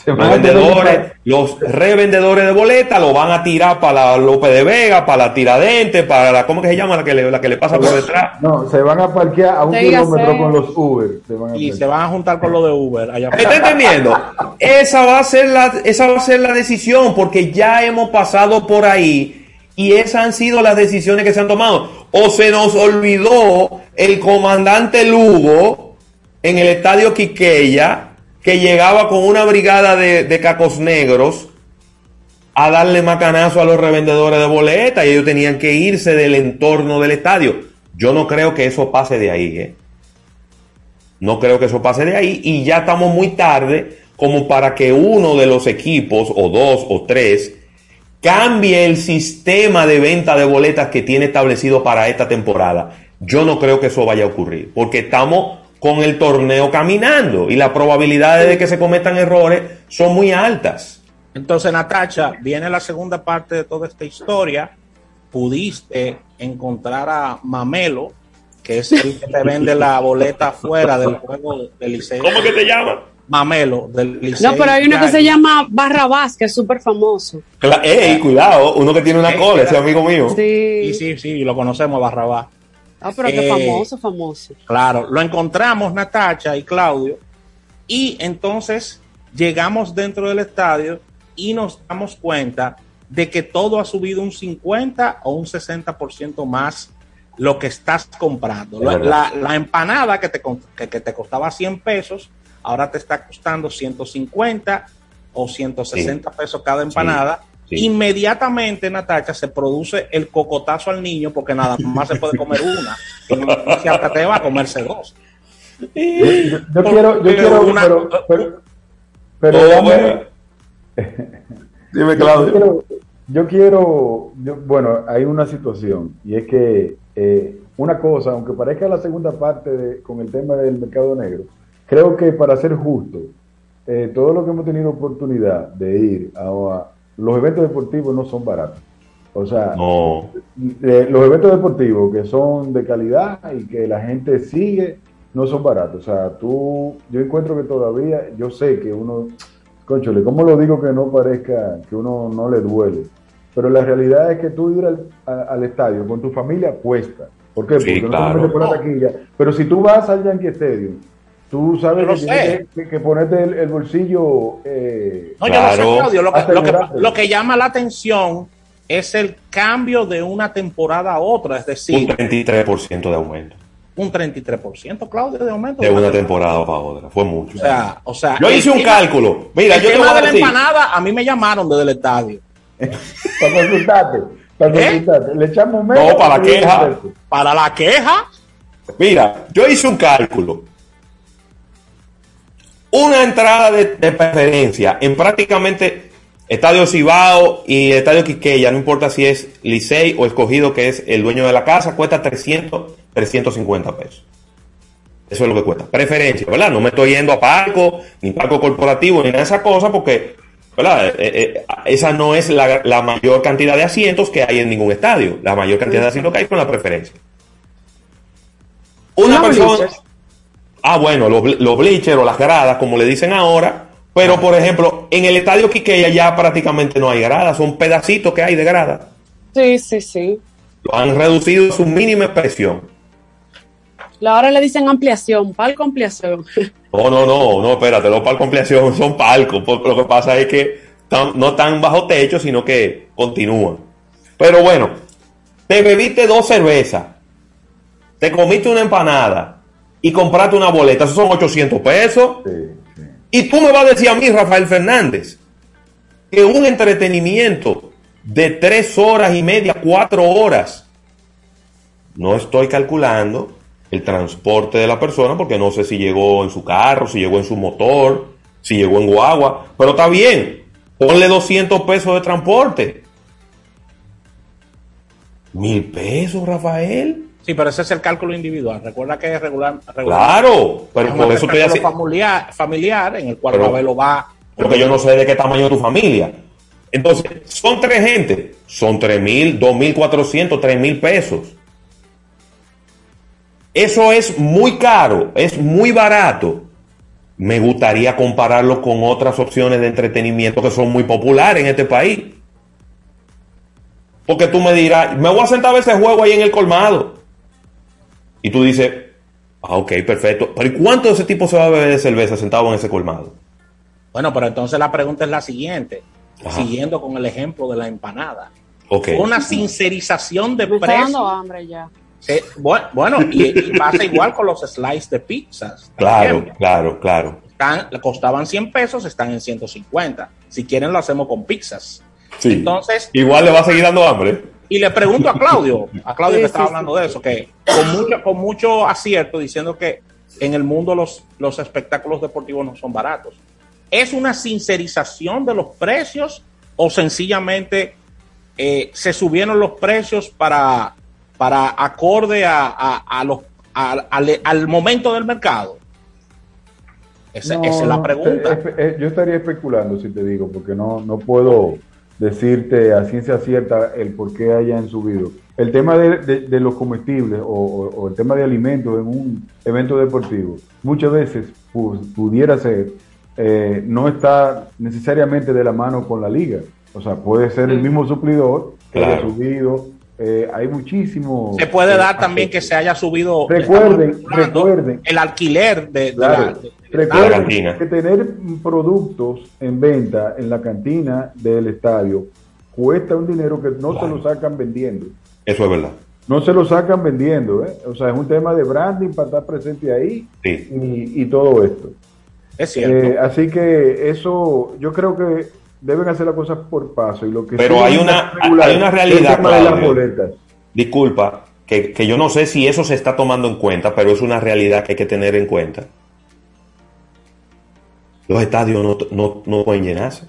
Los vendedores, los revendedores de boletas lo van a tirar para la López de Vega, para la Tiradentes, para la, ¿cómo que se llama? La que le, la que le pasa por detrás. No, se van a parquear a un Dígase. kilómetro con los Uber. Se van a Y se van a juntar con lo de Uber. Allá ¿Me está entendiendo? Esa va a ser la, esa va a ser la decisión, porque ya hemos pasado por ahí y esas han sido las decisiones que se han tomado. O se nos olvidó el comandante Lugo en el estadio Quiqueya, que llegaba con una brigada de, de cacos negros a darle macanazo a los revendedores de boletas y ellos tenían que irse del entorno del estadio. Yo no creo que eso pase de ahí, ¿eh? No creo que eso pase de ahí y ya estamos muy tarde como para que uno de los equipos o dos o tres cambie el sistema de venta de boletas que tiene establecido para esta temporada. Yo no creo que eso vaya a ocurrir porque estamos con el torneo caminando y las probabilidades de que se cometan errores son muy altas. Entonces, Natacha, viene la segunda parte de toda esta historia. Pudiste encontrar a Mamelo, que es el que te vende la boleta fuera del juego del Liceo. ¿Cómo que te llama? Mamelo, del Liceo. No, pero hay uno que se llama Barrabás, que es súper famoso. ¡Ey, cuidado! Uno que tiene una cola, ese amigo mío. Sí, sí, sí, lo conocemos, Barrabás. Ah, pero que Eh, famoso, famoso. Claro, lo encontramos Natacha y Claudio y entonces llegamos dentro del estadio y nos damos cuenta de que todo ha subido un 50 o un 60% más lo que estás comprando. La, verdad. la- la empanada que te, que, que te costaba 100 pesos, ahora te está costando 150 o 160 pesos cada empanada. sí. Inmediatamente, Natacha, se produce el cocotazo al niño porque nada más se puede comer una. Y no se atreva a comerse dos. Yo, yo- yo quiero, yo quiero, una- pero, pero, pero Oh, bueno. *laughs* Dime, Yo Claudio. quiero, yo quiero- yo- bueno, hay una situación y es que eh, una cosa, aunque parezca la segunda parte de- con el tema del mercado negro, creo que para ser justo, eh, todo lo que hemos tenido oportunidad de ir a- los eventos deportivos no son baratos. O sea, No. los eventos deportivos que son de calidad y que la gente sigue no son baratos. O sea, tú, yo encuentro que todavía, yo sé que uno, conchole, ¿cómo lo digo que no parezca que uno no le duele? Pero la realidad es que tú ir al, a- al estadio con tu familia cuesta. ¿Por qué? Sí, Porque no claro. solamente por la taquilla. Pero si tú vas al Yankee Stadium, tú sabes que sé. que, que ponerte el, el bolsillo. eh, No, yo lo sé, Claro. Claudio. Lo que, lo, que, Asegurarte. lo que llama la atención es el cambio de una temporada a otra, es Un decir, 33% de aumento. un 33%, Claudio, de aumento. De una temporada para otra. Fue mucho. O sea, o sea, Yo hice un tema- cálculo. Mira, el yo te tema voy a de la decir. empanada, a mí me llamaron desde el estadio. *laughs* para consultarte. Para ¿Eh? consultarte. Le echamos menos. No, para la queja. Para la queja, Mira, yo hice un cálculo. Una entrada de, de preferencia en prácticamente Estadio Cibao y Estadio Quiqueya, no importa si es Licey o Escogido, que es el dueño de la casa, cuesta 300, 350 pesos. Eso es lo que cuesta. Preferencia, ¿verdad? No me estoy yendo a palco, ni palco corporativo, ni nada de esa cosa, porque, ¿verdad? Eh, eh, esa no es la, la mayor cantidad de asientos que hay en ningún estadio. La mayor cantidad de asientos que hay con la preferencia. Una No, persona. Ah, bueno, los, los bleachers o las gradas, como le dicen ahora. Pero, por ejemplo, en el estadio Quiqueya ya prácticamente no hay gradas, son pedacitos que hay de gradas. Sí, sí, sí. Lo han reducido a su mínima expresión. La- Ahora le dicen ampliación, palco ampliación. *laughs* No, no, no, no, espérate, los palcos ampliación *laughs* son palcos. Lo que pasa es que no están bajo techo, sino que continúan. Pero bueno, te bebiste dos cervezas, te comiste una empanada y compraste una boleta, esos son 800 pesos. Y tú me vas a decir a mí, Rafael Fernández, que un entretenimiento de tres horas y media, cuatro horas, no estoy calculando el transporte de la persona porque no sé si llegó en su carro, si llegó en su motor, Si llegó en guagua, pero está bien. Ponle 200 pesos de transporte. Mil pesos, Rafael. Sí, pero ese es el cálculo individual. Recuerda que es regular. regular Claro, pero es por eso estoy haciendo. familiar, familiar en el cual Pero- Ravelo va. Porque yo no sé de qué tamaño es tu familia. Entonces, son tres gente. Son tres mil, dos mil cuatrocientos, tres mil pesos. Eso es muy caro, es muy barato. Me gustaría compararlo con otras opciones de entretenimiento que son muy populares en este país. Porque tú me dirás, me voy a sentar a ver ese juego ahí en el colmado. Y tú dices, ah, ok, perfecto. Pero ¿y cuánto de ese tipo se va a beber de cerveza sentado en ese colmado? Bueno, pero entonces la pregunta es la siguiente. Ajá. Siguiendo con el ejemplo de la empanada. Ok. Una sincerización de precios. dando hambre ya. Eh, bu- bueno, y, y pasa igual con los slices de pizzas. Claro, ejemplo. claro, claro. Están, costaban 100 pesos, están en 150. Si quieren, lo hacemos con pizzas. Sí. Entonces, Igual le va a seguir dando hambre. Y le pregunto a Claudio, a Claudio Sí, que estaba sí, hablando de eso, que con mucho, con mucho acierto diciendo que en el mundo los, los espectáculos deportivos no son baratos. ¿Es una sincerización de los precios o sencillamente eh, se subieron los precios para, para acorde a, a- a los, a- al, al momento del mercado? Esa, No, esa es la pregunta. eh, eh, yo estaría especulando si te digo, porque no, no puedo decirte a ciencia cierta el por qué hayan subido. El tema de, de- de los comestibles o, o- o el tema de alimentos en un evento deportivo, muchas veces pu- pudiera ser, eh, no está necesariamente de la mano con la liga. O sea, puede ser el mismo suplidor que haya Claro. subido. Eh, hay muchísimo. Se puede eh, dar también que se haya subido Recuerden, recuerden. el alquiler de, de Claro. la, de- Recuerden la cantina. que tener productos en venta en la cantina del estadio cuesta un dinero que no se lo sacan vendiendo. Eso es verdad. No se lo sacan vendiendo, ¿eh? O sea, es un tema de branding para estar presente ahí Sí. y, y todo esto. es cierto. Eh, así que eso, yo creo que deben hacer las cosas por paso. Y lo que Pero hay una- regular hay una realidad, de las Claudio. boletas. Disculpa, que, que yo no sé si eso se está tomando en cuenta, pero es una realidad que hay que tener en cuenta. Los estadios no, no, no pueden llenarse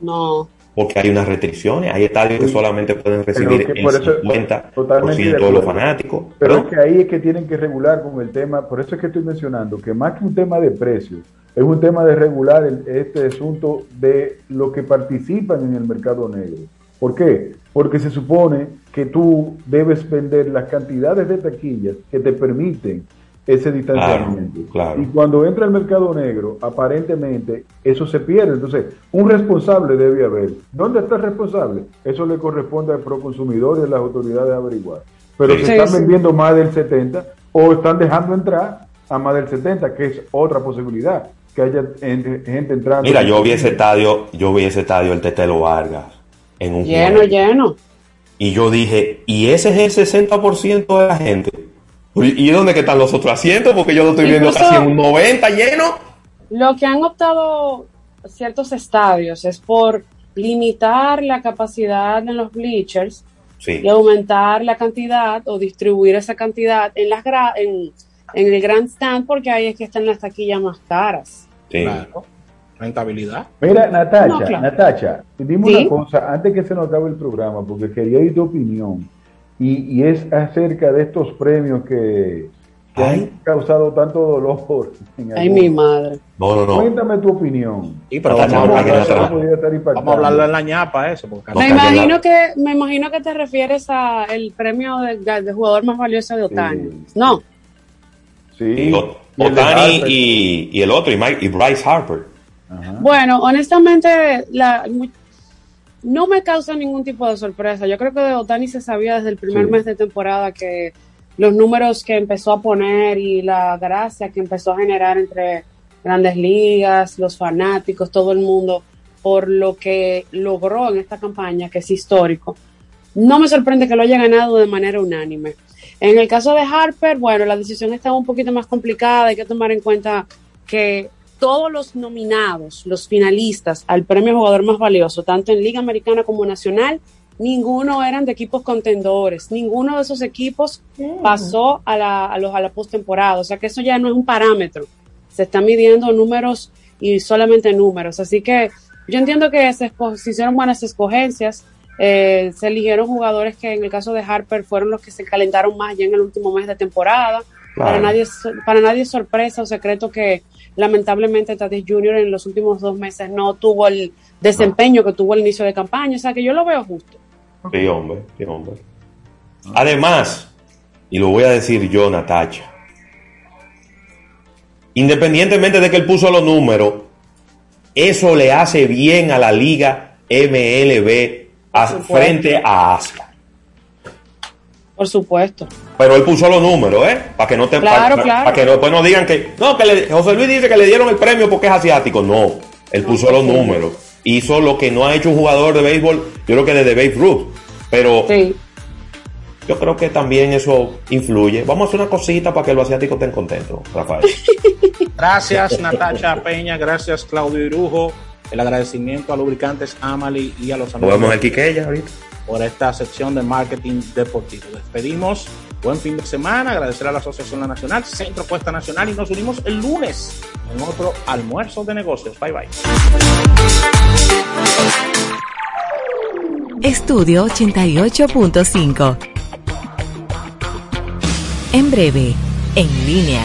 No. porque hay unas restricciones. Hay estadios que solamente pueden recibir que el por eso- 50% totalmente de los fanáticos. Pero es que ahí es que tienen que regular con el tema, por eso es que estoy mencionando que más que un tema de precios, es un tema de regular el- este asunto de lo que participan en el mercado negro. ¿Por qué? Porque se supone que tú debes vender las cantidades de taquillas que te permiten ese distanciamiento. Claro, claro. Y cuando entra el mercado negro, aparentemente eso se pierde. Entonces, un responsable debe haber. ¿Dónde está el responsable? Eso le corresponde al proconsumidor y a las autoridades averiguar. Pero Sí. se Sí, están sí. vendiendo más del 70 o están dejando entrar a más del 70, que es otra posibilidad, que haya en- gente entrando. Mira, yo vi ese estadio, yo vi ese estadio, el Tetelo Vargas, en un Lleno, juego. lleno. Y yo dije, ¿y ese es el 60% de la gente? ¿Y dónde que están los otros asientos? Porque yo lo estoy viendo Incluso- casi en un 90 lleno. Lo que han optado ciertos estadios es por limitar la capacidad en los bleachers Sí. y aumentar la cantidad o distribuir esa cantidad en las gra- en, en el grandstand porque ahí es que están las taquillas más caras. Sí. Claro. Rentabilidad. Mira, Natacha, No, claro. Natacha, dime Sí. una cosa antes que se nos acabe el programa, porque quería oír tu opinión. Y, y es acerca de estos premios que, que han causado tanto dolor. en Ay, mi madre. No, no, no. Cuéntame tu opinión. Sí, pero Natacha, vamos, a hablar- vamos a hablarle en la ñapa eso. Porque me imagino que me imagino que te refieres a el premio de, de jugador más valioso de Otani. Sí. No, Sí. Otani y, y el otro, y, Mike, y Bryce Harper. Ajá. Bueno, honestamente, la, no me causa ningún tipo de sorpresa. Yo creo que de Otani se sabía desde el primer Sí. mes de temporada que los números que empezó a poner y la gracia que empezó a generar entre grandes ligas, los fanáticos, todo el mundo, por lo que logró en esta campaña, que es histórico. No me sorprende que lo haya ganado de manera unánime. En el caso de Harper, bueno, la decisión estaba un poquito más complicada. Hay que tomar en cuenta que todos los nominados, los finalistas al premio jugador más valioso, tanto en Liga Americana como Nacional, ninguno eran de equipos contendores. Ninguno de esos equipos pasó a la, a los, a la postemporada. O sea que eso ya no es un parámetro. Se están midiendo números y solamente números. Así que yo entiendo que se, se hicieron buenas escogencias. Eh, se eligieron jugadores que en el caso de Harper fueron los que se calentaron más ya en el último mes de temporada. Para, nadie, para nadie es sorpresa o secreto que lamentablemente Tatis Jr. en los últimos dos meses no tuvo el desempeño que tuvo al inicio de campaña. O sea que yo lo veo justo. Sí, hombre, sí, hombre. Además, y lo voy a decir yo, Natacha, independientemente de que él puso los números, eso le hace bien a la liga MLB frente a Asia. Por supuesto. Pero él puso los números, ¿eh? Para que no te para, que después no digan que no, que José Luis dice que le dieron el premio porque es asiático. No, él puso los números. Hizo lo que no ha hecho un jugador de béisbol, yo creo que desde Babe Ruth. Pero yo creo que también eso influye. Vamos a hacer una cosita para que los asiáticos estén contentos, Rafael. *laughs* Gracias, Natacha Peña. Gracias, Claudio Irujo. El agradecimiento a Lubricantes Amali y a los amigos. Podemos el Quiqueya ahorita. Por esta sección de marketing deportivo. Despedimos. Buen fin de semana. Agradecer a la Asociación Nacional, Centro Cuesta Nacional y nos unimos el lunes en otro almuerzo de negocios. Bye bye. Estudio 88.5. En breve, en línea.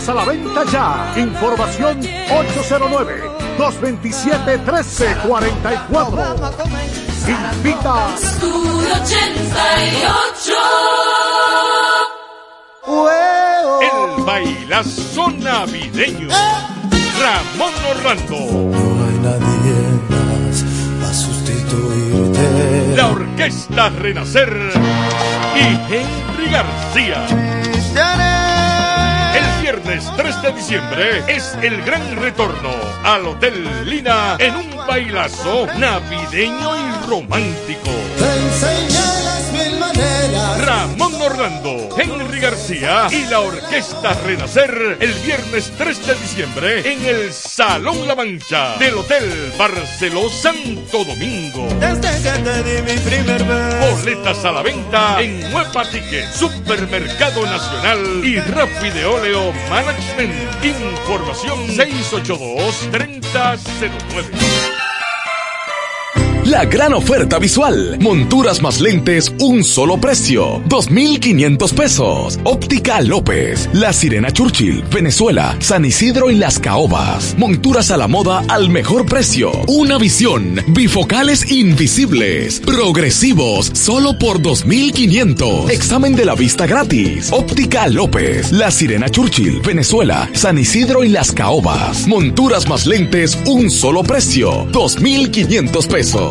a la venta ya. Información 809 227 1344. Invita. 88. El bailazo navideño. Ramón Orlando. No hay nadie más a sustituirte. La orquesta Renacer y Henry García viernes 3 de diciembre es el gran retorno al Hotel Lina en un bailazo navideño y romántico. Ramón Orlando, Henry García y la Orquesta Renacer el viernes 3 de diciembre en el Salón La Mancha del Hotel Barceló Santo Domingo. Desde que te di mi primer beso. Boletas a la venta en Huepa Ticket, Supermercado Nacional y Rafi de Óleo Management. Información 682-3009. La gran oferta visual. Monturas más lentes, un solo precio. 2,500 pesos. Óptica López. La Sirena Churchill, Venezuela, San Isidro y Las Caobas. Monturas a la moda al mejor precio. Una visión. Bifocales invisibles. Progresivos, solo por 2,500. Examen de la vista gratis. Óptica López. La Sirena Churchill, Venezuela, San Isidro y Las Caobas. Monturas más lentes, un solo precio. 2,500 pesos.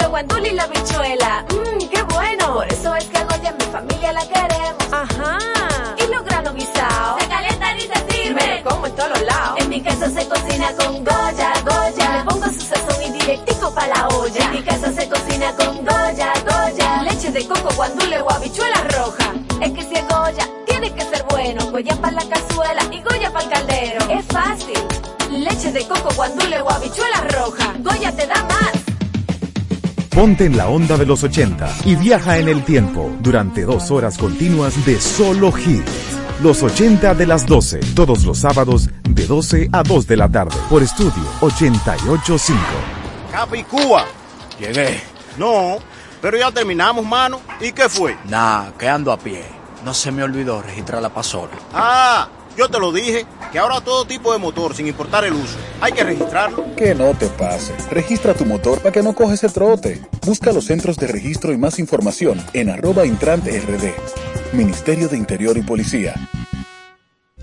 Lo guandul y la bichuela, mmm, qué bueno. Por eso es que Goya mi familia la queremos. Ajá. Y los granos guisados. Se calientan y se sirve. Me como en todos lados. En mi casa se cocina con Goya, Goya. Le pongo su sazón y directico pa' la olla. En mi casa se cocina con Goya, Goya. Leche guandule o habichuela roja. Es que si es Goya, tiene que ser bueno. Goya para la cazuela y Goya para el caldero. Es fácil. Leche de coco, guandule o habichuela roja. Goya te da más. Ponte en la onda de los 80 y viaja en el tiempo durante dos horas continuas de solo hits. Los 80 de las 12, todos los sábados de 12 a 2 de la tarde por estudio 885. Capicúa. Llegué. No, pero ya terminamos, mano. ¿Y qué fue? Nah, que ando a pie. No se me olvidó registrar la pasola. Ah, yo te lo dije, que ahora todo tipo de motor, sin importar el uso, hay que registrarlo. Que no te pase. Registra tu motor para que no coges el trote. Busca los centros de registro y más información en arroba intrante rd. Ministerio de Interior y Policía.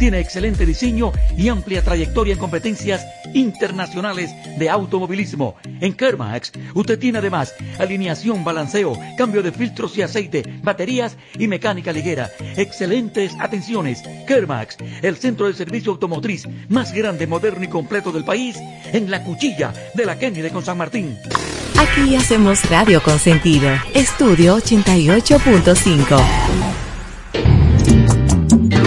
tiene excelente diseño y amplia trayectoria en competencias internacionales de automovilismo. En Kermax, usted tiene además alineación, balanceo, cambio de filtros y aceite, baterías y mecánica ligera. Excelentes atenciones. Kermax, el centro de servicio automotriz más grande, moderno y completo del país, en la cuchilla de la Kennedy con San Martín. Aquí hacemos radio con sentido. Estudio 88.5.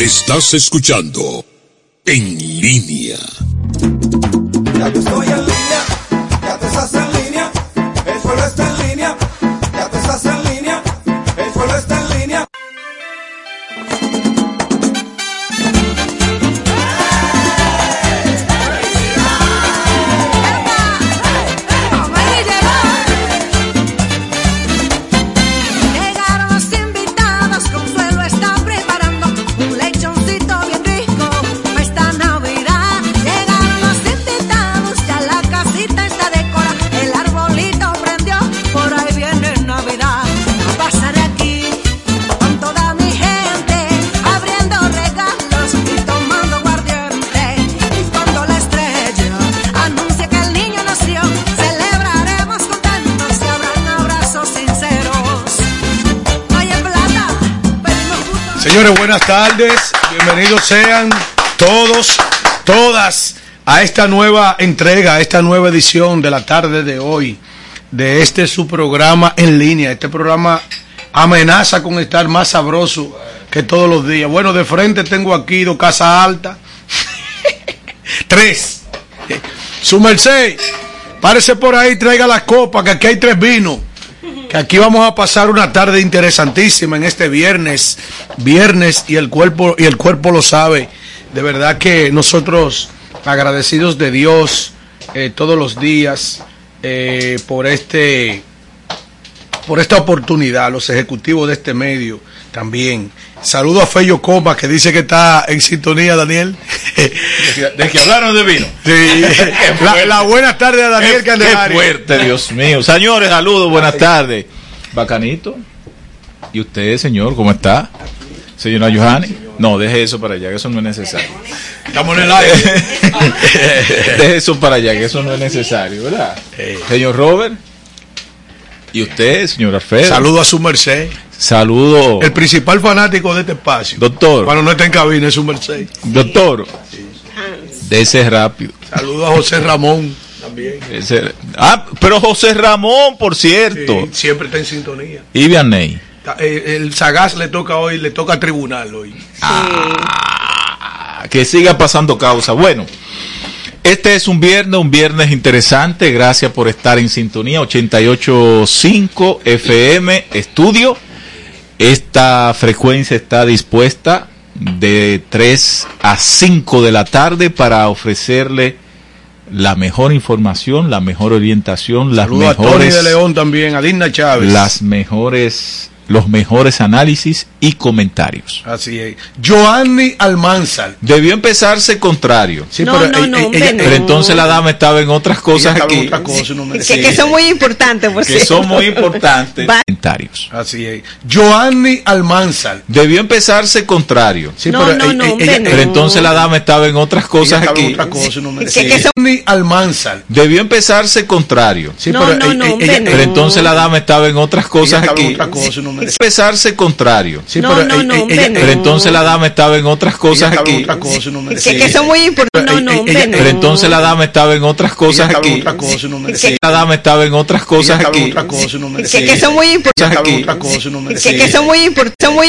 Estás escuchando En línea. Buenas tardes. Bienvenidos sean todos, todas a esta nueva entrega, a esta nueva edición de la tarde de hoy, de este su programa en línea. Este programa amenaza con estar más sabroso que todos los días. Bueno, de frente tengo aquí dos casas altas. *laughs* tres. Su merced, párese por ahí, traiga las copas, que aquí hay tres vinos que aquí vamos a pasar una tarde interesantísima en este viernes, viernes y el cuerpo y el cuerpo lo sabe. De verdad que nosotros agradecidos de Dios eh, todos los días eh, por este por esta oportunidad, los ejecutivos de este medio también. Saludo a Fello Copa que dice que está en sintonía, Daniel. De que hablaron de vino. Sí. *laughs* la, la buena tarde a Daniel Qué, qué Candelario. fuerte, Dios mío. Señores, saludos, buenas tardes. Bacanito. ¿Y usted, señor, cómo está? Señora Johanny. No, deje eso para allá, que eso no es necesario. Estamos en el aire. *laughs* deje eso para allá, que eso no es necesario, ¿verdad? Señor Robert. ¿Y usted, señor Alfredo? Saludo a su merced. Saludo. El principal fanático de este espacio. Doctor. Cuando no está en cabina es su merced. Doctor. De ese rápido. Saludo a José Ramón también. Ese- ah, pero José Ramón, por cierto. Sí, siempre está en sintonía. Y Vianney. Eh, El Sagaz le toca hoy, le toca a tribunal hoy. Ah, que siga pasando causa. Bueno, este es un viernes, un viernes interesante. Gracias por estar en sintonía. 88.5 FM Estudio. Esta frecuencia está dispuesta de 3 a 5 de la tarde para ofrecerle la mejor información, la mejor orientación, las Saludo a Tony mejores de León también, a Dina Chávez. las mejores los mejores análisis y comentarios. Así es. Joanny Almanzar. Debió empezarse contrario. Sí, No, pero, no, no, ella- ella- no. Pero entonces la dama estaba en otras cosas aquí otra cosa me Que, que son muy importantes, por que cierto. son muy importantes. Comentarios. Así es. Joanny Almanzar. Debió empezarse contrario. Sí, No, pero no, ella- no, ella- hombre, ella- no. Pero entonces la dama estaba en otras cosas aquí. otra cosa Que- que son- Almanzar. Debió empezarse contrario. Sí, No, pero no, ella- no, ella- hombre, ella- no. Pero entonces la dama estaba en otras cosas aquí. otra cosa Empezarse contrario. Sí, No, pero no, no, ella- hombre, ella- no. Pero entonces la dama estaba en otras cosas aquí. otra cosa Que, que son muy importantes. No, no, Ella- hombre. Pero entonces la dama estaba en otras cosas aquí. otra cosa Que-. La dama estaba en otras cosas aquí. otra cosa Que, que son muy importantes. Que, que son muy importantes. Son muy